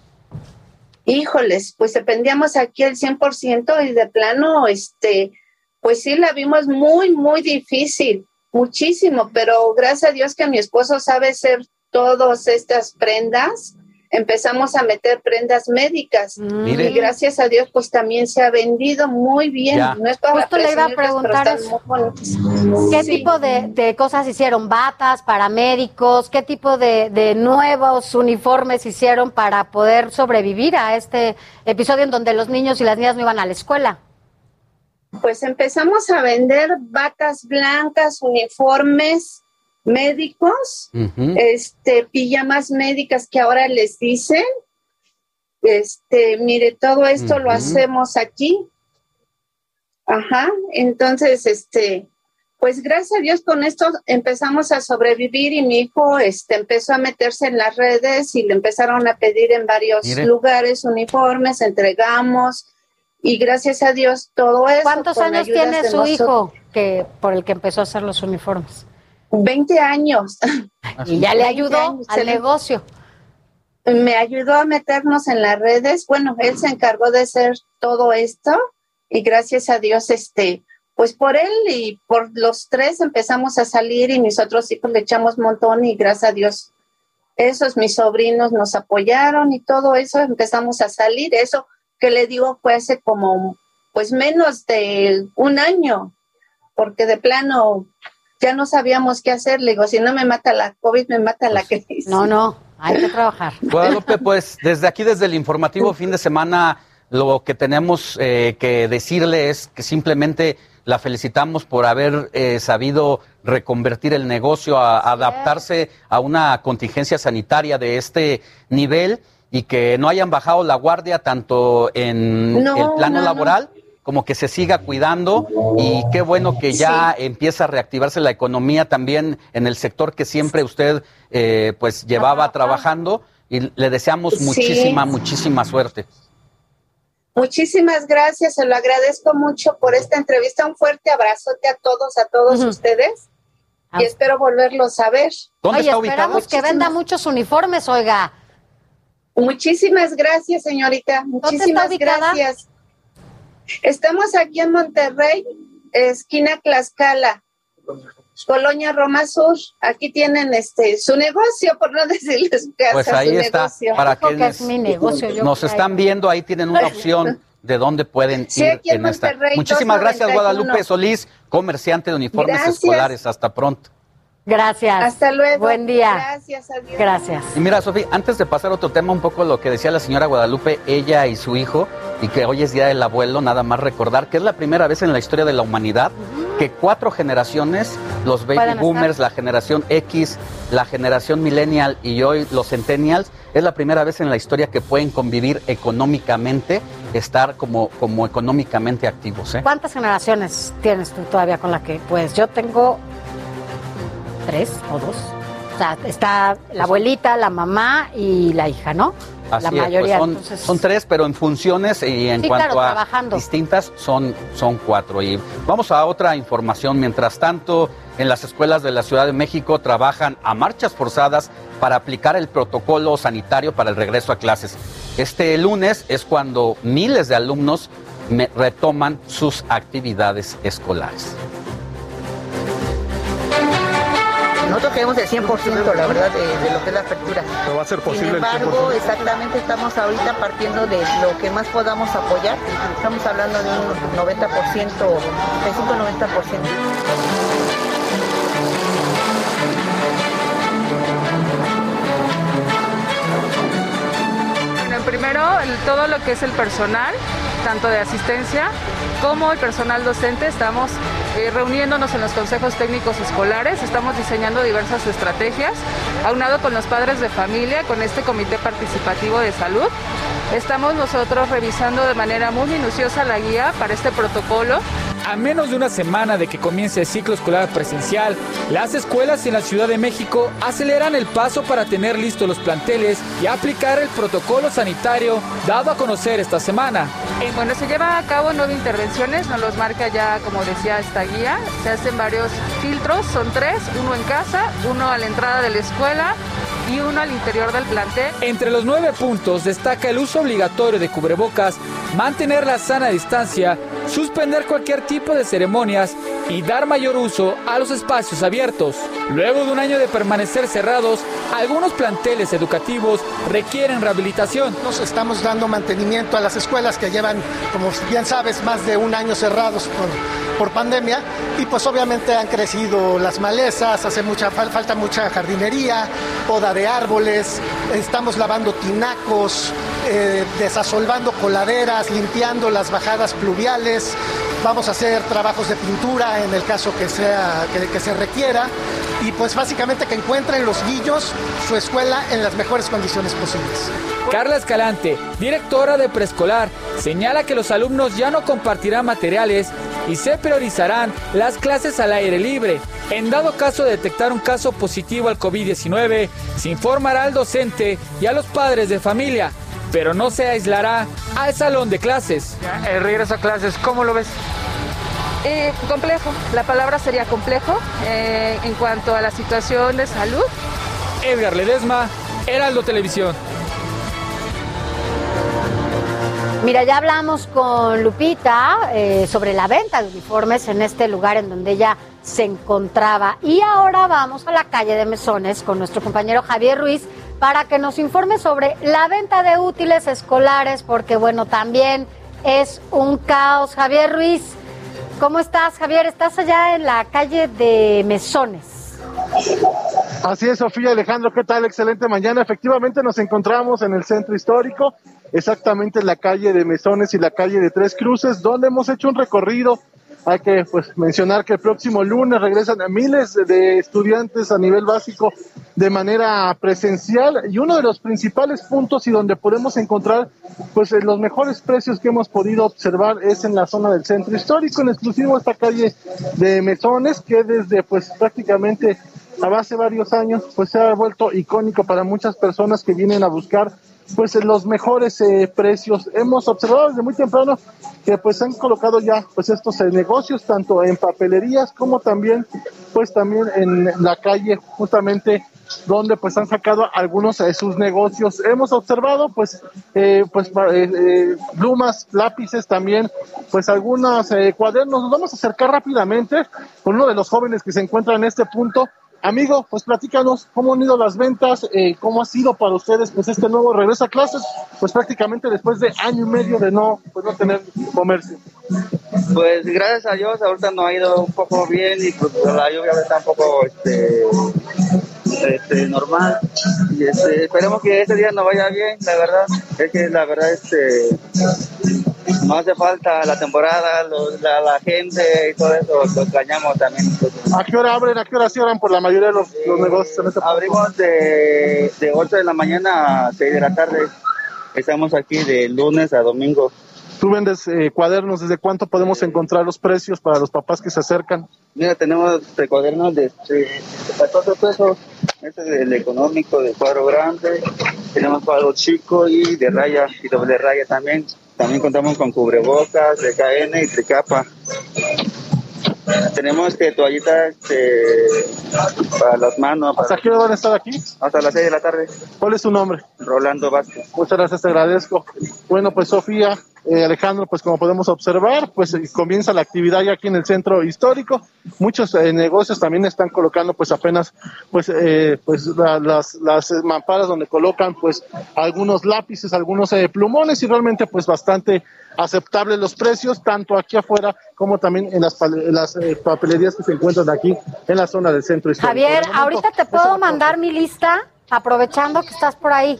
Híjoles, pues dependíamos aquí el 100% y de plano, este, pues sí la vimos muy, muy difícil, muchísimo, pero gracias a Dios que mi esposo sabe hacer todas estas prendas, empezamos a meter prendas médicas Mire. y gracias a Dios pues también se ha vendido muy bien. Ya. No es para Justo le iba a presumirlas, pero preguntar están eso. muy bonitas. ¿Qué Sí. tipo de, de cosas hicieron? ¿Batas, paramédicos? ¿Qué tipo de, de nuevos uniformes hicieron para poder sobrevivir a este episodio en donde los niños y las niñas no iban a la escuela? Pues empezamos a vender batas blancas, uniformes médicos, este, pijamas médicas que ahora les dicen. Este, mire, todo esto lo hacemos aquí. Ajá, entonces, este, pues gracias a Dios con esto empezamos a sobrevivir y mi hijo este, empezó a meterse en las redes y le empezaron a pedir en varios Mire. lugares uniformes, entregamos y gracias a Dios todo eso. ¿Cuántos años tiene su nosotros. hijo que por el que empezó a hacer los uniformes? 20 años. Y ya le ayudó 20 años. al le- negocio. Me ayudó a meternos en las redes. Bueno, él se encargó de hacer todo esto y gracias a Dios, este, pues por él y por los tres empezamos a salir y mis otros hijos le echamos montón y gracias a Dios, esos mis sobrinos nos apoyaron y todo eso empezamos a salir. Eso que le digo fue hace como, pues menos de un año, porque de plano ya no sabíamos qué hacer. Le digo, si no me mata la COVID, me mata la crisis. No, no, hay que trabajar. Guadalupe, pues desde aquí, desde el informativo fin de semana, lo que tenemos eh, que decirle es que simplemente la felicitamos por haber eh, sabido reconvertir el negocio, a, adaptarse a una contingencia sanitaria de este nivel y que no hayan bajado la guardia tanto en No, el plano no, no. Como que se siga cuidando y qué bueno que ya empieza a reactivarse la economía también en el sector que siempre usted eh, pues llevaba trabajando y le deseamos Sí. muchísima, muchísima suerte. Muchísimas gracias, se lo agradezco mucho por esta entrevista. Un fuerte abrazote a todos, a todos ustedes. Y espero volverlos a ver. Oye, esperamos que venda muchos uniformes, oiga. Muchísimas gracias, señorita. Muchísimas gracias. Estamos aquí en Monterrey, esquina Tlaxcala, Colonia Roma Sur. Aquí tienen este su negocio, por no [laughs] decirles su casa, Pues su ahí está, negocio. para es mi negocio, yo nos están viendo, ahí tienen una opción de dónde pueden Sí, ir aquí en en esta. Monterrey, Muchísimas gracias, 291. Guadalupe Solís, comerciante de uniformes Gracias. escolares. Hasta pronto. Gracias. Hasta luego. Buen día. Gracias, adiós. Gracias. Y mira, Sofía, antes de pasar a otro tema, un poco lo que decía la señora Guadalupe, ella y su hijo, y que hoy es Día del Abuelo, nada más recordar que es la primera vez en la historia de la humanidad que cuatro generaciones, los baby estar. boomers, la generación X, la generación millennial y hoy los centennials, es la primera vez en la historia que pueden convivir económicamente, estar como, como económicamente activos. ¿eh? ¿Cuántas generaciones tienes tú todavía con la que pues yo tengo tres o dos? O sea, está la abuelita, la mamá y la hija, ¿no? Así la es, pues mayoría. son, entonces, son tres, pero en funciones y en Sí, cuanto claro, a trabajando. distintas son, son cuatro. Y vamos a otra información. Mientras tanto, en las escuelas de la Ciudad de México trabajan a marchas forzadas para aplicar el protocolo sanitario para el regreso a clases. Este lunes es cuando miles de alumnos retoman sus actividades escolares. Nosotros queremos el 100%, la verdad, de, de lo que es la apertura. ¿No va a ser posible Sin el embargo, 100%? exactamente estamos ahorita partiendo de lo que más podamos apoyar. Estamos hablando de un 90%, 35-90%. Bueno, primero, el- todo lo que es el personal, tanto de asistencia como el personal docente, estamos eh, reuniéndonos en los consejos técnicos escolares, estamos diseñando diversas estrategias, aunado con los padres de familia, con este comité participativo de salud. Estamos nosotros revisando de manera muy minuciosa la guía para este protocolo. A menos de una semana de que comience el ciclo escolar presencial, las escuelas en la Ciudad de México aceleran el paso para tener listos los planteles y aplicar el protocolo sanitario dado a conocer esta semana. Bueno, se lleva a cabo nueve intervenciones, nos los marca ya, como decía, esta guía. Se hacen varios filtros, son tres, uno en casa, uno a la entrada de la escuela y uno al interior del plantel. Entre los nueve puntos destaca el uso obligatorio de cubrebocas, mantener la sana distancia, suspender cualquier tipo de ceremonias y dar mayor uso a los espacios abiertos. Luego de un año de permanecer cerrados, algunos planteles educativos requieren rehabilitación. Nos estamos dando mantenimiento a las escuelas que llevan, como bien sabes, más de un año cerrados por, por pandemia y pues obviamente han crecido las malezas, hace mucha fal- falta mucha jardinería, poda de árboles, estamos lavando tinacos, eh, desasolvando coladeras, limpiando las bajadas pluviales. Vamos a hacer trabajos de pintura en el caso que, sea, que, que se requiera y pues básicamente que encuentren los guillos su escuela en las mejores condiciones posibles. Carla Escalante, directora de preescolar, señala que los alumnos ya no compartirán materiales y se priorizarán las clases al aire libre. En dado caso de detectar un caso positivo al COVID-19, se informará al docente y a los padres de familia, pero no se aislará al salón de clases. El regreso a clases, ¿cómo lo ves? Eh, complejo, la palabra sería complejo eh, en cuanto a la situación de salud. Edgar Ledesma, Heraldo Televisión. Mira, ya hablamos con Lupita eh, sobre la venta de uniformes en este lugar en donde ella se encontraba. Y ahora vamos a la calle de Mesones con nuestro compañero Javier Ruiz para que nos informe sobre la venta de útiles escolares, porque bueno, también es un caos. Javier Ruiz, ¿cómo estás, Javier? Estás allá en la calle de Mesones. Así es, Sofía Alejandro, ¿qué tal? Excelente mañana. Efectivamente nos encontramos en el centro histórico, exactamente en la calle de Mesones y la calle de Tres Cruces, donde hemos hecho un recorrido. Hay que pues mencionar que el próximo lunes regresan a miles de estudiantes a nivel básico de manera presencial. Y uno de los principales puntos y donde podemos encontrar pues los mejores precios que hemos podido observar es en la zona del centro histórico, en exclusivo esta calle de Mesones que desde pues prácticamente a hace varios años pues se ha vuelto icónico para muchas personas que vienen a buscar pues los mejores eh, precios. Hemos observado desde muy temprano que pues han colocado ya pues estos eh, negocios tanto en papelerías como también pues también en la calle justamente donde pues han sacado algunos de sus negocios. Hemos observado pues eh, pues eh, eh, plumas, lápices también, pues algunos eh, cuadernos. Nos vamos a acercar rápidamente con uno de los jóvenes que se encuentra en este punto. Amigo, pues platícanos cómo han ido las ventas, eh, cómo ha sido para ustedes pues este nuevo regreso a clases, pues prácticamente después de año y medio de no, pues no tener comercio. Pues gracias a Dios ahorita nos ha ido un poco bien y pues la lluvia está un poco este, este, normal y este, esperemos que este día nos vaya bien, la verdad, es que la verdad este no hace falta la temporada, la, la gente y todo eso, lo extrañamos también. ¿A qué hora abren? ¿A qué hora cierran por la mayoría de los, los negocios en este? Abrimos de, de 8 de la mañana a 6 de la tarde. Estamos aquí de lunes a domingo. Tú vendes eh, cuadernos, ¿desde cuánto podemos encontrar los precios para los papás que se acercan? Mira, tenemos cuadernos de, de, de 14 pesos. Este es el económico de cuadro grande. Tenemos cuadro chico y de raya y doble raya también. También contamos con cubrebocas de KN y de capa. Tenemos este, toallitas este, para las manos. ¿Hasta qué hora van a estar aquí? Hasta las 6 de la tarde. ¿Cuál es tu nombre? Rolando Vázquez. Muchas gracias, te agradezco. Bueno, pues Sofía, eh, Alejandro, pues como podemos observar, pues eh, comienza la actividad ya aquí en el centro histórico. Muchos eh, negocios también están colocando pues apenas pues eh, pues la- las, las mamparas donde colocan pues algunos lápices, algunos eh, plumones y realmente pues bastante aceptables los precios, tanto aquí afuera como también en las, en las papelerías que se encuentran aquí en la zona del centro histórico. Javier, momento, ahorita te puedo mandar mi lista, aprovechando que estás por ahí.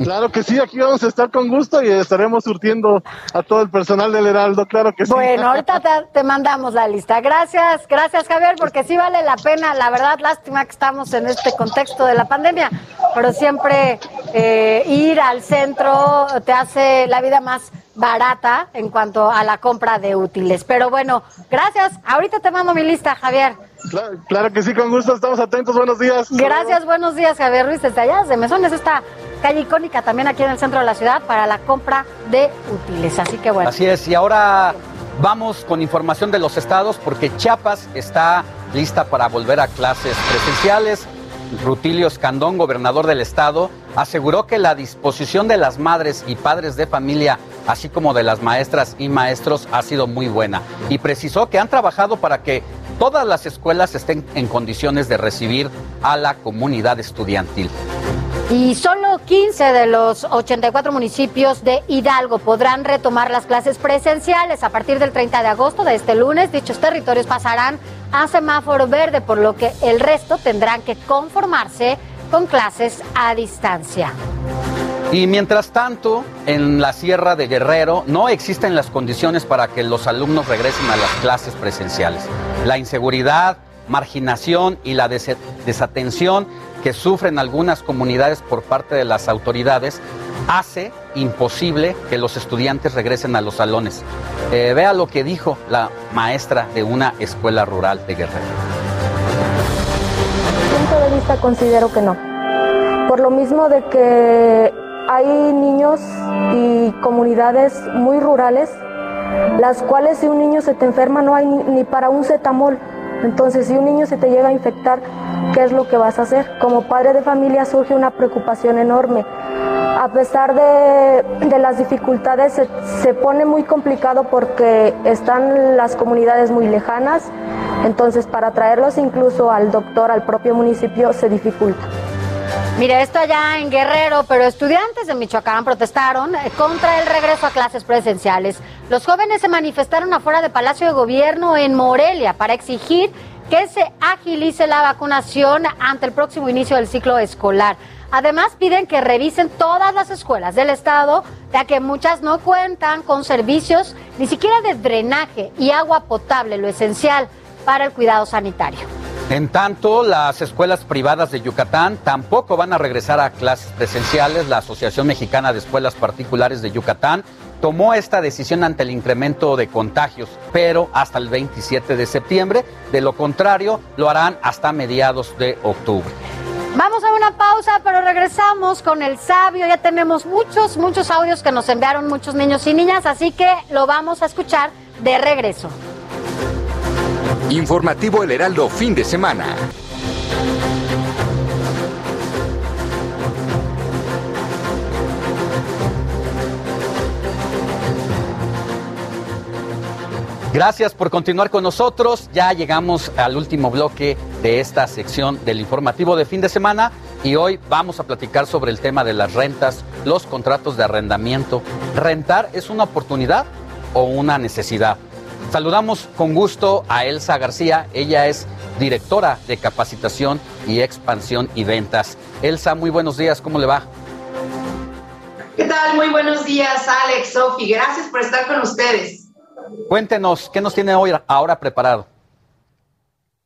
Claro que sí, aquí vamos a estar con gusto y estaremos surtiendo a todo el personal del Heraldo, claro que sí. Bueno, ahorita te, te mandamos la lista. Gracias, gracias Javier, porque sí vale la pena. La verdad, lástima que estamos en este contexto de la pandemia, pero siempre eh, ir al centro te hace la vida más barata en cuanto a la compra de útiles. Pero bueno, gracias. Ahorita te mando mi lista, Javier. Claro, claro que sí, con gusto, estamos atentos, buenos días. Gracias, buenos días, Javier Ruiz, desde allá, desde Mesones, esta calle icónica también aquí en el centro de la ciudad para la compra de útiles. Así que bueno. Así es, y ahora vamos con información de los estados porque Chiapas está lista para volver a clases presenciales. Rutilio Escandón, gobernador del estado, aseguró que la disposición de las madres y padres de familia, así como de las maestras y maestros, ha sido muy buena. Y precisó que han trabajado para que todas las escuelas estén en condiciones de recibir a la comunidad estudiantil. Y solo 15 de los 84 municipios de Hidalgo podrán retomar las clases presenciales a partir del 30 de agosto de este lunes. Dichos territorios pasarán a semáforo verde, por lo que el resto tendrán que conformarse con clases a distancia. Y mientras tanto, en la Sierra de Guerrero no existen las condiciones para que los alumnos regresen a las clases presenciales. La inseguridad, marginación y la des- desatención que sufren algunas comunidades por parte de las autoridades hace imposible que los estudiantes regresen a los salones. Eh, vea lo que dijo la maestra de una escuela rural de Guerrero. punto de vista considero que no. Por lo mismo de que hay niños y comunidades muy rurales, las cuales si un niño se te enferma no hay ni, para un cetamol. Entonces, si un niño se te llega a infectar, ¿qué es lo que vas a hacer? Como padre de familia surge una preocupación enorme. A pesar de, de las dificultades, se, se pone muy complicado porque están las comunidades muy lejanas, entonces para traerlos incluso al doctor, al propio municipio, se dificulta. Mire, esto allá en Guerrero, pero estudiantes de Michoacán protestaron eh, contra el regreso a clases presenciales. Los jóvenes se manifestaron afuera de Palacio de Gobierno en Morelia para exigir que se agilice la vacunación ante el próximo inicio del ciclo escolar. Además, piden que revisen todas las escuelas del estado, ya que muchas no cuentan con servicios ni siquiera de drenaje y agua potable, lo esencial para el cuidado sanitario. En tanto, las escuelas privadas de Yucatán tampoco van a regresar a clases presenciales. La Asociación Mexicana de Escuelas Particulares de Yucatán tomó esta decisión ante el incremento de contagios, pero hasta el 27 de septiembre. De lo contrario, lo harán hasta mediados de octubre. Vamos a una pausa, pero regresamos con el sabio. Ya tenemos muchos, muchos audios que nos enviaron muchos niños y niñas, así que lo vamos a escuchar de regreso. Informativo El Heraldo fin de semana. Gracias por continuar con nosotros. Ya llegamos al último bloque de esta sección del informativo de fin de semana y hoy vamos a platicar sobre el tema de las rentas, los contratos de arrendamiento. ¿Rentar es una oportunidad o una necesidad? Saludamos con gusto a Elsa García. Ella es directora de capacitación y expansión y ventas. Elsa, muy buenos días. ¿Cómo le va? ¿Qué tal? Muy buenos días, Alex, Sofi. Gracias por estar con ustedes. Cuéntenos, ¿qué nos tiene hoy ahora preparado?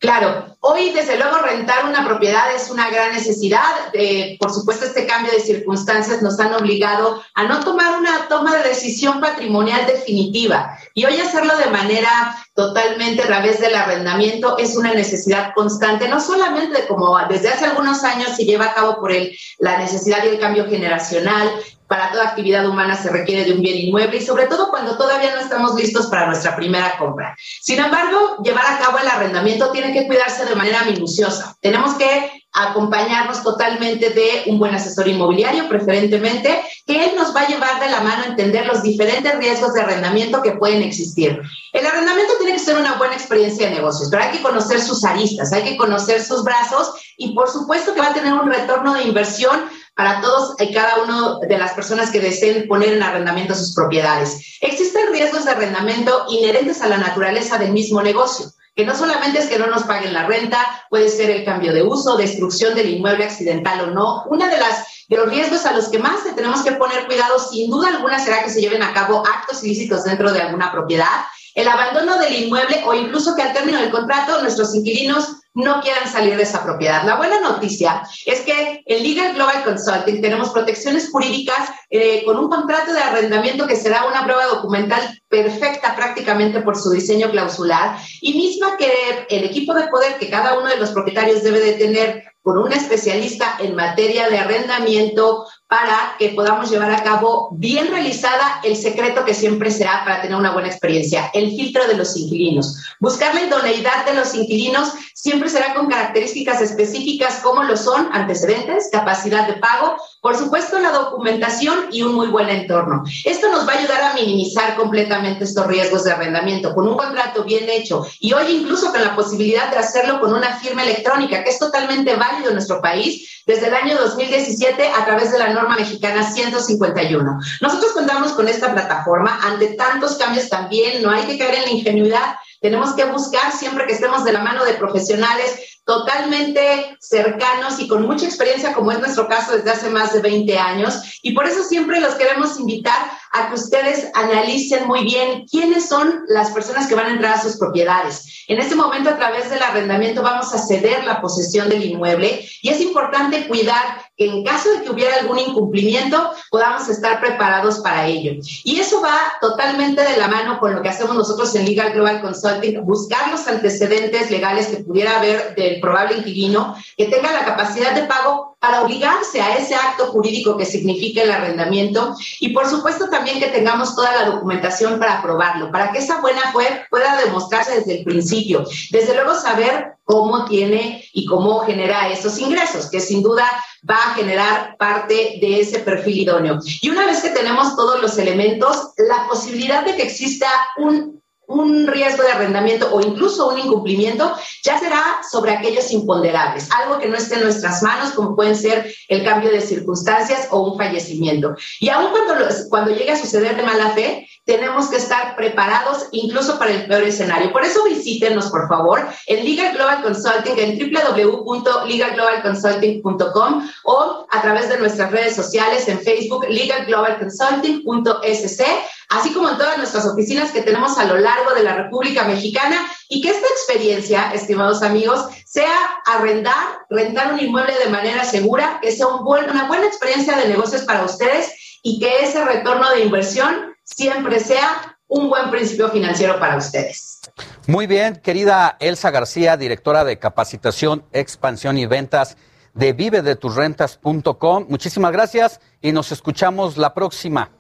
Claro, hoy desde luego rentar una propiedad es una gran necesidad. Eh, por supuesto, este cambio de circunstancias nos han obligado a no tomar una toma de decisión patrimonial definitiva y hoy hacerlo de manera totalmente a través del arrendamiento es una necesidad constante, no solamente como desde hace algunos años se lleva a cabo por el, la necesidad y el cambio generacional, para toda actividad humana se requiere de un bien inmueble y sobre todo cuando todavía no estamos listos para nuestra primera compra. Sin embargo, llevar a cabo el arrendamiento tiene que cuidarse de manera minuciosa. Tenemos que acompañarnos totalmente de un buen asesor inmobiliario, preferentemente, que él nos va a llevar de la mano a entender los diferentes riesgos de arrendamiento que pueden existir. El arrendamiento tiene que ser una buena experiencia de negocios, pero hay que conocer sus aristas, hay que conocer sus brazos y por supuesto que va a tener un retorno de inversión para todos y cada uno de las personas que deseen poner en arrendamiento sus propiedades. Existen riesgos de arrendamiento inherentes a la naturaleza del mismo negocio, que no solamente es que no nos paguen la renta, puede ser el cambio de uso, destrucción del inmueble accidental o no. Una de las de los riesgos a los que más tenemos que poner cuidado, sin duda alguna, será que se lleven a cabo actos ilícitos dentro de alguna propiedad, el abandono del inmueble o incluso que al término del contrato nuestros inquilinos no quieran salir de esa propiedad. La buena noticia es que en Legal Global Consulting tenemos protecciones jurídicas eh, con un contrato de arrendamiento que será una prueba documental perfecta prácticamente por su diseño clausular y misma que el equipo de poder que cada uno de los propietarios debe de tener con un especialista en materia de arrendamiento para que podamos llevar a cabo bien realizada el secreto que siempre será para tener una buena experiencia, el filtro de los inquilinos. Buscar la idoneidad de los inquilinos siempre será con características específicas como lo son antecedentes, capacidad de pago, por supuesto la documentación y un muy buen entorno. Esto nos va a ayudar a minimizar completamente estos riesgos de arrendamiento con un contrato bien hecho y hoy incluso con la posibilidad de hacerlo con una firma electrónica que es totalmente válido en nuestro país desde el año 2017 a través de la norma mexicana 151. Nosotros contamos con esta plataforma ante tantos cambios también, no hay que caer en la ingenuidad tenemos que buscar siempre que estemos de la mano de profesionales totalmente cercanos y con mucha experiencia, como es nuestro caso desde hace más de 20 años. Y por eso siempre los queremos invitar a que ustedes analicen muy bien quiénes son las personas que van a entrar a sus propiedades. En este momento, a través del arrendamiento, vamos a ceder la posesión del inmueble y es importante cuidar que en caso de que hubiera algún incumplimiento, podamos estar preparados para ello. Y eso va totalmente de la mano con lo que hacemos nosotros en Legal Global Consulting, buscar los antecedentes legales que pudiera haber del probable inquilino, que tenga la capacidad de pago para obligarse a ese acto jurídico que significa el arrendamiento y por supuesto también que tengamos toda la documentación para aprobarlo, para que esa buena fe pueda demostrarse desde el principio. Desde luego saber cómo tiene y cómo genera esos ingresos, que sin duda va a generar parte de ese perfil idóneo. Y una vez que tenemos todos los elementos, la posibilidad de que exista un un riesgo de arrendamiento o incluso un incumplimiento, ya será sobre aquellos imponderables, algo que no esté en nuestras manos, como pueden ser el cambio de circunstancias o un fallecimiento. Y aun cuando, cuando llegue a suceder de mala fe, tenemos que estar preparados incluso para el peor escenario. Por eso visítenos, por favor, en Legal Global Consulting, en www.legalglobalconsulting.com o a través de nuestras redes sociales en Facebook, legalglobalconsulting.sc así como en todas nuestras oficinas que tenemos a lo largo de la República Mexicana y que esta experiencia, estimados amigos, sea arrendar, rentar un inmueble de manera segura, que sea un buen, una buena experiencia de negocios para ustedes y que ese retorno de inversión siempre sea un buen principio financiero para ustedes. Muy bien, querida Elsa García, directora de capacitación, expansión y ventas de vivedetusrentas.com. Muchísimas gracias y nos escuchamos la próxima.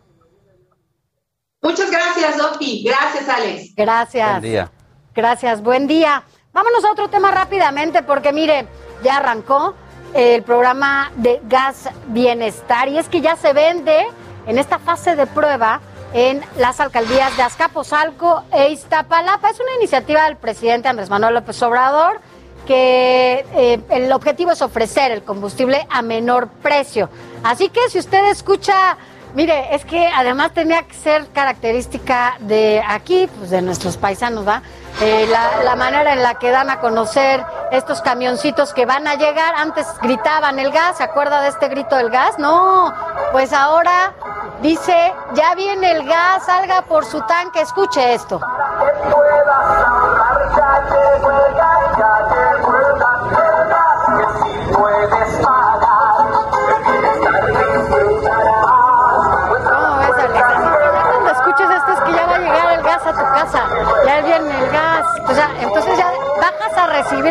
Muchas gracias, Sofi. Gracias, Alex. Gracias. Buen día. Gracias, buen día. Vámonos a otro tema rápidamente porque mire, ya arrancó el programa de gas bienestar y es que ya se vende en esta fase de prueba en las alcaldías de Azcapotzalco e Iztapalapa. Es una iniciativa del presidente Andrés Manuel López Obrador que eh, el objetivo es ofrecer el combustible a menor precio. Así que si usted escucha Mire, es que además tenía que ser característica de aquí, pues de nuestros paisanos, ¿va? Eh, la, manera en la que dan a conocer estos camioncitos que van a llegar. Antes gritaban el gas, ¿se acuerda de este grito del gas? No, pues ahora dice, ya viene el gas, salga por su tanque, escuche esto.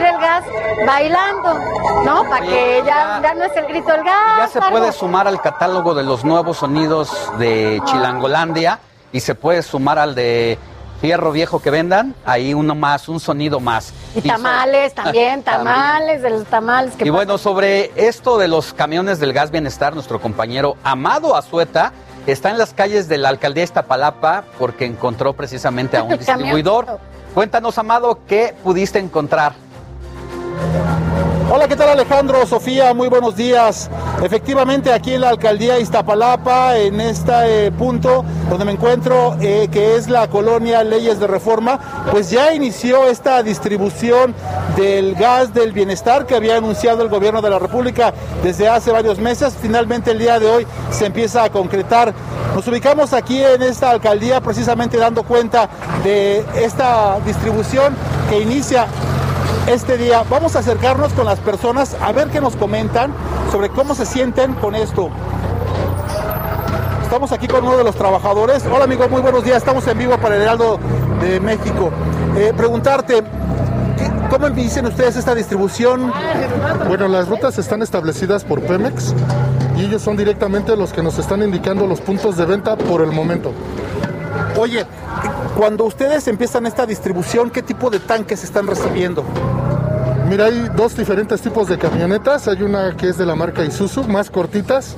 El gas bailando, ¿no? Para que ya, ya no es el grito del gas. Ya se puede sumar al catálogo de los nuevos sonidos de Chilangolandia y se puede sumar al de fierro viejo que vendan, ahí uno más, un sonido más. Y tamales [laughs] también, tamales, de los tamales que Y bueno, sobre esto de los camiones del gas bienestar, nuestro compañero Amado Azueta Está en las calles de la alcaldía de Iztapalapa porque encontró precisamente a un [laughs] distribuidor. Cuéntanos, Amado, ¿qué pudiste encontrar? Hola, ¿qué tal Alejandro? Sofía, muy buenos días. Efectivamente, aquí en la alcaldía Iztapalapa, en este eh, punto donde me encuentro, eh, que es la colonia Leyes de Reforma, pues ya inició esta distribución del gas del bienestar que había anunciado el gobierno de la República desde hace varios meses. Finalmente el día de hoy se empieza a concretar. Nos ubicamos aquí en esta alcaldía precisamente dando cuenta de esta distribución que inicia este día. Vamos a acercarnos con las personas a ver qué nos comentan sobre cómo se sienten con esto. Estamos aquí con uno de los trabajadores. Hola amigo, muy buenos días. Estamos en vivo para el Heraldo de México. Eh, preguntarte, ¿cómo dicen ustedes esta distribución? Bueno, las rutas están establecidas por Pemex y ellos son directamente los que nos están indicando los puntos de venta por el momento. Oye, cuando ustedes empiezan esta distribución, ¿qué tipo de tanques están recibiendo? Mira, hay dos diferentes tipos de camionetas. Hay una que es de la marca Isuzu, más cortitas.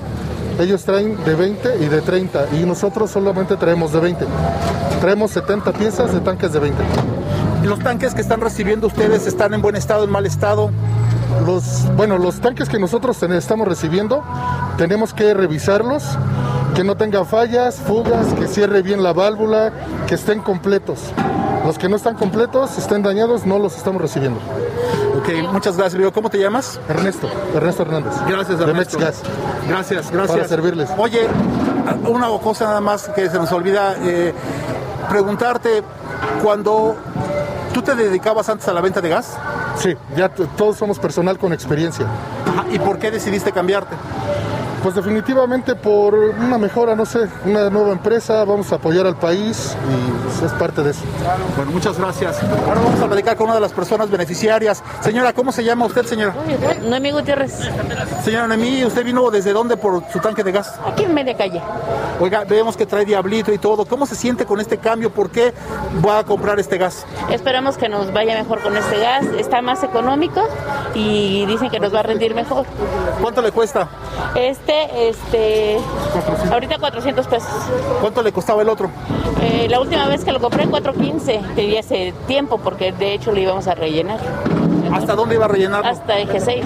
Ellos traen de 20 y de 30 y nosotros solamente traemos de 20. Traemos 70 piezas de tanques de 20. ¿Los tanques que están recibiendo ustedes están en buen estado, en mal estado? Los, bueno, los tanques que nosotros estamos recibiendo tenemos que revisarlos que no tenga fallas, fugas, que cierre bien la válvula, que estén completos. Los que no están completos, estén dañados, no los estamos recibiendo. Ok, muchas gracias, ¿Cómo te llamas? Ernesto, Ernesto Hernández. Gracias, Ernesto. De Gracias, gracias. Para servirles. Oye, una cosa nada más que se nos olvida eh, preguntarte, cuando tú te dedicabas antes a la venta de gas, Sí, ya todos somos personal con experiencia. Ajá, ¿y por qué decidiste cambiarte? Pues definitivamente por una mejora, no sé, una nueva empresa, vamos a apoyar al país y pues, es parte de eso. Bueno, muchas gracias. Ahora vamos a platicar con una de las personas beneficiarias. Señora, ¿cómo se llama usted, señora? Noemí Gutiérrez, Señora Noemí, ¿usted vino desde dónde por su tanque de gas? aquí en media calle. Oiga, vemos que trae diablito y todo. ¿Cómo se siente con este cambio? ¿Por qué va a comprar este gas? Esperamos que nos vaya mejor con este gas. Está más económico y dicen que nos va a rendir mejor. ¿Cuánto le cuesta? Este, este, ahorita 400 pesos. ¿Cuánto le costaba el otro? Eh, la última vez que lo compré en 415, que ya hace tiempo porque de hecho lo íbamos a rellenar. ¿Hasta dónde iba a rellenar? Hasta eje 6.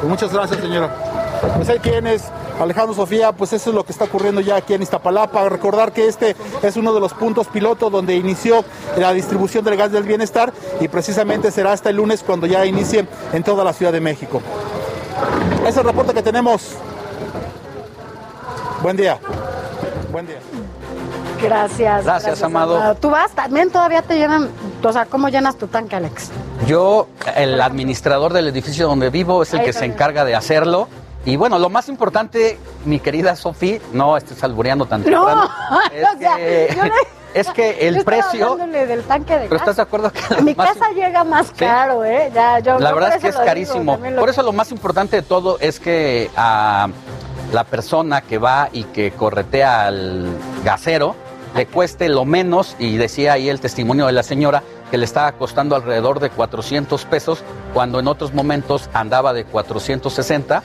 Pues muchas gracias, señora. Pues ahí tienes, Alejandro Sofía, pues eso es lo que está ocurriendo ya aquí en Iztapalapa. Recordar que este es uno de los puntos piloto donde inició la distribución del gas del bienestar y precisamente será hasta el lunes cuando ya inicie en toda la Ciudad de México. Ese es el reporte que tenemos. Buen día. Buen día. Gracias. Gracias, Amado. Tú vas, también todavía te llenan, o sea, ¿cómo llenas tu tanque, Alex? Yo, el administrador del edificio donde vivo, es el Ahí que se encarga de hacerlo. Y bueno, lo más importante, mi querida Sofía, no estés albureando tan No, temprano, [laughs] es, o sea, que, yo le- es que Yo el estaba precio... del tanque de Pero gas. estás de acuerdo que A mi más casa llega más caro, ¿eh? Ya, yo, La yo verdad es que es digo, carísimo. Por eso lo más importante de todo es que a la persona que va y que corretea al gasero le cueste lo menos, y decía ahí el testimonio de la señora, que le estaba costando alrededor de 400 pesos, cuando en otros momentos andaba de 460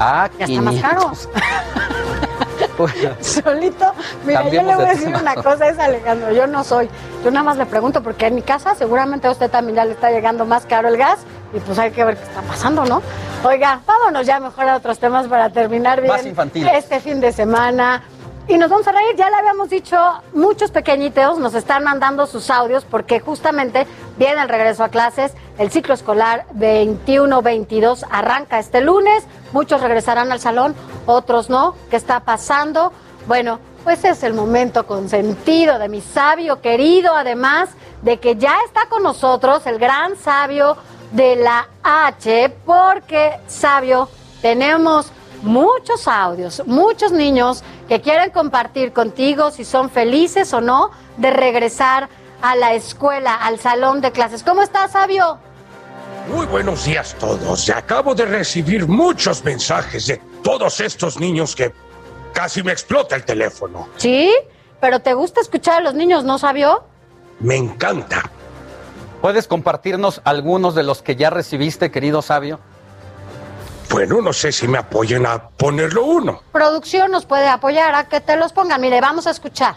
a Ya está más caro. [laughs] 500. [laughs] Solito, mira, yo le voy a de decir tema. una cosa, es Alejandro, yo no soy, yo nada más le pregunto, porque en mi casa seguramente a usted también ya le está llegando más caro el gas, y pues hay que ver qué está pasando, ¿no? Oiga, vámonos ya mejor a otros temas para terminar bien Más infantiles. este fin de semana. Y nos vamos a reír, ya le habíamos dicho, muchos pequeñitos nos están mandando sus audios porque justamente viene el regreso a clases, el ciclo escolar 21-22 arranca este lunes, muchos regresarán al salón, otros no, ¿qué está pasando? Bueno, pues es el momento consentido de mi sabio querido, además de que ya está con nosotros el gran sabio de la H, porque sabio, tenemos muchos audios, muchos niños que quieren compartir contigo si son felices o no de regresar a la escuela, al salón de clases. ¿Cómo estás, sabio? Muy buenos días todos. Acabo de recibir muchos mensajes de todos estos niños que casi me explota el teléfono. ¿Sí? ¿Pero te gusta escuchar a los niños, no, sabio? Me encanta. ¿Puedes compartirnos algunos de los que ya recibiste, querido sabio? Bueno, no sé si me apoyen a ponerlo uno. Producción nos puede apoyar a que te los pongan. Mire, vamos a escuchar.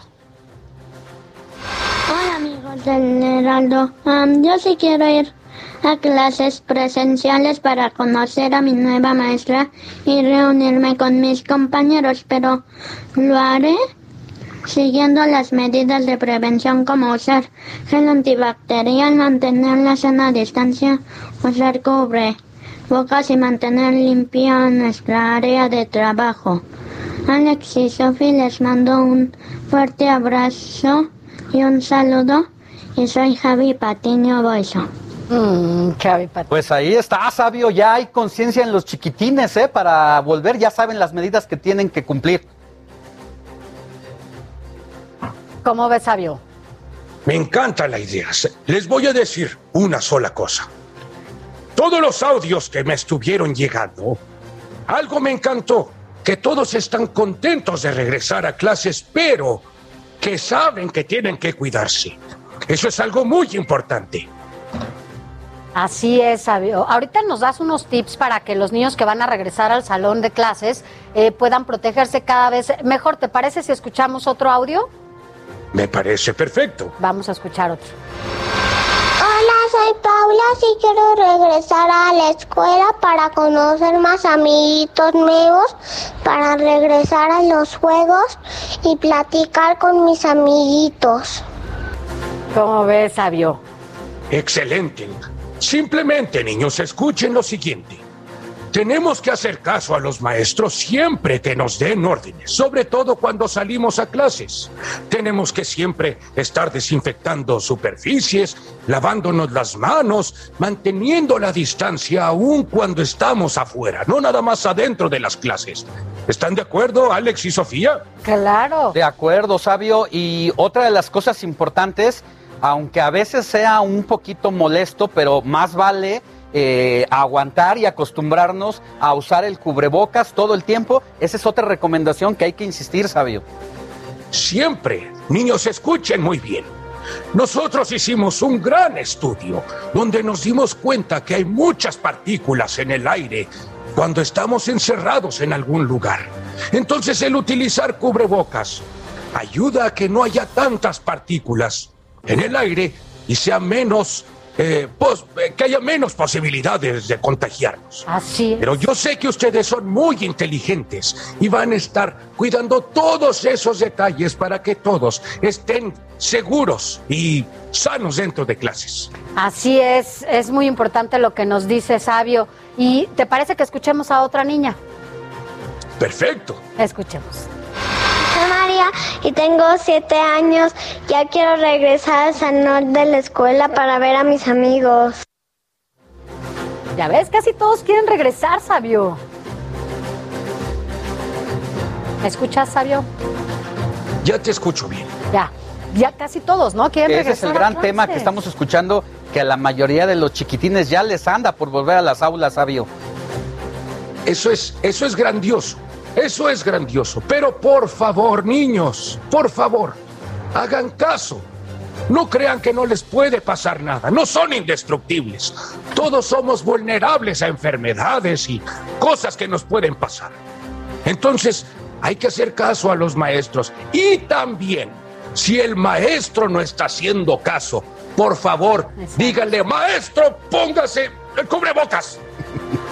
Hola amigos del Heraldo, Am, yo sí quiero ir a clases presenciales para conocer a mi nueva maestra y reunirme con mis compañeros, pero lo haré siguiendo las medidas de prevención como usar gel antibacterial, mantener la sana distancia, usar cubre bocas y mantener limpia nuestra área de trabajo. Alex y Sophie les mando un fuerte abrazo y un saludo. Y soy Javi Patiño Boiso. Mm, Javi Patiño. Pues ahí está, sabio, ya hay conciencia en los chiquitines, ¿eh? Para volver, ya saben las medidas que tienen que cumplir. ¿Cómo ves, sabio? Me encanta la idea. Les voy a decir una sola cosa. Todos los audios que me estuvieron llegando, algo me encantó, que todos están contentos de regresar a clases, pero que saben que tienen que cuidarse. Eso es algo muy importante. Así es, sabio. Ahorita nos das unos tips para que los niños que van a regresar al salón de clases eh, puedan protegerse cada vez mejor. ¿Te parece si escuchamos otro audio? Me parece perfecto. Vamos a escuchar otro. Soy Paula. Sí quiero regresar a la escuela para conocer más amiguitos nuevos, para regresar a los juegos y platicar con mis amiguitos. ¿Cómo ves, sabio? Excelente. Simplemente, niños, escuchen lo siguiente. Tenemos que hacer caso a los maestros siempre que nos den órdenes, sobre todo cuando salimos a clases. Tenemos que siempre estar desinfectando superficies, lavándonos las manos, manteniendo la distancia aún cuando estamos afuera, no nada más adentro de las clases. ¿Están de acuerdo, Alex y Sofía? Claro. De acuerdo, Sabio. Y otra de las cosas importantes, aunque a veces sea un poquito molesto, pero más vale eh, aguantar y acostumbrarnos a usar el cubrebocas todo el tiempo. Esa es otra recomendación que hay que insistir, Sabio. Siempre, niños, escuchen muy bien. Nosotros hicimos un gran estudio donde nos dimos cuenta que hay muchas partículas en el aire cuando estamos encerrados en algún lugar. Entonces el utilizar cubrebocas ayuda a que no haya tantas partículas en el aire y sea menos eh, pos- eh, que haya menos posibilidades de contagiarnos. Así es. Pero yo sé que ustedes son muy inteligentes y van a estar cuidando todos esos detalles para que todos estén seguros y sanos dentro de clases. Así es, es muy importante lo que nos dice Sabio. ¿Y te parece que escuchemos a otra niña? Perfecto. Escuchemos. María y tengo siete años. Ya quiero regresar al salón de la escuela para ver a mis amigos. Ya ves, casi todos quieren regresar, Sabio. ¿Me escuchas, Sabio? Ya te escucho bien. Ya, ya casi todos, ¿no? Quieren Ese es el a gran tema que estamos escuchando, que a la mayoría de los chiquitines ya les anda por volver a las aulas, Sabio. Eso es, eso es grandioso. Eso es grandioso. Pero por favor, niños, por favor, hagan caso. No crean que no les puede pasar nada. No son indestructibles. Todos somos vulnerables a enfermedades y cosas que nos pueden pasar. Entonces, hay que hacer caso a los maestros. Y también, si el maestro no está haciendo caso, por favor, díganle, maestro, póngase el cubrebocas.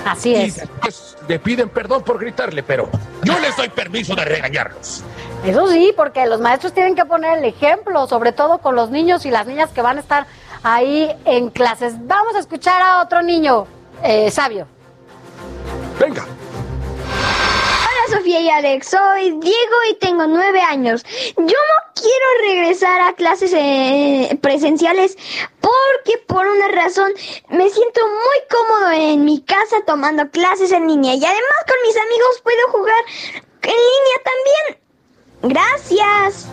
Así Y es. después le piden perdón por gritarle, pero yo les doy permiso de regañarlos. Eso sí, porque los maestros tienen que poner el ejemplo, sobre todo con los niños y las niñas que van a estar ahí en clases. Vamos a escuchar a otro niño, eh, Sabio. Venga. Sofía y Alex, soy Diego y tengo nueve años. Yo no quiero regresar a clases eh, presenciales porque por una razón me siento muy cómodo en mi casa tomando clases en línea y además con mis amigos puedo jugar en línea también. Gracias.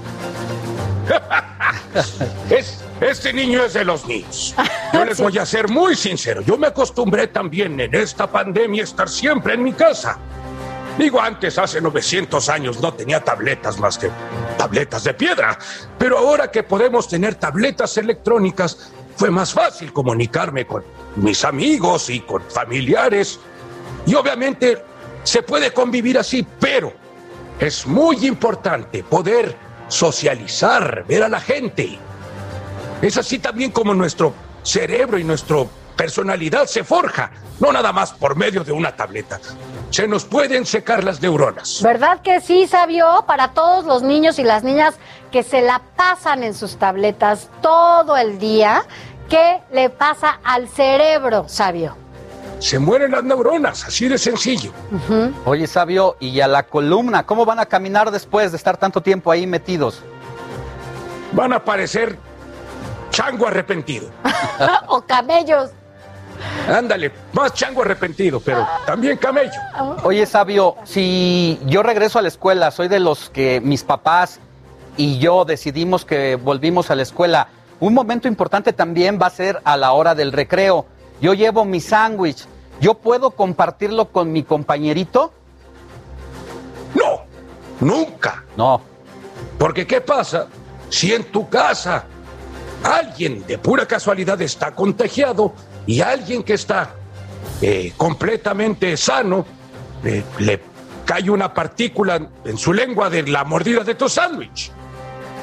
[laughs] Es, este niño es de los niños. Yo les voy a ser muy sincero. Yo me acostumbré también en esta pandemia a estar siempre en mi casa. Digo, antes, hace 900 años, no tenía tabletas más que tabletas de piedra. Pero ahora que podemos tener tabletas electrónicas, fue más fácil comunicarme con mis amigos y con familiares. Y obviamente se puede convivir así, pero es muy importante poder socializar, ver a la gente. Es así también como nuestro cerebro y nuestra personalidad se forja, no nada más por medio de una tableta. Se nos pueden secar las neuronas. ¿Verdad que sí, Sabio? Para todos los niños y las niñas que se la pasan en sus tabletas todo el día, ¿qué le pasa al cerebro, Sabio? Se mueren las neuronas, así de sencillo. Oye, Sabio, y a la columna, ¿cómo van a caminar después de estar tanto tiempo ahí metidos? Van a parecer chango arrepentido. [laughs] o camellos. Ándale, más chango arrepentido, pero también camello. Oye, Sabio, si yo regreso a la escuela, soy de los que mis papás y yo decidimos que volvimos a la escuela. Un momento importante también va a ser a la hora del recreo. Yo llevo mi sándwich. ¿Yo puedo compartirlo con mi compañerito? Nunca. No. Porque ¿qué pasa si en tu casa alguien de pura casualidad está contagiado y alguien que está eh, completamente sano eh, le cae una partícula en su lengua de la mordida de tu sándwich?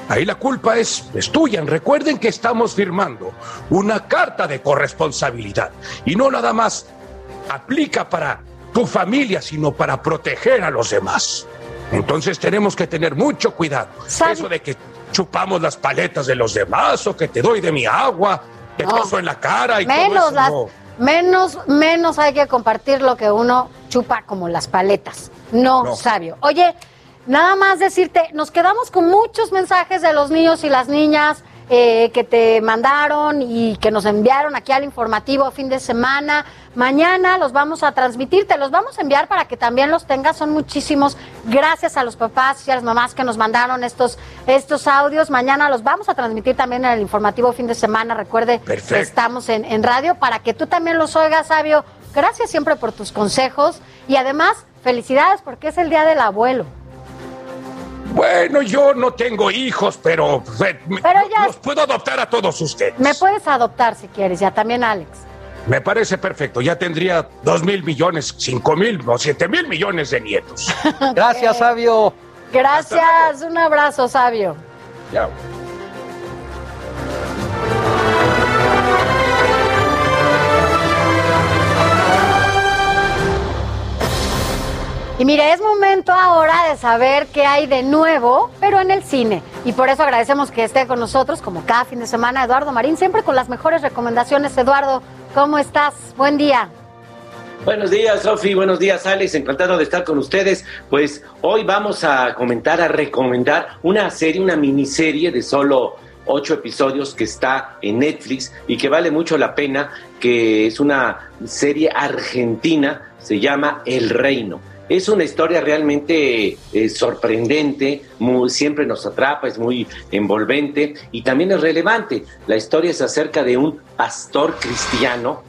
Ahí la culpa es, es tuya. Recuerden que estamos firmando una carta de corresponsabilidad y no nada más aplica para tu familia, sino para proteger a los demás. Entonces tenemos que tener mucho cuidado. Eso de que chupamos las paletas de los demás o que te doy de mi agua, te No. en la cara y todo Menos eso, las, no. Menos, menos hay que compartir lo que uno chupa como las paletas. No, No. sabio. Oye, nada más decirte, nos quedamos con muchos mensajes de los niños y las niñas eh, que te mandaron y que nos enviaron aquí al informativo fin de semana. Mañana los vamos a transmitir, te los vamos a enviar para que también los tengas. Son muchísimos. Gracias a los papás y a las mamás que nos mandaron estos, estos audios. Mañana los vamos a transmitir también en el informativo fin de semana. Recuerde Perfecto. que estamos en, en radio para que tú también los oigas, Sabio. Gracias siempre por tus consejos y además felicidades porque es el día del abuelo. Bueno, yo no tengo hijos, pero, eh, Pero ya- los puedo adoptar a todos ustedes. Me puedes adoptar si quieres, ya también Alex. Me parece perfecto. Ya tendría dos mil millones, cinco mil o siete mil millones de nietos. [laughs] Gracias, Sabio. Gracias, un abrazo, Sabio. Ya. Y mire, es momento ahora de saber qué hay de nuevo, pero en el cine. Y por eso agradecemos que esté con nosotros, como cada fin de semana, Eduardo Marín, siempre con las mejores recomendaciones. Eduardo, ¿cómo estás? Buen día. Buenos días, Sofi. Buenos días, Alex. Encantado de estar con ustedes. Pues hoy vamos a comentar, a recomendar una serie, una miniserie de solo ocho episodios que está en Netflix y que vale mucho la pena, que es una serie argentina, se llama El Reino. Es una historia realmente eh, sorprendente, muy- siempre nos atrapa, es muy envolvente y también es relevante. La historia es acerca de un pastor cristiano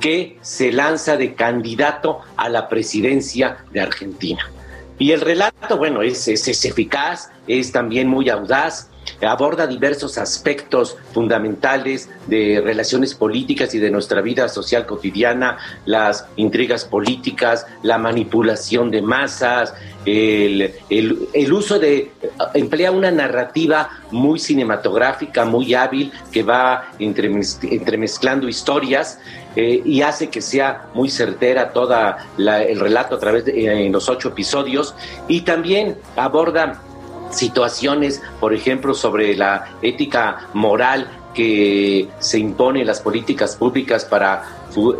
que se lanza de candidato a la presidencia de Argentina. Y el relato, bueno, es, es- es eficaz, es también muy audaz, aborda diversos aspectos fundamentales de relaciones políticas y de nuestra vida social cotidiana, las intrigas políticas, la manipulación de masas, el, el- uso de, emplea una narrativa muy cinematográfica, muy hábil, que va entremez- entremezclando historias eh, y hace que sea muy certera todo el relato a través de los ocho episodios y también aborda situaciones, por ejemplo, sobre la ética moral que se impone las políticas públicas para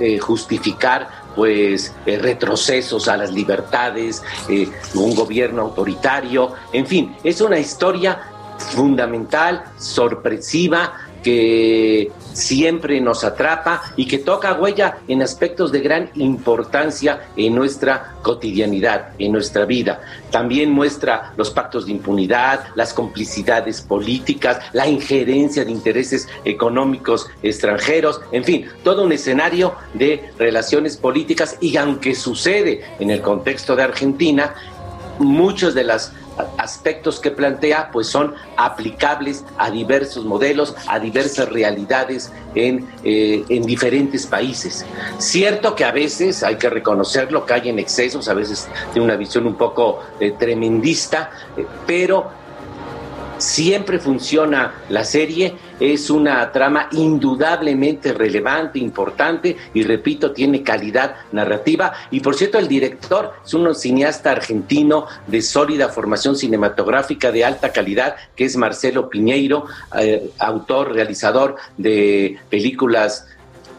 eh, justificar pues eh, retrocesos a las libertades, eh, un gobierno autoritario, en fin, es una historia fundamental, sorpresiva, que siempre nos atrapa y que toca huella en aspectos de gran importancia en nuestra cotidianidad, en nuestra vida. También muestra los pactos de impunidad, las complicidades políticas, la injerencia de intereses económicos extranjeros, en fin, todo un escenario de relaciones políticas y aunque sucede en el contexto de Argentina, muchos de los aspectos que plantea pues son aplicables a diversos modelos, a diversas realidades en, eh, en diferentes países. Cierto que a veces hay que reconocerlo, que hay en excesos, a veces tiene una visión un poco eh, tremendista, eh, pero siempre funciona la serie, es una trama indudablemente relevante, importante y repito, tiene calidad narrativa. Y por cierto, el director es un cineasta argentino de sólida formación cinematográfica de alta calidad, que es Marcelo Piñeiro, eh, autor, realizador de películas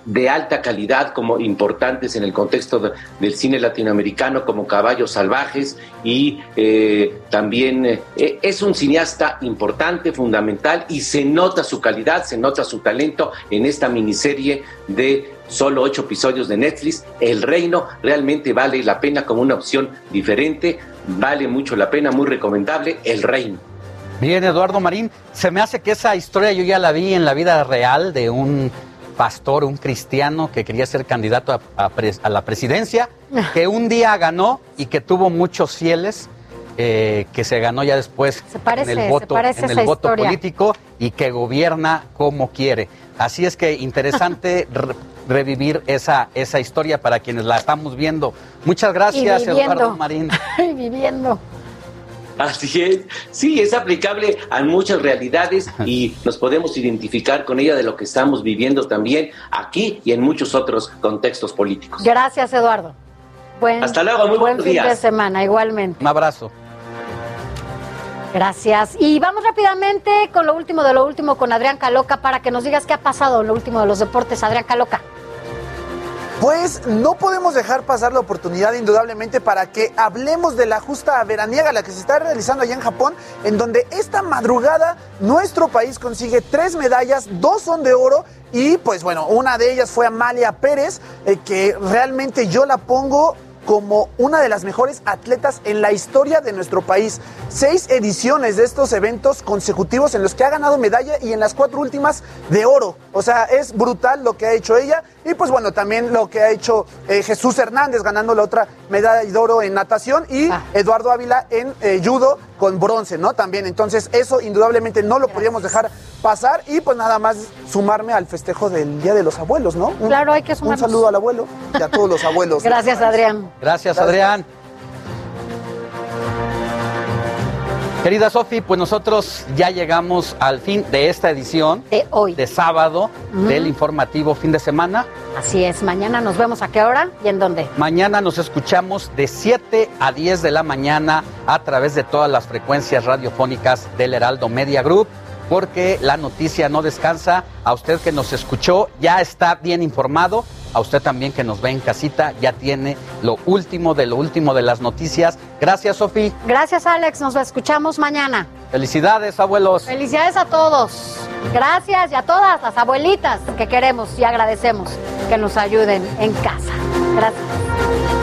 de alta calidad como importantes en el contexto de- del cine latinoamericano como Caballos Salvajes y eh, también eh, es un cineasta importante, fundamental y se nota su calidad, se nota su talento en esta miniserie de solo ocho episodios de Netflix. El Reino realmente vale la pena como una opción diferente, vale mucho la pena, muy recomendable. El Reino. Bien, Eduardo Marín, se me hace que esa historia yo ya la vi en la vida real de un pastor, un cristiano que quería ser candidato a, a pres- a la presidencia, que un día ganó y que tuvo muchos fieles, eh, que se ganó ya después parece, en el voto, en el voto historia. político y que gobierna como quiere. Así es que interesante [laughs] re- revivir esa, esa historia para quienes la estamos viendo. Muchas gracias. Eduardo Marín. [laughs] Y viviendo. Así es, sí, es aplicable a muchas realidades y nos podemos identificar con ella de lo que estamos viviendo también aquí y en muchos otros contextos políticos. Gracias, Eduardo. Buen, Hasta luego, muy buen buenos fin de semana, igualmente. Un abrazo. Gracias. Y vamos rápidamente con lo último de lo último con Adrián Caloca para que nos digas qué ha pasado en lo último de los deportes. Adrián Caloca. Pues no podemos dejar pasar la oportunidad indudablemente para que hablemos de la justa veraniega, la que se está realizando allá en Japón, en donde esta madrugada nuestro país consigue tres medallas, dos son de oro y pues bueno, una de ellas fue Amalia Pérez, eh, que realmente yo la pongo como una de las mejores atletas en la historia de nuestro país. Seis ediciones de estos eventos consecutivos en los que ha ganado medalla y en las cuatro últimas de oro. O sea, es brutal lo que ha hecho ella y pues bueno, también lo que ha hecho eh, Jesús Hernández ganando la otra medalla de oro en natación y Ah. Eduardo Ávila en eh, judo con bronce, ¿no? También, entonces eso indudablemente no lo podíamos dejar pasar y pues nada más sumarme al festejo del Día de los Abuelos, ¿no? Un- Claro, hay que Un sumarnos. saludo al abuelo y a todos los abuelos. [laughs] Gracias, Adrián. Gracias, Adrián. Querida Sofi, pues nosotros ya llegamos al fin de esta edición de hoy, de sábado, del informativo fin de semana. Así es, mañana nos vemos a qué hora y en dónde. Mañana nos escuchamos de 7 a 10 de la mañana a través de todas las frecuencias radiofónicas del Heraldo Media Group, porque la noticia no descansa. A usted que nos escuchó ya está bien informado. A usted también que nos ve en casita ya tiene lo último de lo último de las noticias. Gracias, Sofi. Gracias, Alex. Nos escuchamos mañana. Felicidades, abuelos. Felicidades a todos. Gracias y a todas las abuelitas que queremos y agradecemos que nos ayuden en casa. Gracias.